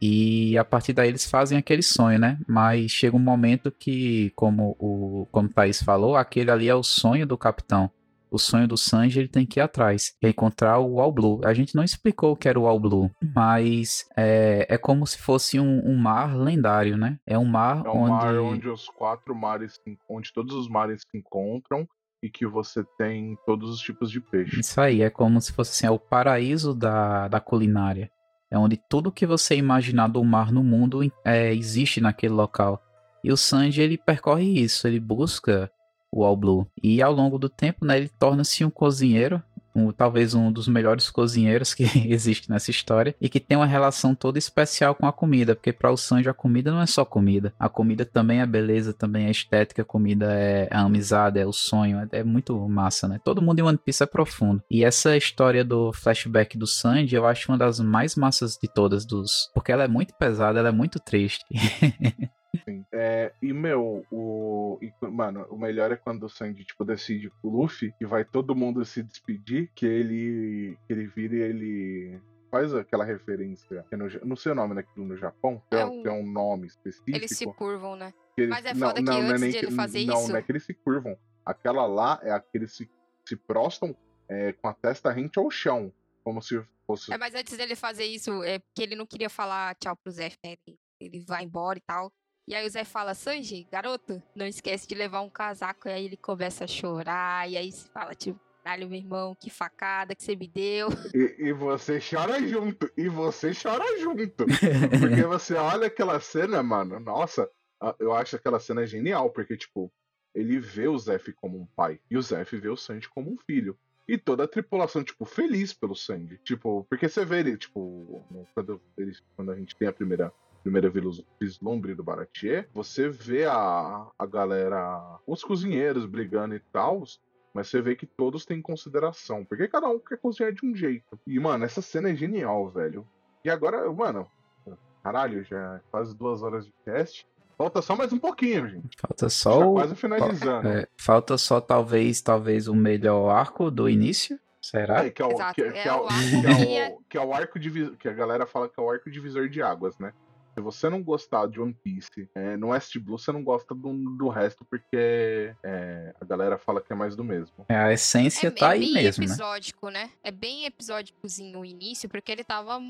E a partir daí eles fazem aquele sonho, né? Mas chega um momento que, como o como o Thaís falou, aquele ali é o sonho do capitão. O sonho do Sanji ele tem que ir atrás, é encontrar o All Blue. A gente não explicou o que era o All Blue, mas é, é como se fosse um, um mar lendário, né? É um mar É um onde... mar onde os quatro mares, onde todos os mares se encontram e que você tem todos os tipos de peixe. Isso aí, é como se fosse assim, é o paraíso da, da culinária. É onde tudo que você imaginar do mar no mundo é, existe naquele local. E o Sanji, ele percorre isso, ele busca o All Blue. E ao longo do tempo, né, ele torna-se um cozinheiro, um- talvez um dos melhores cozinheiros que *laughs* existe nessa história, e que tem uma relação toda especial com a comida, porque para o Sanji a comida não é só comida. A comida também é beleza, também é estética, a comida é a amizade, é o sonho, é, é muito massa, né? Todo mundo em One Piece é profundo. E essa história do flashback do Sanji, eu acho uma das mais massas de todas dos, porque ela é muito pesada, ela é muito triste. *laughs* Sim. É, e, meu, o. e, mano, o melhor é quando o Sandy, tipo, decide com o Luffy e vai todo mundo se despedir, que ele. que ele vira e ele. Faz aquela referência. é no não sei o nome daquilo no Japão. Tem, É um- tem um nome específico. Eles se curvam, né? eles- Mas é foda que não é antes nem de ele fazer não, isso- Não é que eles se curvam. Aquela lá é a que eles se, se prostam é, com a testa rente ao chão. Como se fosse. É, mas antes dele fazer isso, é porque ele não queria falar tchau pro Zé, né? Ele, ele vai embora e tal. E aí o Zé fala, Sanji, garoto, não esquece de levar um casaco. E aí ele começa a chorar. E aí se fala, tipo, caralho, meu irmão, que facada que você me deu. *laughs* E, e você chora junto. E você chora junto. *laughs* Porque você olha aquela cena, mano. Nossa, a- eu acho aquela cena genial. Porque, tipo, ele vê o Zef como um pai. E o Zef vê o Sanji como um filho. E toda a tripulação, tipo, feliz pelo Sanji. Tipo, porque você vê ele, tipo, quando, eles, quando a gente tem a primeira. Primeira vilus- vislumbre do Baratier, você vê a, a galera, os cozinheiros brigando e tal, mas você vê que todos têm consideração, porque cada um quer cozinhar de um jeito. E, mano, essa cena é genial, velho. E agora, mano, caralho, já é quase duas horas de teste. Falta só mais um pouquinho, gente. Falta Tá só o... quase finalizando. é, falta só talvez, talvez o melhor arco do início. Será? É, que é o, Exato, que, é que o, que é- o, que é o arco divisor, que a galera fala que é o arco divisor de águas, né? Se você não gostar de One Piece, é, no West Blue você não gosta do, do resto porque é, a galera fala que é mais do mesmo. É, a essência é, tá é aí bem mesmo, né? episódico, né? É bem episódicozinho o início, porque ele tava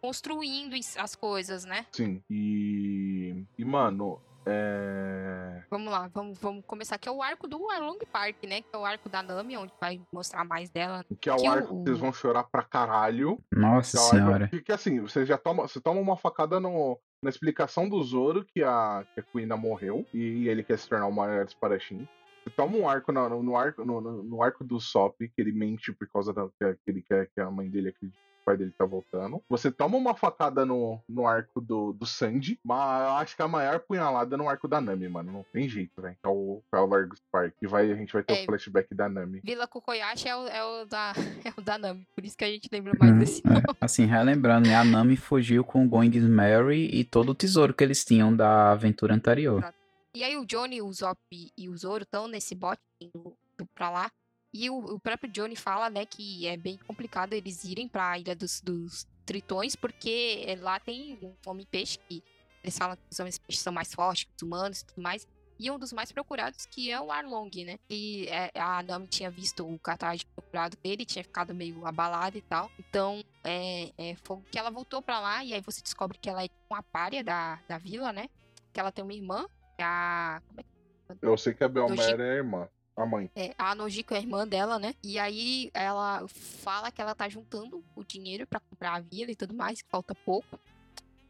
construindo as coisas, né? Sim. E, e mano, É... Vamos lá, vamos, vamos começar que é o arco do Arlong Park, né? Que é o arco da Nami, onde vai mostrar mais dela. Que é o Que arco o- que vocês vão chorar pra caralho. Nossa Que é arco- senhora. Porque assim, você já toma, você toma uma facada no, na explicação do Zoro que a, que a Kuina morreu e ele quer se tornar o maior espadachim. Você toma um arco no, no arco no, no- no arco do Sop, que ele mente por causa da que, que ele quer que a mãe dele acredite que pai dele tá voltando. Você toma uma facada no, no arco do, do Sandy, mas eu acho que a maior punhalada é no arco da Nami, mano. Não tem jeito, velho. É o, é o Largo Spark. E vai, a gente vai ter É. o flashback da Nami. Vila Kokoyashi é o, é o da, *laughs* é o da Nami, por isso que a gente lembra mais Uhum, desse é. nome. Assim, relembrando, né? A Nami fugiu com o Going Mary e todo o tesouro que eles tinham da aventura anterior. E aí o Johnny, o Zop e o Zoro estão nesse bote indo pra lá. E o, o próprio Johnny fala, né, que é bem complicado eles irem pra Ilha dos, dos Tritões, porque eh, lá tem um homem-peixe que eles falam que os homens-peixes são mais fortes que os humanos e tudo mais. E um dos mais procurados, que é o Arlong, né? E é, a Nami tinha visto o cartaz de procurado dele, tinha ficado meio abalado e tal. Então, é, é, foi que ela voltou pra lá, e aí você descobre que ela é uma párea da, da vila, né? Que ela tem uma irmã, a. Como é que Eu sei que a Chico. Belmera é a irmã. A mãe. é, a Nojiko é a irmã dela, né? E aí ela fala que ela tá juntando o dinheiro pra comprar a vila e tudo mais, que falta pouco.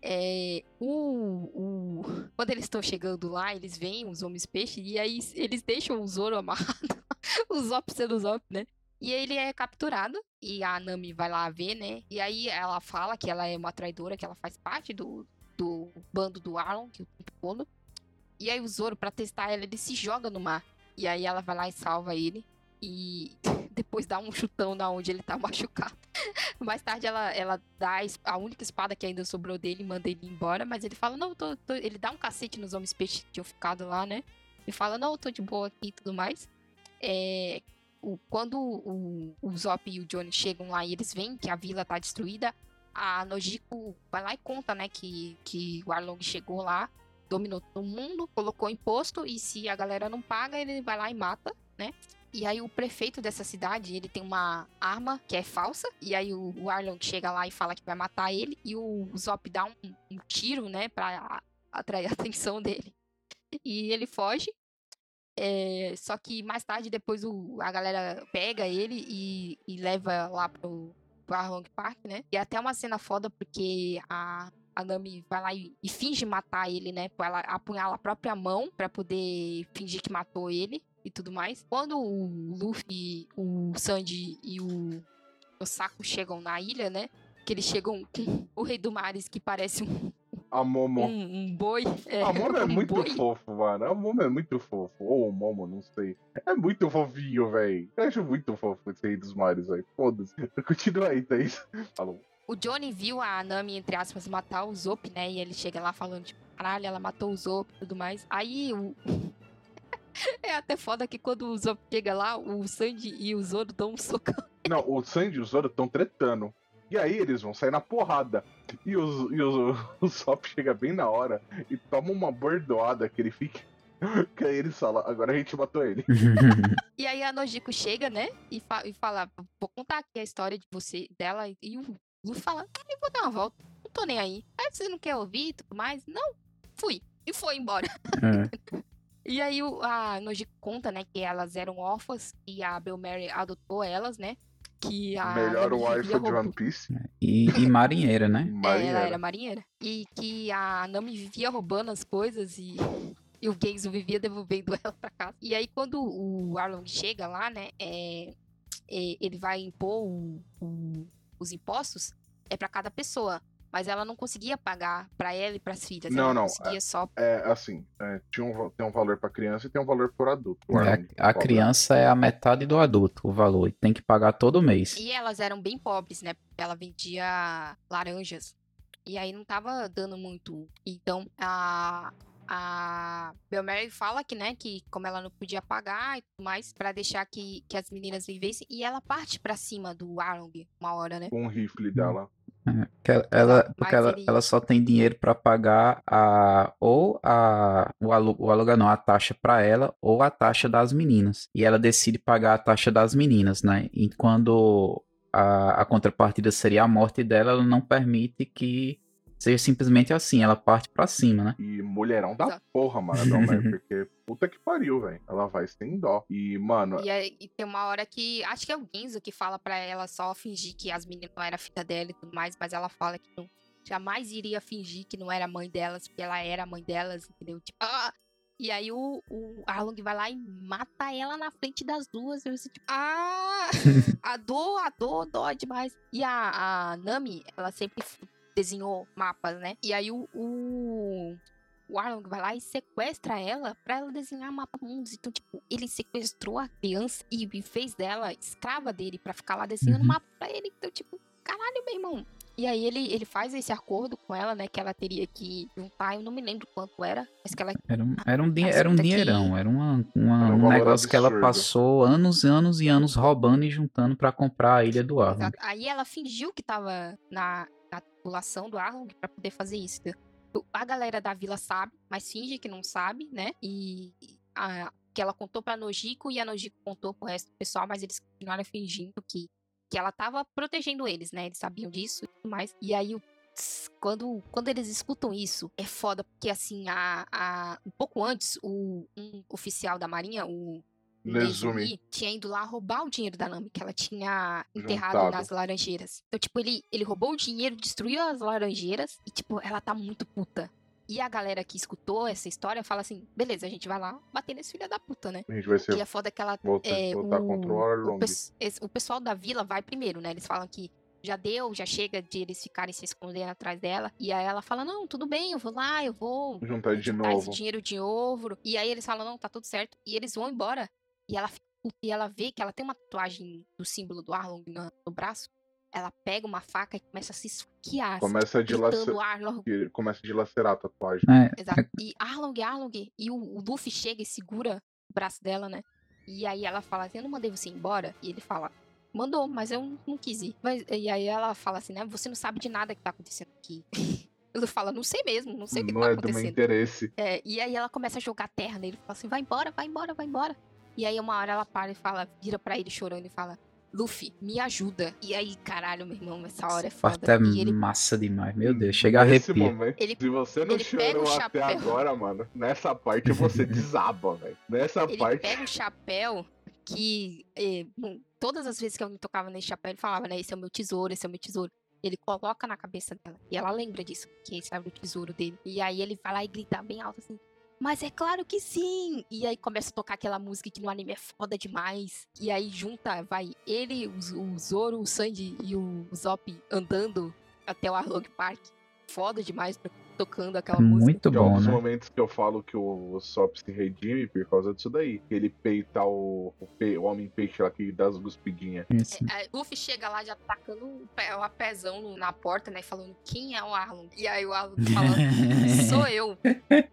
É, o, o- quando eles estão chegando lá, eles veem os homens peixe e aí eles deixam o Zoro amarrado, *laughs* o Zop sendo Zop, né? E ele é capturado e a Nami vai lá ver, né? E aí ela fala que ela é uma traidora, que ela faz parte do, do bando do Arlong, que o tempo todo. E aí o Zoro, pra testar ela, ele se joga no mar. E aí ela vai lá e salva ele. E *laughs* depois dá um chutão na onde ele tá *laughs* machucado. Mais tarde ela, ela dá a única espada que ainda sobrou dele e manda ele embora. Mas ele fala, não, tô, tô- Ele dá um cacete nos homens peixes que tinham ficado lá, né? E fala, não, eu tô de boa aqui e tudo mais. É, o- quando o, o Zop e o Johnny chegam lá e eles veem que a vila tá destruída, a Nojiko vai lá e conta, né, que, que o Arlong chegou lá, dominou todo mundo, colocou imposto e se a galera não paga, ele vai lá e mata, né? E aí o prefeito dessa cidade, ele tem uma arma que é falsa, e aí o, Arlong chega lá e fala que vai matar ele, e o Zop dá um, um tiro, né, pra atrair a *laughs* atenção dele. E ele foge. É, só que mais tarde, depois o, a galera pega ele e, e leva lá pro, pro Arlong Park, né? E é até uma cena foda porque a, a Nami vai lá e, e finge matar ele, né? Ela apunhala a própria mão pra poder fingir que matou ele e tudo mais. Quando o Luffy, o Sanji e o, o Saco chegam na ilha, né? Que eles chegam com o Rei do Mares, que parece um, A Momo. um, um boi. É, A Momo é um muito boi. fofo, mano. A Momo é muito fofo. Ou o Momo, não sei. É muito fofinho, velho. Eu acho muito fofo esse Rei dos Mares, velho. Foda-se. *laughs* Continua aí, Thaís. Falou. O Johnny viu a Nami, entre aspas, matar o Zop, né? E ele chega lá falando, tipo, caralho, ela matou o Zop e tudo mais. Aí o. *laughs* é até foda que quando o Zop chega lá, o Sandy e o Zoro dão um socão. *laughs* Não, o Sandy e o Zoro estão tretando. E aí eles vão sair na porrada. E, os, e os, o Sop *laughs* chega bem na hora e toma uma bordoada que ele fica. Que aí eles falam, agora a gente matou ele. E aí a Nojiko chega, né? E, fa e fala, vou contar aqui a história de você, dela. E o Luffy fala, ah, eu vou dar uma volta. Não tô nem aí. Aí você não quer ouvir e tudo mais? Não, fui. E foi embora. É. *laughs* E aí a Nojiko conta, né, que elas eram órfãs e a Belmary adotou elas, né? Que a Melhor wife de One Piece. E, e marinheira, né? É, *laughs* ela Marinheira. era marinheira. E que a Nami vivia roubando as coisas e, e o Genzo vivia devolvendo *laughs* ela pra casa. E aí, quando o Arlong chega lá, né, é, é, ele vai impor o- o- os impostos, é pra cada pessoa. Mas ela não conseguia pagar pra ela e pras filhas. Não, ela não, conseguia só. É assim, é, tinha um, tem um valor pra criança e tem um valor por adulto. O É, a, criança é a metade do adulto, o valor. e Tem que pagar todo mês. E elas eram bem pobres, né? Ela vendia laranjas. E aí não tava dando muito. Então a. A Belmary fala que, né, que como ela não podia pagar e tudo mais, pra deixar que, que as meninas vivessem, e ela parte pra cima do Arlong uma hora, né? Com o rifle dela. É, ela- porque ela, ele- ela só tem dinheiro pra pagar a ou a o, alu, o aluguel não, a taxa pra ela ou a taxa das meninas. E ela decide pagar a taxa das meninas, né? E quando a, a contrapartida seria a morte dela, ela não permite que seja simplesmente assim, ela parte pra cima, né? E mulherão da Exato. porra, mano, a *laughs* porque puta que pariu, velho. Ela vai sem dó. E, mano, E, aí, e tem uma hora que. Acho que é o Ginzo que fala pra ela só fingir que as meninas não eram filha dela e tudo mais, mas ela fala que não, jamais iria fingir que não era mãe delas, porque ela era a mãe delas, entendeu? Tipo, ah! E aí o, o Arlong vai lá e mata ela na frente das duas. Eu assim, tipo, ah! *laughs* a dor, a dor, dói demais. E a, a Nami, ela sempre desenhou mapas, né? E aí o, o, o Arlong vai lá e sequestra ela pra ela desenhar mapa mundos. Então, tipo, ele sequestrou a criança e fez dela escrava dele pra ficar lá desenhando Uhum. mapa pra ele. Então, tipo, caralho, meu irmão. E aí ele, ele faz esse acordo com ela, né? Que ela teria que juntar, eu não me lembro quanto era, mas que ela Era um, era um, dinhe- era um puta que- dinheirão, era uma, uma- Era um um negócio que ela absurdo. passou anos e anos e anos roubando e juntando pra comprar a ilha do Arlong. Aí ela fingiu que tava na, na tripulação do Arlong pra poder fazer isso. A galera da vila sabe, mas finge que não sabe, né? E a- que ela contou pra Nojiko e a Nojiko contou pro resto do pessoal, mas eles continuaram fingindo que, que ela tava protegendo eles, né? Eles sabiam disso e tudo mais. E aí quando, quando eles escutam isso, é foda, porque assim, a, a, um pouco antes, o, um oficial da marinha, o Nezumi. Tinha ido lá roubar o dinheiro da Nami, que ela tinha enterrado Juntado. nas laranjeiras. Então, tipo, ele, ele roubou o dinheiro, destruiu as laranjeiras e, tipo, ela tá muito puta. E a galera que escutou essa história fala assim: beleza, a gente vai lá bater nesse filho da puta, né? A gente vai E ser é foda que ela. voltar, É, voltar o, contra o o, Arlong. esse- o pessoal da vila vai primeiro, né? Eles falam que já deu, já chega de eles ficarem se escondendo atrás dela. E aí ela fala: não, tudo bem, eu vou lá, eu vou Juntar de juntar esse novo. dinheiro de ouro. E aí eles falam, não, tá tudo certo. E eles vão embora. E ela fica puta, e ela vê que ela tem uma tatuagem do símbolo do Arlong na- no braço. Ela pega uma faca e começa a se esfaquear. Começa a dilacerar. Arlong. Começa a dilacerar a tatuagem. É, Exato. E Arlong, Arlong. E o, o Luffy chega e segura o braço dela, né? E aí ela fala assim, eu não mandei você ir embora. E ele fala, mandou, mas eu não quis ir. Mas- e aí ela fala assim, né? Você não sabe de nada que tá acontecendo aqui. *laughs* Ele fala, não sei mesmo, não sei o que Não tá é do meu acontecendo. interesse. É, e aí ela começa a jogar terra nele, fala assim, vai embora, vai embora, vai embora. E aí uma hora ela para e fala, vira pra ele chorando e fala, Luffy, me ajuda. E aí, caralho, meu irmão, essa hora é foda. parte é E ele massa demais, meu Deus, chega a Nesse arrepio. momento, Ele- se você não ele pega o chorou até chapéu. agora, mano, nessa parte você *laughs* desaba, velho. Nessa ele parte. pega o chapéu que eh, bom, todas as vezes que alguém tocava nesse chapéu, ele falava, né? Esse é o meu tesouro, esse é o meu tesouro. Ele coloca na cabeça dela. E ela lembra disso, que esse era o tesouro dele. E aí ele vai lá e grita bem alto assim. Mas é claro que sim! E aí começa a tocar aquela música que no anime é foda demais. E aí junta, vai ele, o, o Zoro, o Sanji e o Zop andando até o Arlong Park. Foda demais pra- tocando aquela música. Muito é bom, dos né? momentos que eu falo que o Sop se redime por causa disso daí. Ele peita o, o, pe- o homem peixe lá que dá as guspidinhas. Isso. É, Luffy chega lá já tacando o pé- o pezão no- na porta, né? Falando quem é o Arlong. E aí o Arlong falando, *laughs* sou eu.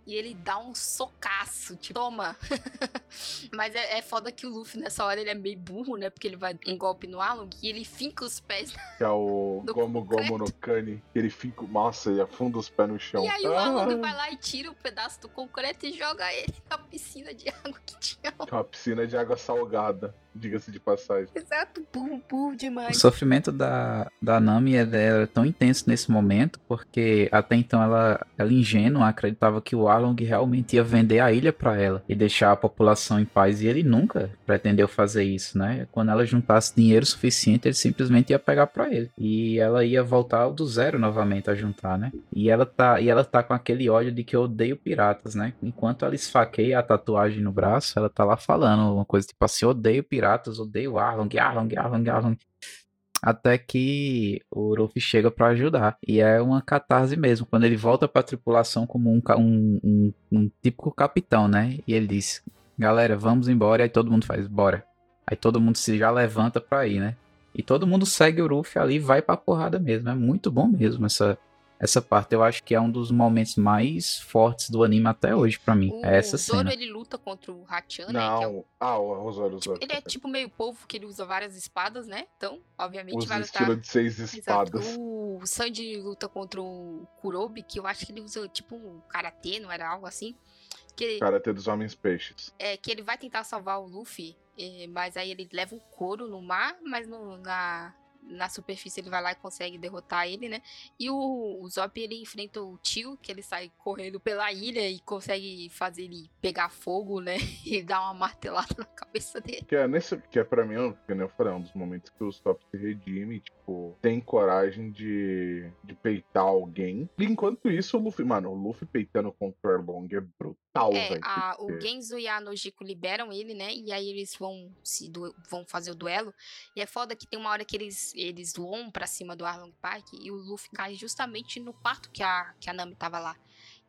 E ele dá um socaço, tipo, toma. *laughs* Mas é, é foda que o Luffy nessa hora ele é meio burro, né? Porque ele vai um golpe no Arlong e ele finca os pés. Que é o *laughs* Gomu Gomu no Kani. Que ele fica. Nossa, ele afunda os pés no chão. E aí o Arlong Ah, vai lá e tira um pedaço do concreto e joga ele na piscina de *laughs* água que tinha. é uma piscina de água salgada. *laughs* Diga-se de passagem. Exato, burro, burro O demais. sofrimento da, da Nami é, é tão intenso nesse momento, porque até então ela, ela ingênua acreditava que o Arlong realmente ia vender a ilha pra ela e deixar a população em paz, e ele nunca pretendeu fazer isso, né? Quando ela juntasse dinheiro suficiente, ele simplesmente ia pegar pra ele. E ela ia voltar do zero novamente a juntar, né? E ela tá, e ela tá com aquele ódio de que eu odeio piratas, né? Enquanto ela esfaqueia a tatuagem no braço, ela tá lá falando uma coisa tipo assim, odeio piratas, odeio Arlong, Arlong, Arlong, Arlong. Até que o Ruffy chega pra ajudar. E é uma catarse mesmo. Quando ele volta pra tripulação como um, um, um, um típico capitão, né? E ele diz: Galera, vamos embora. E aí todo mundo faz: Bora. Aí todo mundo se já levanta pra ir, né? E todo mundo segue o Ruffy ali vai pra porrada mesmo. É muito bom mesmo essa, essa parte. Eu acho que é um dos momentos mais fortes do anime até hoje pra mim. O É essa Zoro, cena. ele luta contra o Hachan, né? Que é o Não. Ah, o Osório, Osório. Ele é tipo meio polvo que ele usa várias espadas, né? Então, obviamente Usa vai estilo lutar. de seis Exato. espadas. O Sanji luta contra o Kurobi, que eu acho que ele usa tipo um karatê, não era algo assim. Que, Karatê dos Homens Peixes. é, que ele vai tentar salvar o Luffy, eh, mas aí ele leva um couro no mar, mas no, na, na superfície ele vai lá e consegue derrotar ele, né? E o, o Zop ele enfrenta o tio, que ele sai correndo pela ilha e consegue fazer ele pegar fogo, né? *laughs* E dar uma martelada na cabeça dele. Que é, nesse, que é pra mim, que eu falei, é um dos momentos que o Zop se redime, tipo, tem coragem de, de peitar alguém. E enquanto isso, o Luffy, mano, o Luffy peitando contra o Arlong é brutal, É, velho. o Genzo e a Nojiko liberam ele, né? E aí eles vão se vão fazer o duelo. E é foda que tem uma hora que eles, eles voam pra cima do Arlong Park e o Luffy cai justamente no quarto que a, que a Nami tava lá.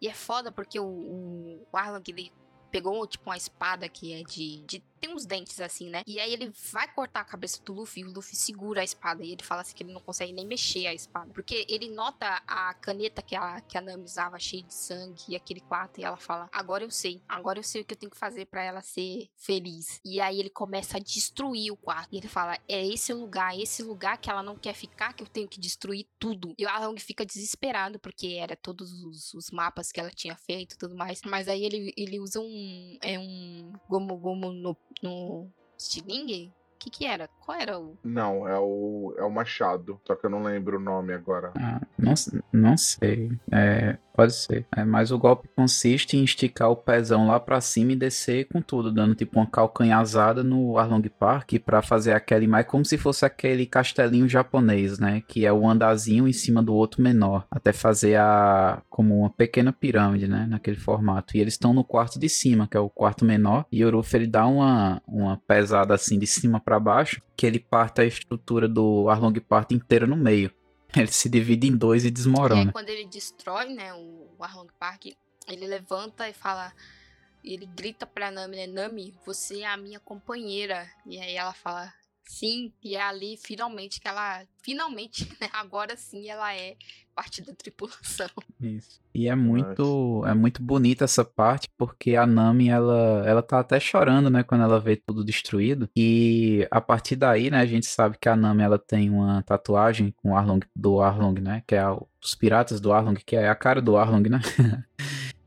E é foda porque o, o, o Arlong, ele pegou, tipo, uma espada que é de, de... Tem uns dentes, assim, né? E aí ele vai cortar a cabeça do Luffy e o Luffy segura a espada. E ele fala assim que ele não consegue nem mexer a espada. Porque ele nota a caneta que a, que a Nami usava, cheia de sangue, e aquele quarto. E ela fala, agora eu sei. Agora eu sei o que eu tenho que fazer pra ela ser feliz. E aí ele começa a destruir o quarto. E ele fala, é esse lugar, esse lugar que ela não quer ficar, que eu tenho que destruir tudo. E o Arlong fica desesperado, porque era todos os, os mapas que ela tinha feito e tudo mais. Mas aí ele, ele usa um... É um Gomu Gomu no, no Stiling? O que que era? Qual era o... Não, é o, é o Machado. Só que eu não lembro o nome agora. Ah, não, não sei. É, pode ser. É, mas o golpe consiste em esticar o pezão lá pra cima e descer com tudo, dando tipo uma calcanhazada no Arlong Park pra fazer aquele mais como se fosse aquele castelinho japonês, né? Que é o andazinho em cima do outro menor, até fazer a como uma pequena pirâmide, né? Naquele formato. E eles estão no quarto de cima, que é o quarto menor, e o Ruff ele dá uma, uma pesada assim de cima pra baixo, que ele parte a estrutura do Arlong Park inteira no meio. *laughs* Ele se divide em dois e desmorona. quando ele destrói, né, o o Arlong Park, ele levanta e fala. Ele grita pra Nami, né? Nami, você é a minha companheira. E aí ela fala, sim. E é ali, finalmente, que ela. Finalmente, *laughs* né? Agora sim ela é parte da tripulação. Isso. E é muito, é muito bonita essa parte, porque a Nami, ela, ela tá até chorando, né, quando ela vê tudo destruído. E a partir daí, né, a gente sabe que a Nami, ela tem uma tatuagem com o Arlong, do Arlong, né, que é a- os piratas do Arlong, que é a cara do Arlong, né. *laughs*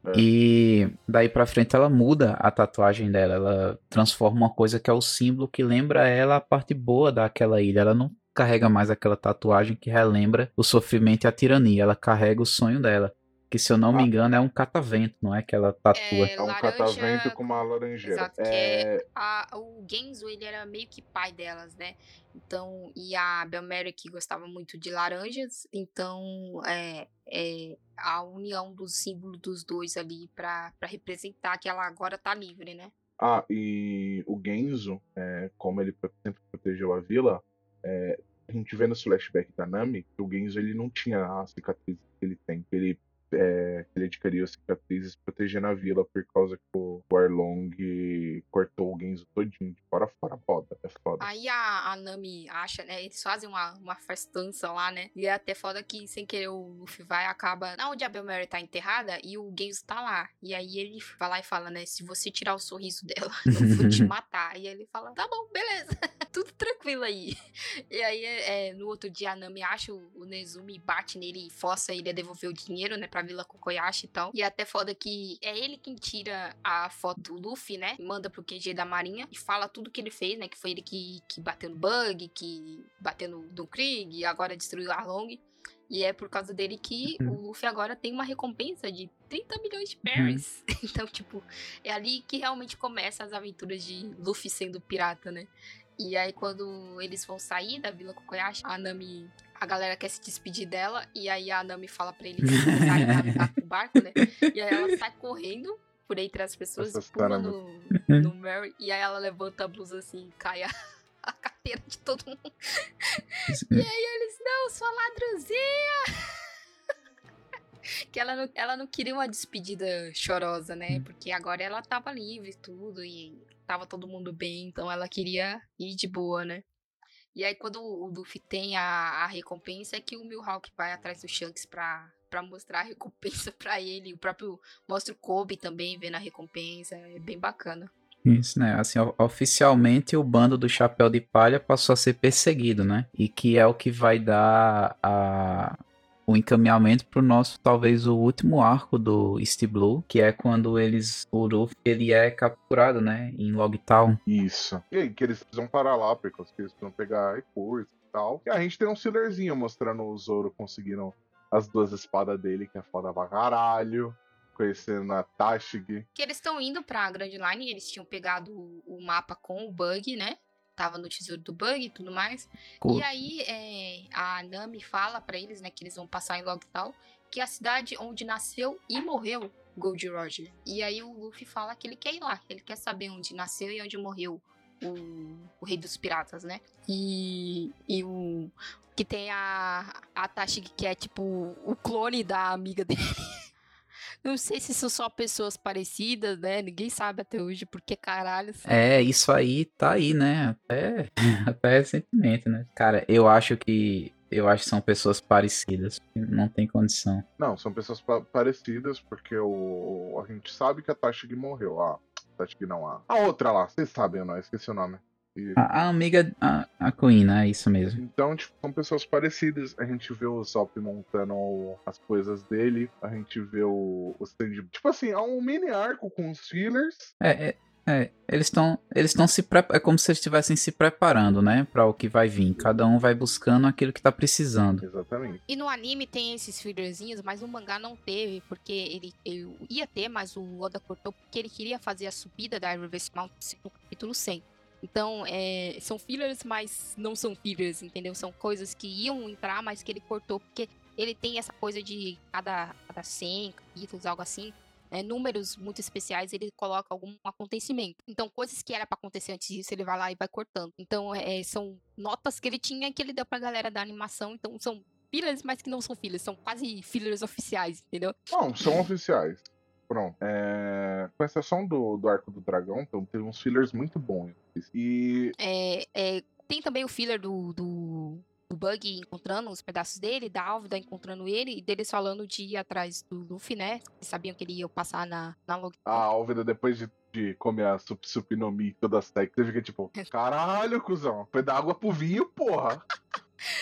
É. E daí pra frente ela muda a tatuagem dela, ela transforma uma coisa que é o símbolo que lembra ela a parte boa daquela ilha. Ela não carrega mais aquela tatuagem que relembra o sofrimento e a tirania, ela carrega o sonho dela. Que se eu não me Ah. engano é um catavento, não é que ela tatua. É, É um laranja- catavento com uma laranjeira. Exato, que é... A- o Genzo, ele era meio que pai delas, né? Então, e a Belmary que gostava muito de laranjas, então é, é a união do símbolo dos dois ali pra, pra representar que ela agora tá livre, né? Ah, e o Genzo, é, como ele sempre protegeu a vila, é, a gente vê no flashback da Nami que o Genzo ele não tinha a cicatriz que ele tem. Ele, é, ele adquiriu cicatrizes protegendo a vila por causa que o, Arlong cortou o Genzo todinho, de fora fora. Foda, é foda. Aí a, a Nami acha, né? Eles fazem uma, uma festança lá, né? E é até foda que, sem querer, o Luffy vai acaba. Na onde a Belmary tá enterrada e o Genzo tá lá. E aí ele vai lá e fala, né? Se você tirar o sorriso dela, *laughs* eu vou te *laughs* matar. E ele fala, tá bom, beleza. *laughs* Tudo tranquilo aí. E aí, é, no outro dia, a Nami acha o, o Nezumi, bate nele e força ele a devolver o dinheiro, né? Pra Vila Kokoyashi e tal. E é até foda que é ele quem tira a foto do Luffy, né? E manda pro QG da Marinha e fala tudo que ele fez, né? Que foi ele que, que bateu no Bug, que bateu no, no Krieg e agora destruiu a Arlong. E é por causa dele que o Luffy agora tem uma recompensa de 30 milhões de berries. *laughs* Então, tipo, é ali que realmente começa as aventuras de Luffy sendo pirata, né? E aí, quando eles vão sair da Vila Kokoyashi, a Nami. A galera quer se despedir dela. E aí a Nami fala pra eles sair navegar com o barco, né? E aí ela sai correndo por entre as pessoas Essa e pula no, no Mary. E aí ela levanta a blusa assim e cai a, *laughs* a carteira de todo mundo. E aí eles, não, sua ladrãozinha! *laughs* que ela não, ela não queria uma despedida chorosa, né? Porque agora ela tava livre e tudo, e tava todo mundo bem, então ela queria ir de boa, né? E aí quando o Luffy tem a, a recompensa, é que o Mihawk vai atrás do Shanks pra, pra mostrar a recompensa pra ele. O próprio mostra o Kobe também vendo a recompensa, é bem bacana. Isso, né? Assim, oficialmente o bando do Chapéu de Palha passou a ser perseguido, né? E que é o que vai dar a, o encaminhamento pro nosso, talvez, o último arco do East Blue, que é quando eles, o Luffy, ele é capturado, né? Em Logtown. Isso. E aí, que eles precisam parar lá, porque eles precisam pegar recursos e tal. E a gente tem um fillerzinho mostrando o Zoro conseguindo as duas espadas dele, que é foda pra caralho. Conhecendo a Tashig. Que eles estão indo pra Grand Line, eles tinham pegado o, o mapa com o bug, né? Tava no tesouro do bug e tudo mais. Cool. E aí é, a Nami fala pra eles, né, que eles vão passar em Logtown, que é a cidade onde nasceu e morreu Gold Roger. E aí o Luffy fala que ele quer ir lá, ele quer saber onde nasceu e onde morreu o, o rei dos piratas, né? E, e o que tem a, a Tashig, que é tipo o clone da amiga dele. *laughs* Não sei se são só pessoas parecidas, né? Ninguém sabe até hoje porque caralho. É, isso aí tá aí, né? Até, *laughs* até recentemente, né? Cara, eu acho que. Eu acho que são pessoas parecidas. Não tem condição. Não, são pessoas pa- parecidas, porque o, a gente sabe que a Tashig morreu. Ah, Tashig não, a, a outra lá, vocês sabem, eu não esqueci o nome. E- A, a amiga, a, a Queen, né? É isso mesmo. Então, tipo, são pessoas parecidas. A gente vê o Zop montando as coisas dele. A gente vê o, o Sandy. Tipo assim, é um mini arco com os fillers. É, é, é, eles estão eles estão se é como se eles estivessem se preparando, né, para o que vai vir. Cada um vai buscando aquilo que tá precisando. Exatamente. E no anime tem esses fillerzinhos, mas no mangá não teve, porque ele, ele ia ter, mas o Oda cortou porque ele queria fazer a subida da Reverse Mountain no capítulo 100. Então, é, são fillers, mas não são fillers, entendeu? São coisas que iam entrar, mas que ele cortou, porque ele tem essa coisa de cada, cada 100 capítulos, algo assim, né, números muito especiais, ele coloca algum acontecimento. Então, coisas que era pra acontecer antes disso, ele vai lá e vai cortando. Então, é, são notas que ele tinha que ele deu pra galera da animação. Então, são fillers, mas que não são fillers, são quase fillers oficiais, entendeu? Não, são oficiais. Pronto. É, Com exceção do, do arco do dragão, então tem uns fillers muito bons. E É, é, tem também o filler do, do, do Bug encontrando os pedaços dele, da Álvida encontrando ele, e deles falando de ir atrás do Luffy, né? Eles sabiam que ele ia passar na, na log. a Álvida, depois de, de comer a sup sup no mi todas as técnicas, você fica tipo, *laughs* caralho, cuzão, foi dar água pro vinho, porra. *laughs*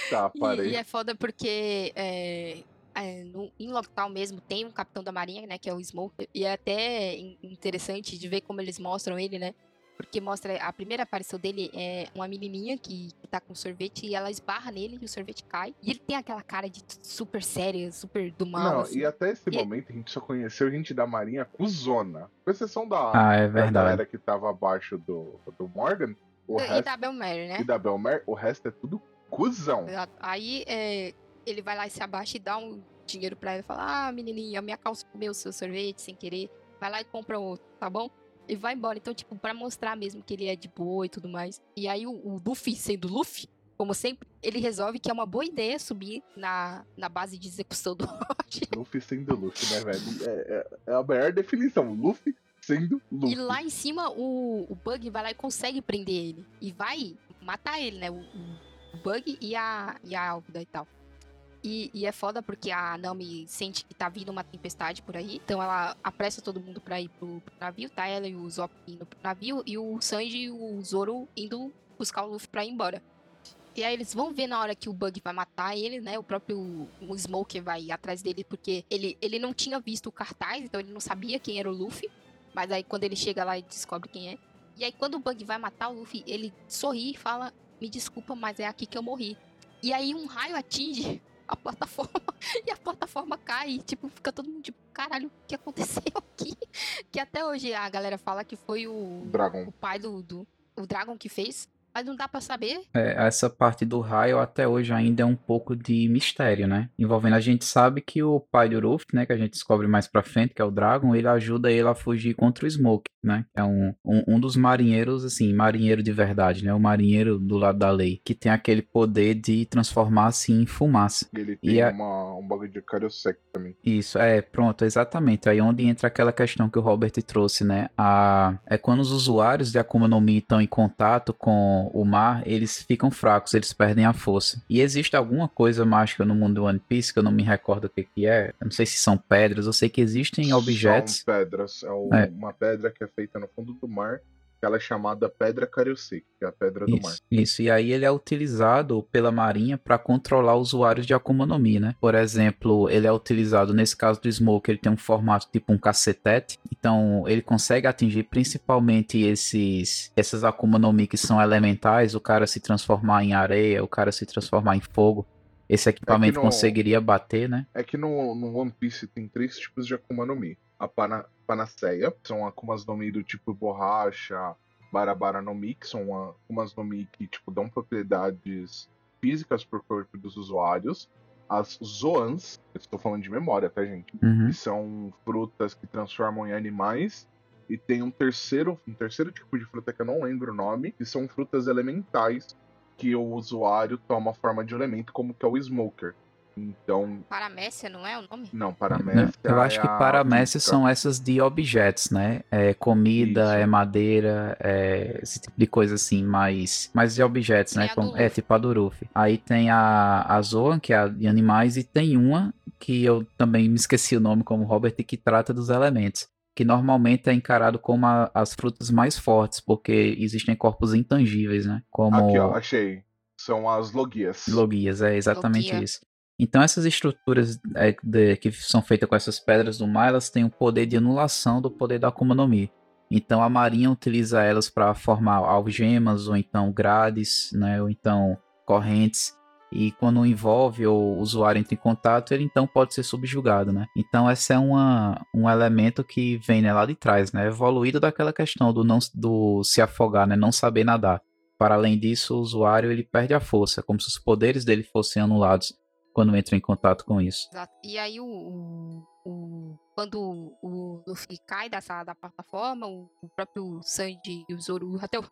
Tá, E, parei. e é foda porque é, é, no, em Lockdown mesmo tem um capitão da marinha, né, que é o Smoker, e é até in- interessante de ver como eles mostram ele, né, porque mostra a primeira aparição dele é uma menininha que, que tá com sorvete e ela esbarra nele e o sorvete cai, e ele tem aquela cara de super séria, super do mal, Não, assim. e até esse E- momento a gente só conheceu gente da Marinha cuzona. Com exceção da, Ah, é da galera que tava abaixo do, do Morgan, o e resto, da Belmary, né? e da Belmer, o resto é tudo cuzão. Exato. Aí é, ele vai lá e se abaixa e dá um dinheiro pra ela e fala: Ah, menininha, minha calça comeu o seu sorvete sem querer. Vai lá e compra outro, tá bom? E vai embora. Então, tipo, pra mostrar mesmo que ele é de boa e tudo mais. E aí o, o Luffy, sendo Luffy, como sempre, ele resolve que é uma boa ideia subir na, na base de execução do Roger. Luffy sendo Luffy, né, velho? É, é- é a melhor definição. Luffy sendo Luffy. E lá em cima, o, o Bug vai lá e consegue prender ele. E vai matar ele, né? O, o- Bug e a, e a Álvida e tal. E, e é foda porque a Nami sente que tá vindo uma tempestade por aí. Então ela apressa todo mundo pra ir pro, pro navio, tá? Ela e o Zop indo pro navio. E o Sanji e o Zoro indo buscar o Luffy pra ir embora. E aí eles vão ver na hora que o Bug vai matar ele, né? O próprio o Smoker vai atrás dele porque ele, ele não tinha visto o cartaz, então ele não sabia quem era o Luffy. Mas aí quando ele chega lá e descobre quem é. E aí quando o Bug vai matar o Luffy, ele sorri e fala: Me desculpa, mas é aqui que eu morri. E aí um raio atinge a plataforma *laughs* e a plataforma cai. E, tipo, fica todo mundo tipo, caralho, o que aconteceu *laughs* aqui? Que até hoje a galera fala que foi o, Dragon. o pai do, do o Dragon que fez. Mas não dá pra saber. É, essa parte do raio até hoje ainda é um pouco de mistério, né? Envolvendo a gente sabe que o pai do Ruff, né, que a gente descobre mais pra frente, que é o Dragon, ele ajuda ele a fugir contra o Smoke, né? É um, um, um dos marinheiros, assim, marinheiro de verdade, né? O marinheiro do lado da lei, que tem aquele poder de transformar-se em fumaça. Ele E tem a- uma, um bagulho de Karyosek também. Isso, é, pronto, exatamente. Aí onde entra aquela questão que o Robert trouxe, né? A, é quando os usuários de Akuma no Mi estão em contato com o mar, eles ficam fracos, eles perdem a força. E existe alguma coisa mágica no mundo do One Piece, que eu não me recordo o que, que é. Eu não sei se são pedras, eu sei que existem objetos. São pedras. É, o- É. uma pedra que é feita no fundo do mar. Aquela chamada Pedra Karioseki, que é a Pedra do Mar. Isso. E aí ele é utilizado pela Marinha para controlar usuários de Akuma no Mi, né? Por exemplo, ele é utilizado, nesse caso do Smoke, ele tem um formato tipo um cacetete. Então, ele consegue atingir principalmente esses essas Akuma no Mi que são elementais, o cara se transformar em areia, o cara se transformar em fogo. Esse equipamento no- conseguiria bater, né? É que no, no One Piece tem três tipos de Akuma no Mi. A pana, Panaceia, que são Akumas no Mi do tipo borracha, Barabara no Mi, que são Akumas no Mi que tipo, dão propriedades físicas pro corpo dos usuários. As Zoans, eu estou falando de memória, tá, gente? Uhum. que são frutas que transformam em animais. E tem um terceiro, um terceiro tipo de fruta que eu não lembro o nome, que são frutas elementais que o usuário toma a forma de elemento, como que é o Smoker. Então, Paramécia, não é o nome? não, paramécia. Eu acho é que a paramécias física. são essas de objetos, né? É comida, Isso. é madeira, é esse tipo de coisa assim, mais, mais de objetos, Que né? Como- é tipo a do Luffy. Aí tem a, a Zoan, que é a de animais, e tem uma que eu também me esqueci o nome como Robert, que trata dos elementos. Que normalmente é encarado como a- as frutas mais fortes, porque existem corpos intangíveis, né? Como Aqui, ó, achei. São as logias. Logias, é exatamente Logia. isso. Então essas estruturas é, de- que são feitas com essas pedras do mar, elas têm um poder de anulação do poder da Akuma no Mi. Então a marinha utiliza elas para formar algemas ou então grades, né, ou então correntes. E quando envolve ou o usuário entra em contato, ele então pode ser subjugado, né? Então esse é uma, um elemento que vem né, lá de trás, né? Evoluído daquela questão do não do se afogar, né? Não saber nadar. Para além disso, o usuário ele perde a força, como se os poderes dele fossem anulados quando entra em contato com isso. Exato. E aí o, o- o- quando o Luffy cai dessa da plataforma, o, o próprio Sanji e o Zoro, *laughs* até o,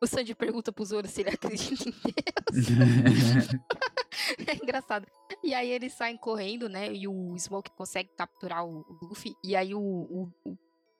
o Sanji pergunta pro Zoro se ele *laughs* acredita em Deus. *laughs* é engraçado. E aí eles saem correndo, né? E o Smoke consegue capturar o, Luffy. E aí o, o,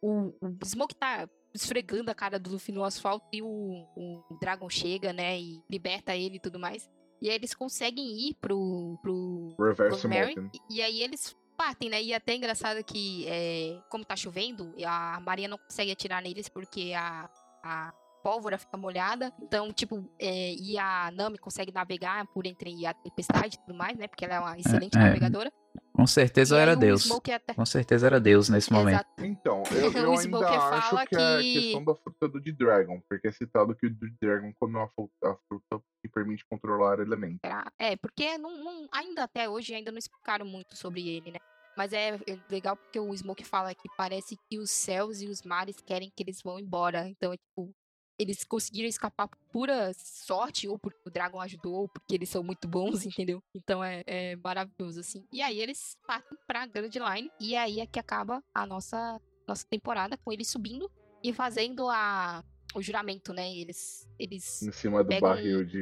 o- o Smoke tá esfregando a cara do Luffy no asfalto e o, o Dragon chega, né? E liberta ele e tudo mais. E aí eles conseguem ir pro, pro Reverse Mary, Mountain. e aí eles partem, né? E até é engraçado que, é, como tá chovendo, a Maria não consegue atirar neles porque a, a pólvora fica molhada. Então, tipo, é, e a Nami consegue navegar por entre a tempestade e tudo mais, né? Porque ela é uma excelente é. navegadora. Com certeza E era Deus. Até... Com certeza era Deus nesse momento. Exato. Então, *laughs* eu, eu ainda acho fala que é a que- questão da fruta do D-Dragon, porque é citado que o D-Dragon come uma fu- a fruta que permite controlar elementos. É, porque não, não- ainda até hoje ainda não explicaram muito sobre ele, né? Mas é, é legal porque o Smoke fala que parece que os céus e os mares querem que eles vão embora. Então é tipo, eles conseguiram escapar por pura sorte, ou porque o Dragon ajudou, ou porque eles são muito bons, *laughs* entendeu? Então é, é maravilhoso, assim. E aí eles partem pra Grand Line, e aí é que acaba a nossa, nossa temporada, com eles subindo e fazendo a, o juramento, né? Eles, eles Em cima do barril de,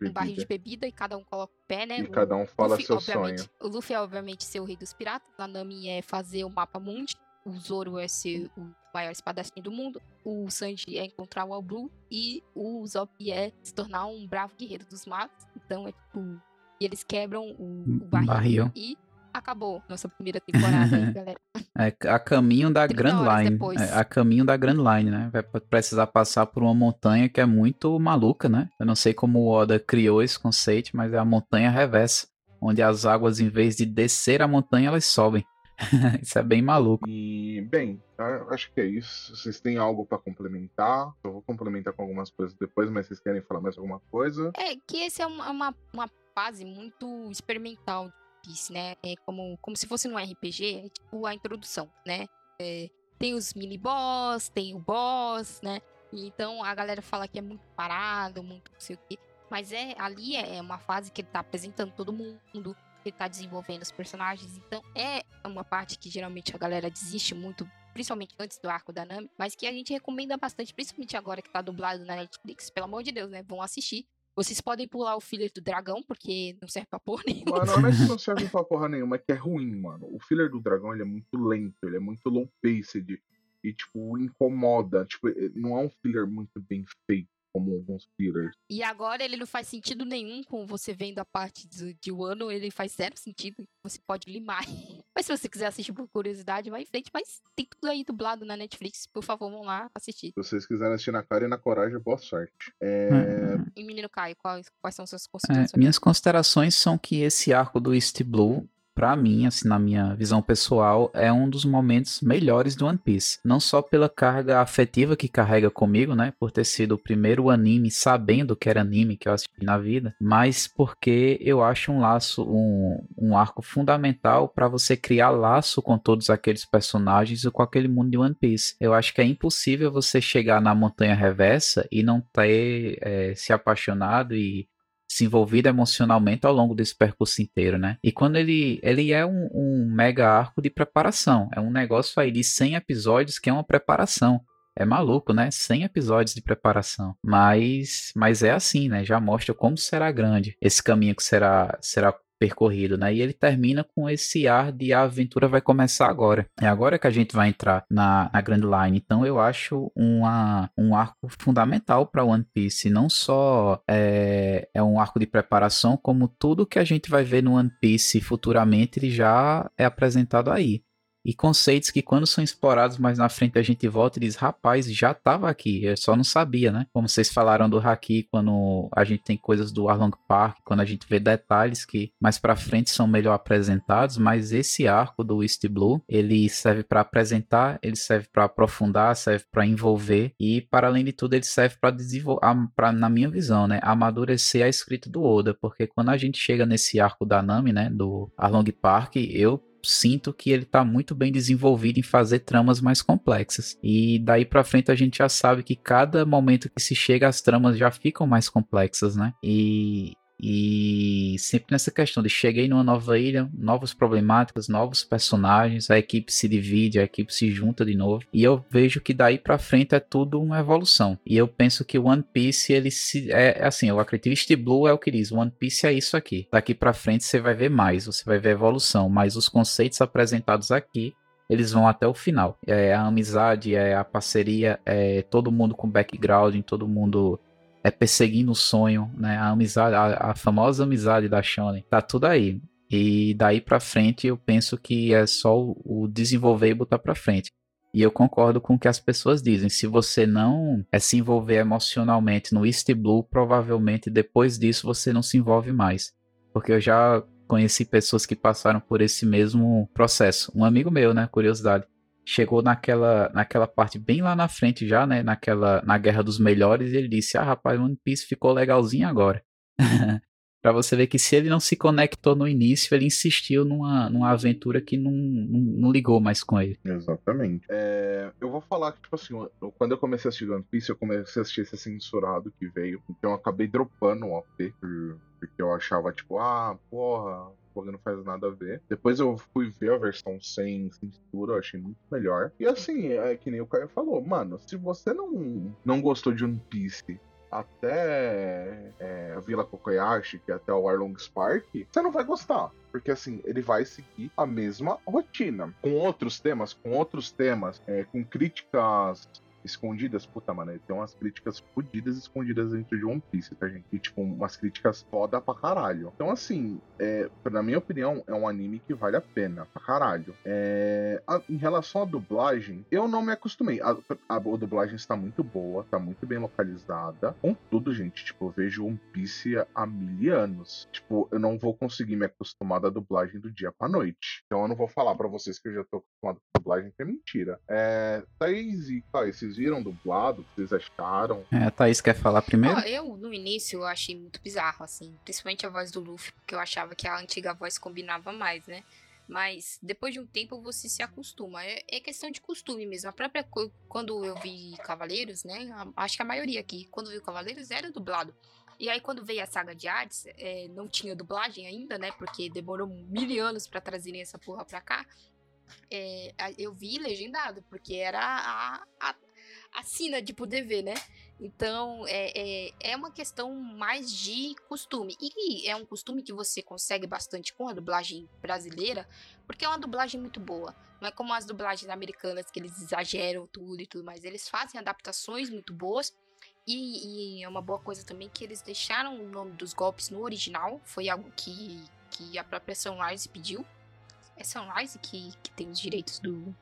de um barril de bebida. e cada um coloca o pé, né? E O- cada um fala Luffy, seu sonho. O Luffy é, obviamente, ser o rei dos piratas. A Nami é fazer o mapa mundi. O Zoro é ser o maior espadachim do mundo. O Sanji é encontrar o All Blue. E o Zop é se tornar um bravo guerreiro dos mares. Então, é tipo... E eles quebram o, o barril, Barril. E acabou nossa primeira temporada aí, *laughs* galera. É a caminho da 30 Grand Line. É, a caminho da Grand Line, né? Vai precisar passar por uma montanha que é muito maluca, né? Eu não sei como o Oda criou esse conceito, mas é a montanha reversa. Onde as águas, em vez de descer a montanha, elas sobem. *laughs* Isso é bem maluco. E, bem, acho que é isso. Vocês têm algo pra complementar? Eu vou complementar com algumas coisas depois, mas vocês querem falar mais alguma coisa? É, que esse é uma, uma, uma fase muito experimental de Piece, né? É como, como se fosse num RPG, é tipo a introdução, né? É, tem os mini-boss, tem o boss, né? E então a galera fala que é muito parado, muito não sei o quê. Mas é, ali é uma fase que ele tá apresentando todo mundo, ele tá desenvolvendo os personagens. Então é uma parte que geralmente a galera desiste muito, principalmente antes do arco da Nami, mas que a gente recomenda bastante, principalmente agora que tá dublado na Netflix. Pelo amor de Deus, né? Vão assistir. Vocês podem pular o filler do dragão, porque não serve pra porra nenhuma. Mano, não é que *laughs* não serve pra porra nenhuma, é que é ruim, mano. O filler do dragão, ele é muito lento, ele é muito low paced. E, tipo, incomoda. Tipo, eh, não é um filler muito bem feito. Como alguns fillers. E agora ele não faz sentido nenhum com você vendo a parte de, de Wano, ele faz zero sentido. Você pode limar. *laughs* Mas se você quiser assistir por curiosidade, vai em frente. Mas tem tudo aí dublado na Netflix. Por favor, vão lá assistir. Se vocês quiserem assistir na cara e na coragem, boa sorte. É... Uhum. E menino Caio, quais, quais são suas É, considerações? minhas considerações são que esse arco do East Blue, pra mim, assim, na minha visão pessoal, é um dos momentos melhores do One Piece. Não só pela carga afetiva que carrega comigo, né, por ter sido o primeiro anime sabendo que era anime que eu assisti na vida, mas porque eu acho um laço, um, um arco fundamental pra você criar laço com todos aqueles personagens e com aquele mundo de One Piece. Eu acho que é impossível você chegar na Montanha Reversa e não ter eh, se apaixonado e se envolvido emocionalmente ao longo desse percurso inteiro, né? E quando ele, ele é um, um mega arco de preparação, é um negócio aí de 100 episódios que é uma preparação. É maluco, né? 100 episódios de preparação. Mas, mas é assim, né? Já mostra como será grande esse caminho que será, será percorrido, né? E ele termina com esse ar de a aventura vai começar agora. É agora que a gente vai entrar na, na Grand Line. Então eu acho uma, um arco fundamental para One Piece. Não só é, é um arco de preparação, como tudo que a gente vai ver no One Piece futuramente ele já é apresentado aí. E conceitos que quando são explorados mais na frente a gente volta e diz, rapaz, já estava aqui, eu só não sabia, né? Como vocês falaram do Haki, quando a gente tem coisas do Arlong Park, quando a gente vê detalhes que mais para frente são melhor apresentados, mas esse arco do East Blue, ele serve para apresentar, ele serve para aprofundar, serve para envolver e para além de tudo ele serve para desenvolver, pra, na minha visão, né, amadurecer a escrita do Oda, porque quando a gente chega nesse arco da Nami, né, do Arlong Park, eu sinto que ele tá muito bem desenvolvido em fazer tramas mais complexas. E daí pra frente a gente já sabe que cada momento que se chega as tramas já ficam mais complexas, né? E e sempre nessa questão de cheguei numa nova ilha, novas problemáticas, novos personagens, a equipe se divide, a equipe se junta de novo. E eu vejo que daí pra frente é tudo uma evolução. E eu penso que One Piece, ele se. É, é assim, eu acredito East Blue é o que diz. One Piece é isso aqui. Daqui pra frente você vai ver mais, você vai ver evolução. Mas os conceitos apresentados aqui eles vão até o final. É a amizade, é a parceria, é todo mundo com background, todo mundo é perseguindo o sonho, né? A amizade, a, a famosa amizade da Shonen, tá tudo aí. E daí pra frente eu penso que é só o, desenvolver e botar pra frente. E eu concordo com o que as pessoas dizem. Se você não é, se envolver emocionalmente no East Blue, provavelmente depois disso você não se envolve mais. Porque eu já conheci pessoas que passaram por esse mesmo processo. Um amigo meu, né? Curiosidade chegou naquela, naquela parte bem lá na frente já, né? Naquela, na Guerra dos Melhores, e ele disse: Ah, rapaz, One Piece ficou legalzinho agora. *laughs* pra você ver que se ele não se conectou no início, ele insistiu numa, numa aventura que não, não, não ligou mais com ele. Exatamente. É, eu vou falar que, tipo assim, quando eu comecei a assistir One Piece, eu comecei a assistir esse censurado que veio. Então eu acabei dropando o OP, por- porque eu achava, tipo, ah, porra, porra, não faz nada a ver. Depois eu fui ver a versão sem censura, eu achei muito melhor. E assim, é que nem o Caio falou, mano, se você não, não gostou de One Piece até é, a Vila Kokoyashi, que é até o Arlong Spark, você não vai gostar. Porque assim, ele vai seguir a mesma rotina. Com outros temas, com outros temas, é, com críticas escondidas, puta, mano, tem umas críticas fodidas escondidas dentro de One Piece, tá, gente? E, tipo, umas críticas foda pra caralho. Então, assim, é, na minha opinião, é um anime que vale a pena pra caralho. É, a- em relação à dublagem, eu não me acostumei. A, a, a dublagem está muito boa, tá muito bem localizada. Contudo, gente, tipo, eu vejo One Piece há mil anos. Tipo, eu não vou conseguir me acostumar da dublagem do dia pra noite. Então eu não vou falar pra vocês que eu já tô acostumado com dublagem, que é mentira. É, Thaís e Caio, vocês viram dublado? O que vocês acharam? É, a Thaís quer falar primeiro? Ó, eu, no início, eu achei muito bizarro, assim. Principalmente a voz do Luffy, porque eu achava que a antiga voz combinava mais, né? Mas depois de um tempo você se acostuma. É, é questão de costume mesmo. A própria. Quando eu vi Cavaleiros, né? acho que a maioria aqui, quando viu Cavaleiros, era dublado. E aí, quando veio a saga de Hades, é, não tinha dublagem ainda, né? Porque demorou mil anos pra trazerem essa porra pra cá. É, eu vi legendado, porque era a, a, a sina de poder ver, né? Então, é, é, é uma questão mais de costume. E é um costume que você consegue bastante com a dublagem brasileira, porque é uma dublagem muito boa. Não é como as dublagens americanas, que eles exageram tudo e tudo mais. Eles fazem adaptações muito boas. E, e, é uma boa coisa também que eles deixaram o nome dos golpes no original. Foi algo que, que a própria Sunrise pediu. É Sunrise que, que tem os direitos do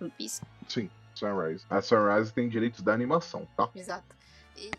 One Piece? Sim, Sunrise. A Sunrise tem direitos da animação, tá? Exato.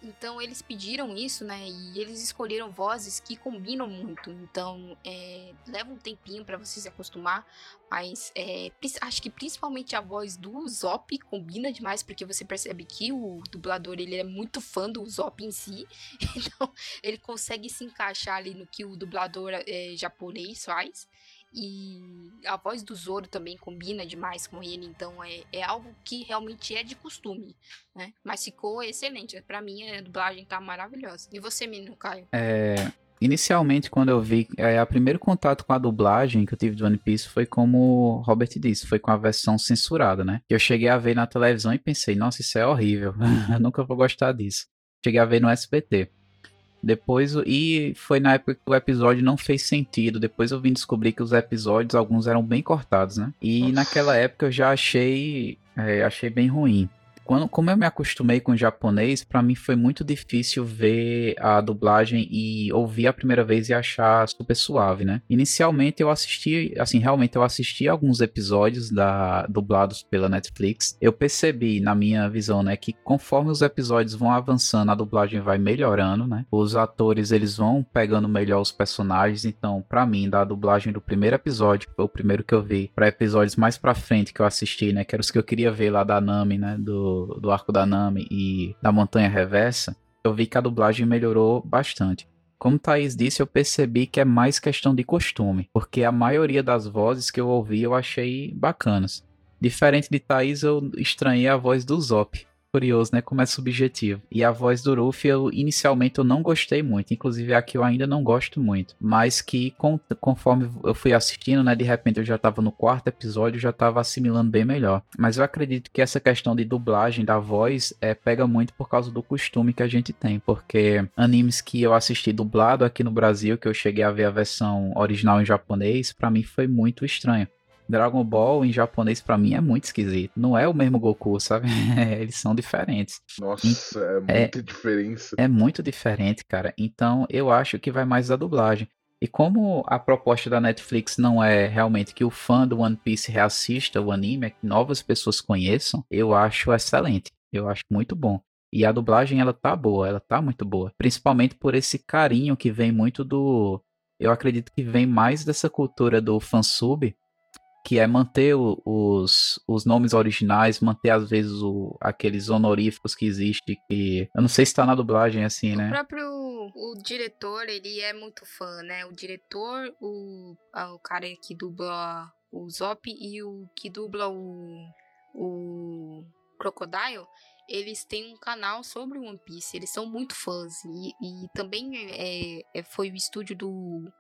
Então eles pediram isso, né? E eles escolheram vozes que combinam muito. Então é, leva um tempinho para você se acostumar, mas é, acho que principalmente a voz do Zop combina demais porque você percebe que o dublador ele é muito fã do Zop em si, *laughs* então ele consegue se encaixar ali no que o dublador é, japonês faz. E a voz do Zoro também combina demais com ele, então é, é algo que realmente é de costume, né? Mas ficou excelente. para mim a dublagem tá maravilhosa. E você, menino Caio? É, inicialmente, quando eu vi, é, o primeiro contato com a dublagem que eu tive do One Piece foi como o Robert disse, foi com a versão censurada, né? Que eu cheguei a ver na televisão e pensei, nossa, isso é horrível, *laughs* eu nunca vou gostar disso. Cheguei a ver no SBT. Depois, e foi na época que o episódio não fez sentido. Depois eu vim descobrir que os episódios, alguns eram bem cortados, né? E Nossa. naquela época eu já achei, é, achei bem ruim quando, como eu me acostumei com o japonês, para mim foi muito difícil ver a dublagem e ouvir a primeira vez e achar super suave, né? Inicialmente eu assisti, assim, realmente eu assisti alguns episódios da dublados pela Netflix. Eu percebi, na minha visão, né, que conforme os episódios vão avançando, a dublagem vai melhorando, né? Os atores, eles vão pegando melhor os personagens, então, para mim, da dublagem do primeiro episódio, que foi o primeiro que eu vi, para episódios mais para frente que eu assisti, né, que eram os que eu queria ver lá da Nami, né, do do, arco da Nami e da Montanha Reversa, eu vi que a dublagem melhorou bastante. Como Thaís disse, eu percebi que é mais questão de costume, porque a maioria das vozes que eu ouvi eu achei bacanas. Diferente de Thaís, eu estranhei a voz do Zop curioso, né? Como é subjetivo. E a voz do Ruffy, eu inicialmente eu não gostei muito. Inclusive, aqui eu ainda não gosto muito. Mas que com, conforme eu fui assistindo, né? De repente eu já tava no quarto episódio, já tava assimilando bem melhor. Mas eu acredito que essa questão de dublagem da voz é, pega muito por causa do costume que a gente tem. Porque animes que eu assisti dublado aqui no Brasil, que eu cheguei a ver a versão original em japonês, para mim foi muito estranho. Dragon Ball em japonês para mim é muito esquisito. Não é o mesmo Goku, sabe? *laughs* Eles são diferentes. Nossa, é, é muita é, diferença. É muito diferente, cara. Então eu acho que vai mais da dublagem. E como a proposta da Netflix não é realmente que o fã do One Piece reassista o anime, é que novas pessoas conheçam, eu acho excelente. Eu acho muito bom. E a dublagem, ela tá boa, ela tá muito boa. Principalmente por esse carinho que vem muito do. Eu acredito que vem mais dessa cultura do fansub, que é manter os, os nomes originais, manter às vezes o, aqueles honoríficos que existem, que eu não sei se tá na dublagem assim, né? O próprio o diretor, ele é muito fã, né? O diretor, o, o cara que dubla o Zop e o que dubla o, o Crocodile, eles têm um canal sobre One Piece, eles são muito fãs. E, e também é, é, foi o estúdio do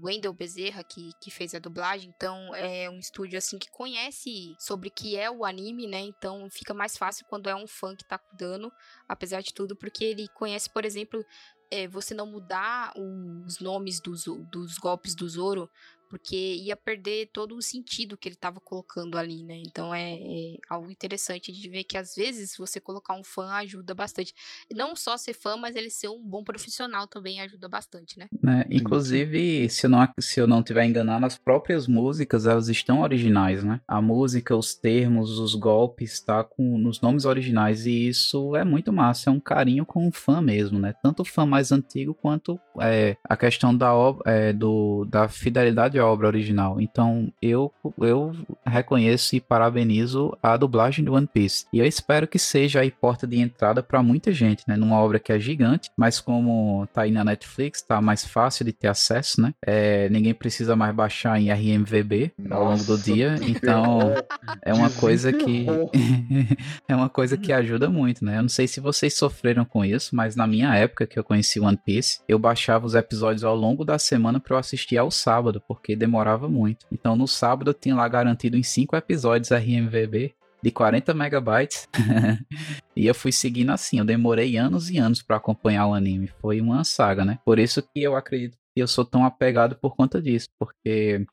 Wendell Bezerra que, que fez a dublagem, então é um estúdio assim que conhece sobre o que é o anime, né? Então fica mais fácil quando é um fã que tá cuidando, apesar de tudo, porque ele conhece, por exemplo, é, você não mudar os nomes dos, dos golpes do Zoro porque ia perder todo o sentido que ele estava colocando ali, né? Então é, é, algo interessante de ver que às vezes você colocar um fã ajuda bastante. Não só ser fã, mas ele ser um bom profissional também ajuda bastante, né? né? Inclusive, se eu, não, se eu não tiver enganado, as próprias músicas elas estão originais, né? A música, os termos, os golpes, tá com nos nomes originais e isso é muito massa. É um carinho com o fã mesmo, né? Tanto o fã mais antigo quanto é, a questão da, é, do, da fidelidade obra original. Então eu, eu reconheço e parabenizo a dublagem do One Piece. E eu espero que seja aí porta de entrada para muita gente, né? Numa obra que é gigante, mas como tá aí na Netflix, tá mais fácil de ter acesso, né? É, ninguém precisa mais baixar em RMVB Nossa, ao longo do dia. Então é uma coisa que *laughs* é uma coisa que ajuda muito, né? Eu não sei se vocês sofreram com isso, mas na minha época que eu conheci One Piece, eu baixava os episódios ao longo da semana para eu assistir ao sábado, porque demorava muito. Então no sábado eu tinha lá garantido em 5 episódios RMVB de 40 megabytes. *laughs* e eu fui seguindo assim, eu demorei anos e anos para acompanhar o anime. Foi uma saga, né? Por isso que eu acredito que eu sou tão apegado por conta disso, porque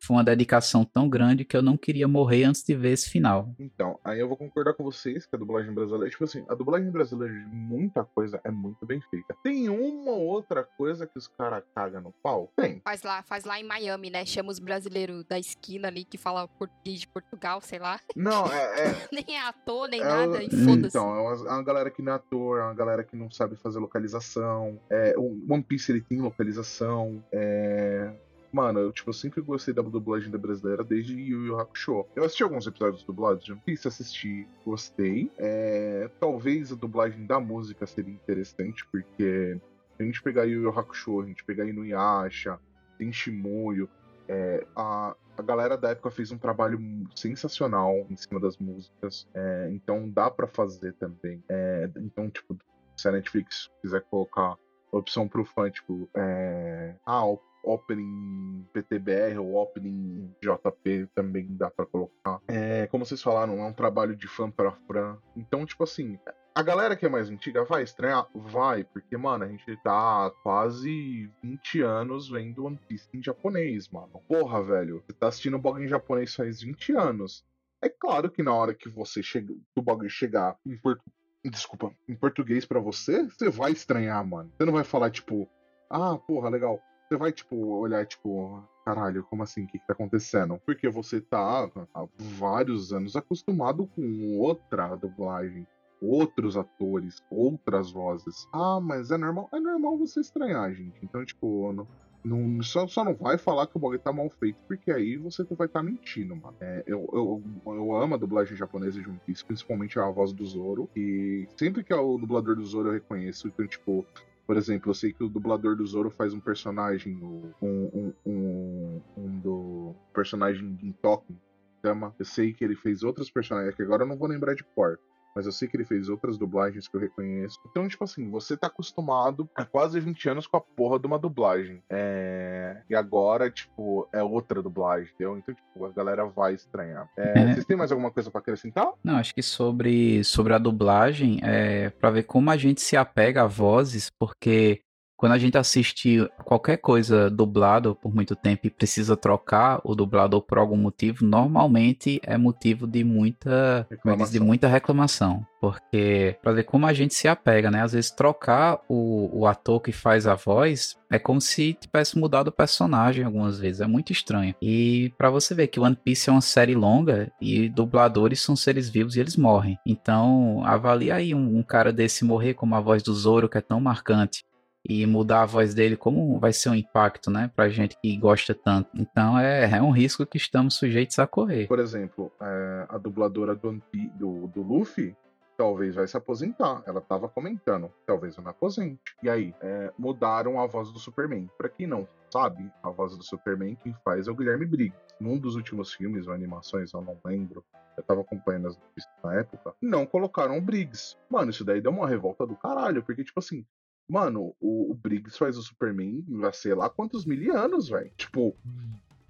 foi uma dedicação tão grande que eu não queria morrer antes de ver esse final. Então, aí eu vou concordar com vocês que a dublagem brasileira, tipo assim, a dublagem brasileira de muita coisa é muito bem feita. Tem uma outra coisa que os caras cagam no pau? Tem. Faz lá, faz lá em Miami, né? Chama os brasileiros da esquina ali que fala português de Portugal, sei lá. Não, é. é *laughs* nem é ator, nem é nada, o- e foda-se. Então, é uma, é uma galera que não é ator, é uma galera que não sabe fazer localização. É, o One Piece ele tem localização. É. Mano, eu, tipo, sempre gostei da dublagem da brasileira desde Yu Yu Hakusho. Eu assisti alguns episódios dublados de One Piece, assisti, gostei. É, talvez a dublagem da música seria interessante, porque a gente pegar Yu Yu Hakusho, a gente pegar Inuyasha, tem Shimoyo, é, a, a galera da época fez um trabalho sensacional em cima das músicas. é, então dá pra fazer também. É, então, tipo, se a Netflix quiser colocar opção pro fã, tipo, é, ah, opening PTBR ou opening JP também dá pra colocar. É, como vocês falaram, é um trabalho de fã pra fã. Então, tipo assim, a galera que é mais antiga vai estranhar? Vai, porque, mano, a gente tá quase 20 anos vendo One Piece em japonês, mano. Porra, velho, você tá assistindo o bagulho em japonês faz 20 anos. É claro que na hora que você chega, o bagulho chegar em portu... Desculpa, em português pra você, você vai estranhar, mano. Você não vai falar, tipo, ah, porra, legal. Você vai, tipo, olhar, tipo, caralho, como assim? O que, que tá acontecendo? Porque você tá há vários anos acostumado com outra dublagem outros atores, outras vozes. Ah, mas é normal, é normal você estranhar, gente. Então, tipo, não, não- só, só não vai falar que o bagulho tá mal feito, porque aí você vai estar mentindo, mano. É, eu, eu, eu amo a dublagem japonesa de One Piece, principalmente a voz do Zoro. E sempre que é o dublador do Zoro eu reconheço. Então, tipo, por exemplo, eu sei que o dublador do Zoro faz um personagem, um, um, um, um do personagem em Token, chama. Eu sei que ele fez outros personagens, que agora eu não vou lembrar de cor. Mas eu sei que ele fez outras dublagens que eu reconheço. Então, tipo assim, você tá acostumado há quase 20 anos com a porra de uma dublagem. É... E agora, tipo, é outra dublagem, entendeu? Então, tipo, a galera vai estranhar. É, É. Vocês têm mais alguma coisa pra acrescentar? Não, acho que sobre, sobre a dublagem, é para ver como a gente se apega a vozes, porque quando a gente assiste qualquer coisa dublado por muito tempo e precisa trocar o dublador por algum motivo, normalmente é motivo de muita, é diz? de Reclamação. muita reclamação. Porque, pra ver como a gente se apega, né? Às vezes trocar o, o ator que faz a voz é como se tivesse mudado o personagem algumas vezes. É muito estranho. E pra você ver que One Piece é uma série longa e dubladores são seres vivos e eles morrem. Então, avalie aí um, um cara desse morrer como a voz do Zoro, que é tão marcante. E mudar a voz dele, como vai ser um impacto, né? Pra gente que gosta tanto. Então é, é um risco que estamos sujeitos a correr. Por exemplo, é, a dubladora do, do, do Luffy talvez vai se aposentar. Ela tava comentando, talvez eu me aposente. E aí, é, mudaram a voz do Superman. Pra quem não sabe, a voz do Superman quem faz é o Guilherme Briggs. Num dos últimos filmes ou animações, eu não lembro. Eu tava acompanhando as notícias na época. Não colocaram o Briggs. Mano, isso daí deu uma revolta do caralho. Porque, tipo assim, Mano, o, o Briggs faz o Superman há sei lá quantos mil anos, velho. Tipo,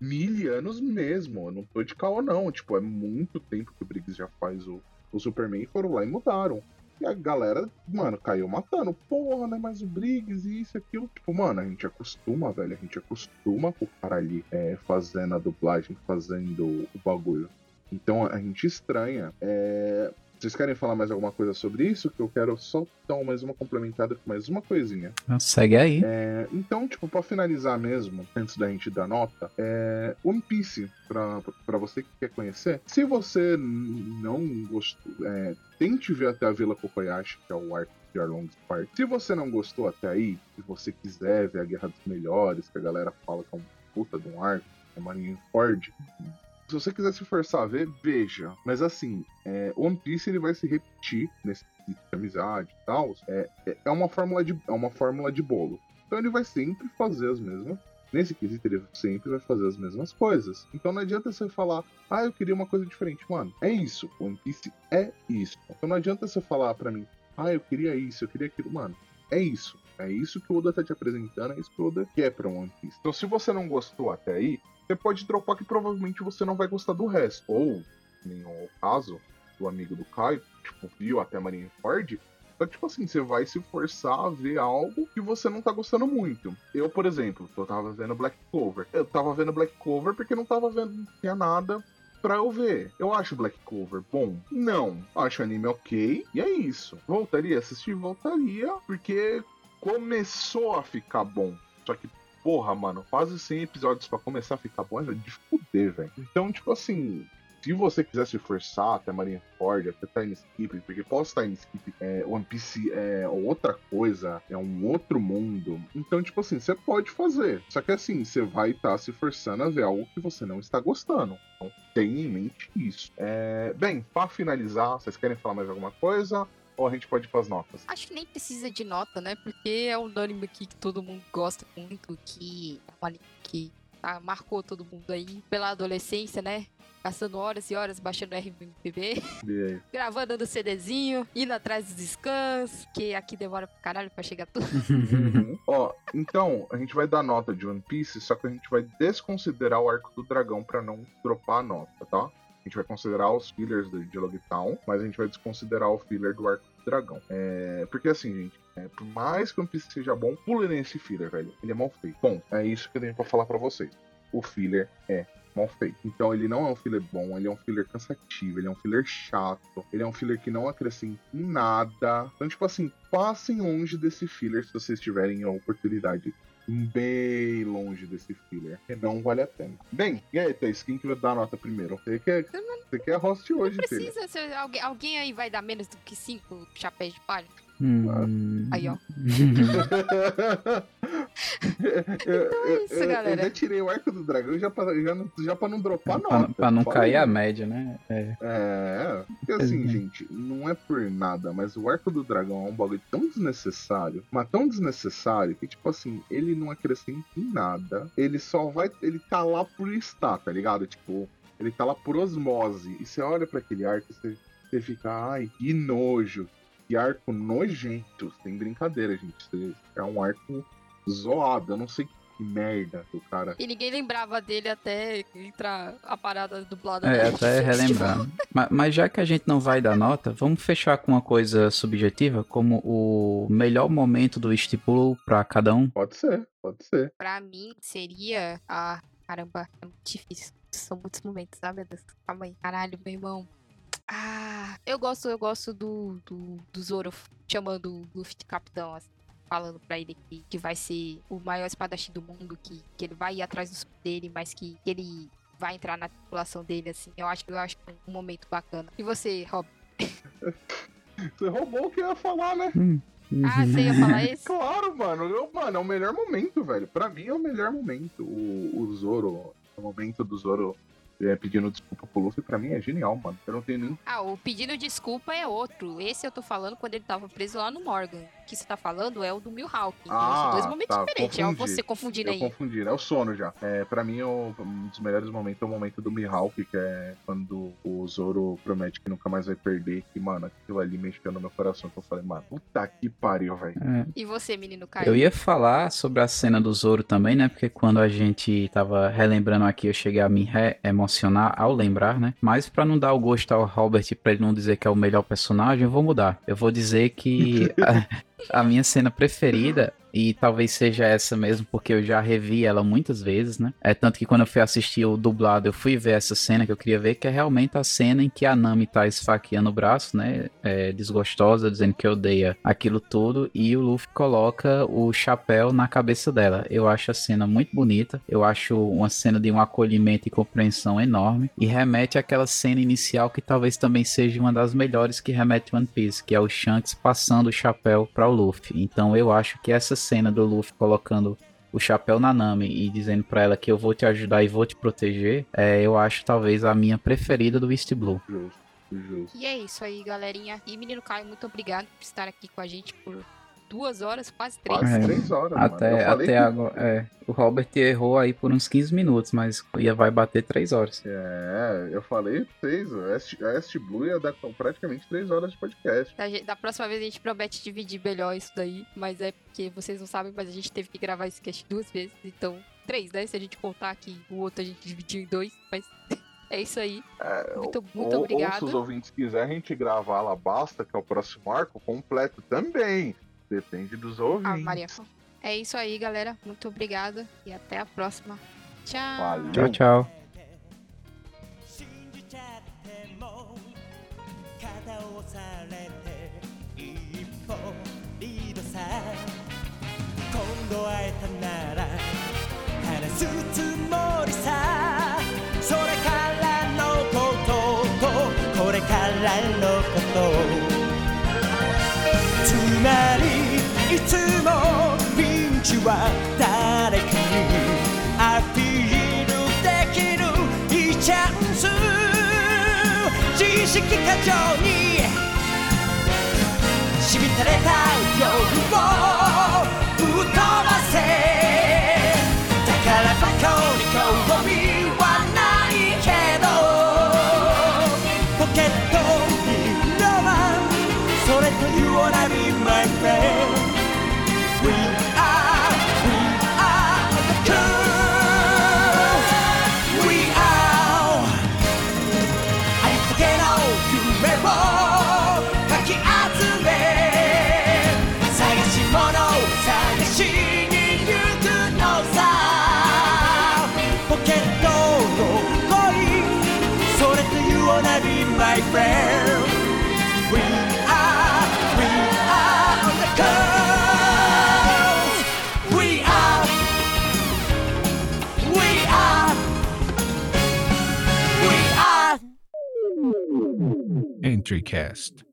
mil anos mesmo. Eu não tô de caô, não. Tipo, é muito tempo que o Briggs já faz o, o Superman e foram lá e mudaram. E a galera, mano, caiu matando. Porra, né? Mas o Briggs e isso e aquilo. Tipo, mano, a gente acostuma, velho. A gente acostuma com o cara ali é, fazendo a dublagem, fazendo o bagulho. Então a gente estranha. É, Vocês querem falar mais alguma coisa sobre isso? Que eu quero só dar mais uma complementada com mais uma coisinha. Segue aí. É, então, tipo, pra finalizar mesmo, antes da gente dar nota, é, One Piece, pra, pra você que quer conhecer, se você não gostou, é, tente ver até a Vila Kokoyashi, que é o arco de Arlong's Park. Se você não gostou até aí, se você quiser ver a Guerra dos Melhores, que a galera fala que é um puta de um arco, é Marineford, se você quiser se forçar a ver, veja. Mas assim, é, One Piece ele vai se repetir nesse de amizade e tal. É, é- é uma fórmula de é uma fórmula de bolo. Então ele vai sempre fazer as mesmas. Nesse quesito ele sempre vai fazer as mesmas coisas. Então não adianta você falar, ah, eu queria uma coisa diferente, mano. É isso. One Piece é isso. Então não adianta você falar pra mim, ah, eu queria isso, eu queria aquilo, mano. É isso. É isso que o Oda tá te apresentando, é isso que o Oda quer pra One Piece. Então se você não gostou até aí, você pode dropar que provavelmente você não vai gostar do resto. Ou, o caso do amigo do Caio, tipo, viu até Marineford, então, tipo assim, você vai se forçar a ver algo que você não tá gostando muito. Eu, por exemplo, eu tava vendo Black Clover. Eu tava vendo Black Clover porque não tava vendo, não tinha nada pra eu ver. Eu acho Black Clover bom? Não. Acho o anime ok. E é isso. Voltaria a assistir? Voltaria. Porque começou a ficar bom. Só que, porra, mano, quase 100 episódios pra começar a ficar bom é de fuder, velho. Então, tipo assim, se você quiser se forçar até Marineford, até Time Skip, porque pós Time Skip, é, One Piece é outra coisa, é um outro mundo. Então, tipo assim, você pode fazer. Só que assim, você vai estar tá se forçando a ver algo que você não está gostando. Então, tenha em mente isso. É... Bem, para finalizar, vocês querem falar mais alguma coisa? Ou a gente pode ir pras notas? Acho que nem precisa de nota, né? Porque é um anime aqui que todo mundo gosta muito, que é um anime que tá, marcou todo mundo aí pela adolescência, né? Passando horas e horas baixando RMPB, *laughs* gravando no CDzinho, indo atrás dos scans, que aqui demora pra caralho pra chegar tudo. Uhum. *laughs* Ó, então, a gente vai dar nota de One Piece, só que a gente vai desconsiderar o arco do dragão para não dropar a nota, tá? A gente vai considerar os fillers de Logtown, mas a gente vai desconsiderar o filler do arco dragão. É... Porque assim, gente, é, por mais que o One Piece seja bom, pule nesse filler, velho. Ele é mal feito. Bom, é isso que eu tenho pra falar pra vocês. O filler é mal feito. Então ele não é um filler bom, ele é um filler cansativo, ele é um filler chato, ele é um filler que não acrescenta nada. Então, tipo assim, passem longe desse filler se vocês tiverem a oportunidade. Bem longe desse filler. Que não vale a pena. Bem, e aí, Thais, quem que vai dar a nota primeiro? Você quer, você quer host hoje, Não precisa, ser, alguém, alguém aí vai dar menos do que 5 chapéus de palha? Hum. Aí, ó. *laughs* eu, é isso, eu- eu galera. já tirei o arco do dragão já pra, já, não- já pra não dropar pra, nota. pra não Falei. cair a média, né? É. É, porque assim, Uhum. gente, não é por nada, mas o arco do dragão é um bagulho tão desnecessário, mas tão desnecessário que, tipo assim, ele não acrescenta em nada. Ele só vai. Ele tá lá por estar, tá ligado? Tipo, ele tá lá por osmose. E você olha pra aquele arco e você, você fica, ai, que nojo. Que arco nojento. Sem brincadeira, gente. É um arco zoado. Eu não sei que merda que o cara. E ninguém lembrava dele até entrar a parada dublada. É, até relembrar. *laughs* Ma- Mas, já que a gente não vai dar nota, vamos fechar com uma coisa subjetiva, como o melhor momento do estipulo pra cada um. Pode ser, pode ser. Pra mim, seria. Ah, caramba, é muito difícil. São muitos momentos, ah, meu Deus. Calma aí. Caralho, meu irmão. Ah, eu gosto, eu gosto do, do, do Zoro chamando o Luffy de capitão, assim, falando pra ele que, que vai ser o maior espadachim do mundo, que, que ele vai ir atrás do sonho dele, mas que, que ele vai entrar na tripulação dele, assim. Eu acho, eu acho um momento bacana. E você, Rob? *laughs* Você roubou o que eu ia falar, né? Ah, você ia falar esse? *laughs* Claro, mano. Eu, mano, é o melhor momento, velho. Pra mim é o melhor momento. O, o Zoro, o momento do Zoro é, pedindo desculpa pro Luffy, pra mim é genial, mano. Eu não tenho nem. Ah, o pedido desculpa é outro. Esse eu tô falando quando ele tava preso lá no Morgan. Que você tá falando é o do Mihawk. Então Ah, são dois momentos tá, diferentes. É confundi. você confundindo Eu aí. confundi, né? É o sono já. É, pra mim, o- um dos melhores momentos é o momento do Mihawk, que é quando o Zoro promete que nunca mais vai perder. Que, mano, aquilo ali mexeu no meu coração. Que eu falei, mano, puta que pariu, velho. É. E você, menino Caio? Eu ia falar sobre a cena do Zoro também, né? Porque quando a gente tava relembrando aqui, eu cheguei a me re-emocionar ao lembrar, né? Mas pra não dar o gosto ao Robert, pra ele não dizer que é o melhor personagem, eu vou mudar. Eu vou dizer que *laughs* *laughs* a, minha cena preferida, e talvez seja essa mesmo, porque eu já revi ela muitas vezes, né? É tanto que quando eu fui assistir o dublado, eu fui ver essa cena que eu queria ver, que é realmente a cena em que a Nami tá esfaqueando o braço, né? É, desgostosa, dizendo que odeia aquilo tudo, e o Luffy coloca o chapéu na cabeça dela. Eu acho a cena muito bonita, eu acho uma cena de um acolhimento e compreensão enorme, e remete àquela cena inicial que talvez também seja uma das melhores que remete One Piece, que é o Shanks passando o chapéu para o Luffy. Então eu acho que essa cena do Luffy colocando o chapéu na Nami e dizendo pra ela que eu vou te ajudar e vou te proteger, é, eu acho talvez a minha preferida do East Blue. Justo, justo. E é isso aí, galerinha. E menino Caio, muito obrigado por estar aqui com a gente por duas horas, quase três. Quase É. três horas, Até, até que- agora, é, o Robert errou aí por uns 15 minutos, mas ia vai bater 3 horas. É, eu falei Est, a Est Blue ia dar praticamente três horas de podcast. Da, da próxima vez a gente promete dividir melhor isso daí, mas é porque vocês não sabem, mas a gente teve que gravar esse cast duas vezes, então três, né? Se a gente contar que o outro a gente dividiu em dois, mas *laughs* é isso aí. É, Muito, muito ou, obrigado. Ou se os ouvintes quiserem, a gente gravar lá basta, que é o próximo arco completo também. Depende dos ah, ouvintes. Ah, Maria. É isso aí, galera. Muito obrigada e até a próxima. Tchau. Valeu. Tchau, tchau. つまりいつもピンチは誰かにアピールできるいいチャンス。知識過剰にしみたれた夜をぶっ飛ば Victory Cast.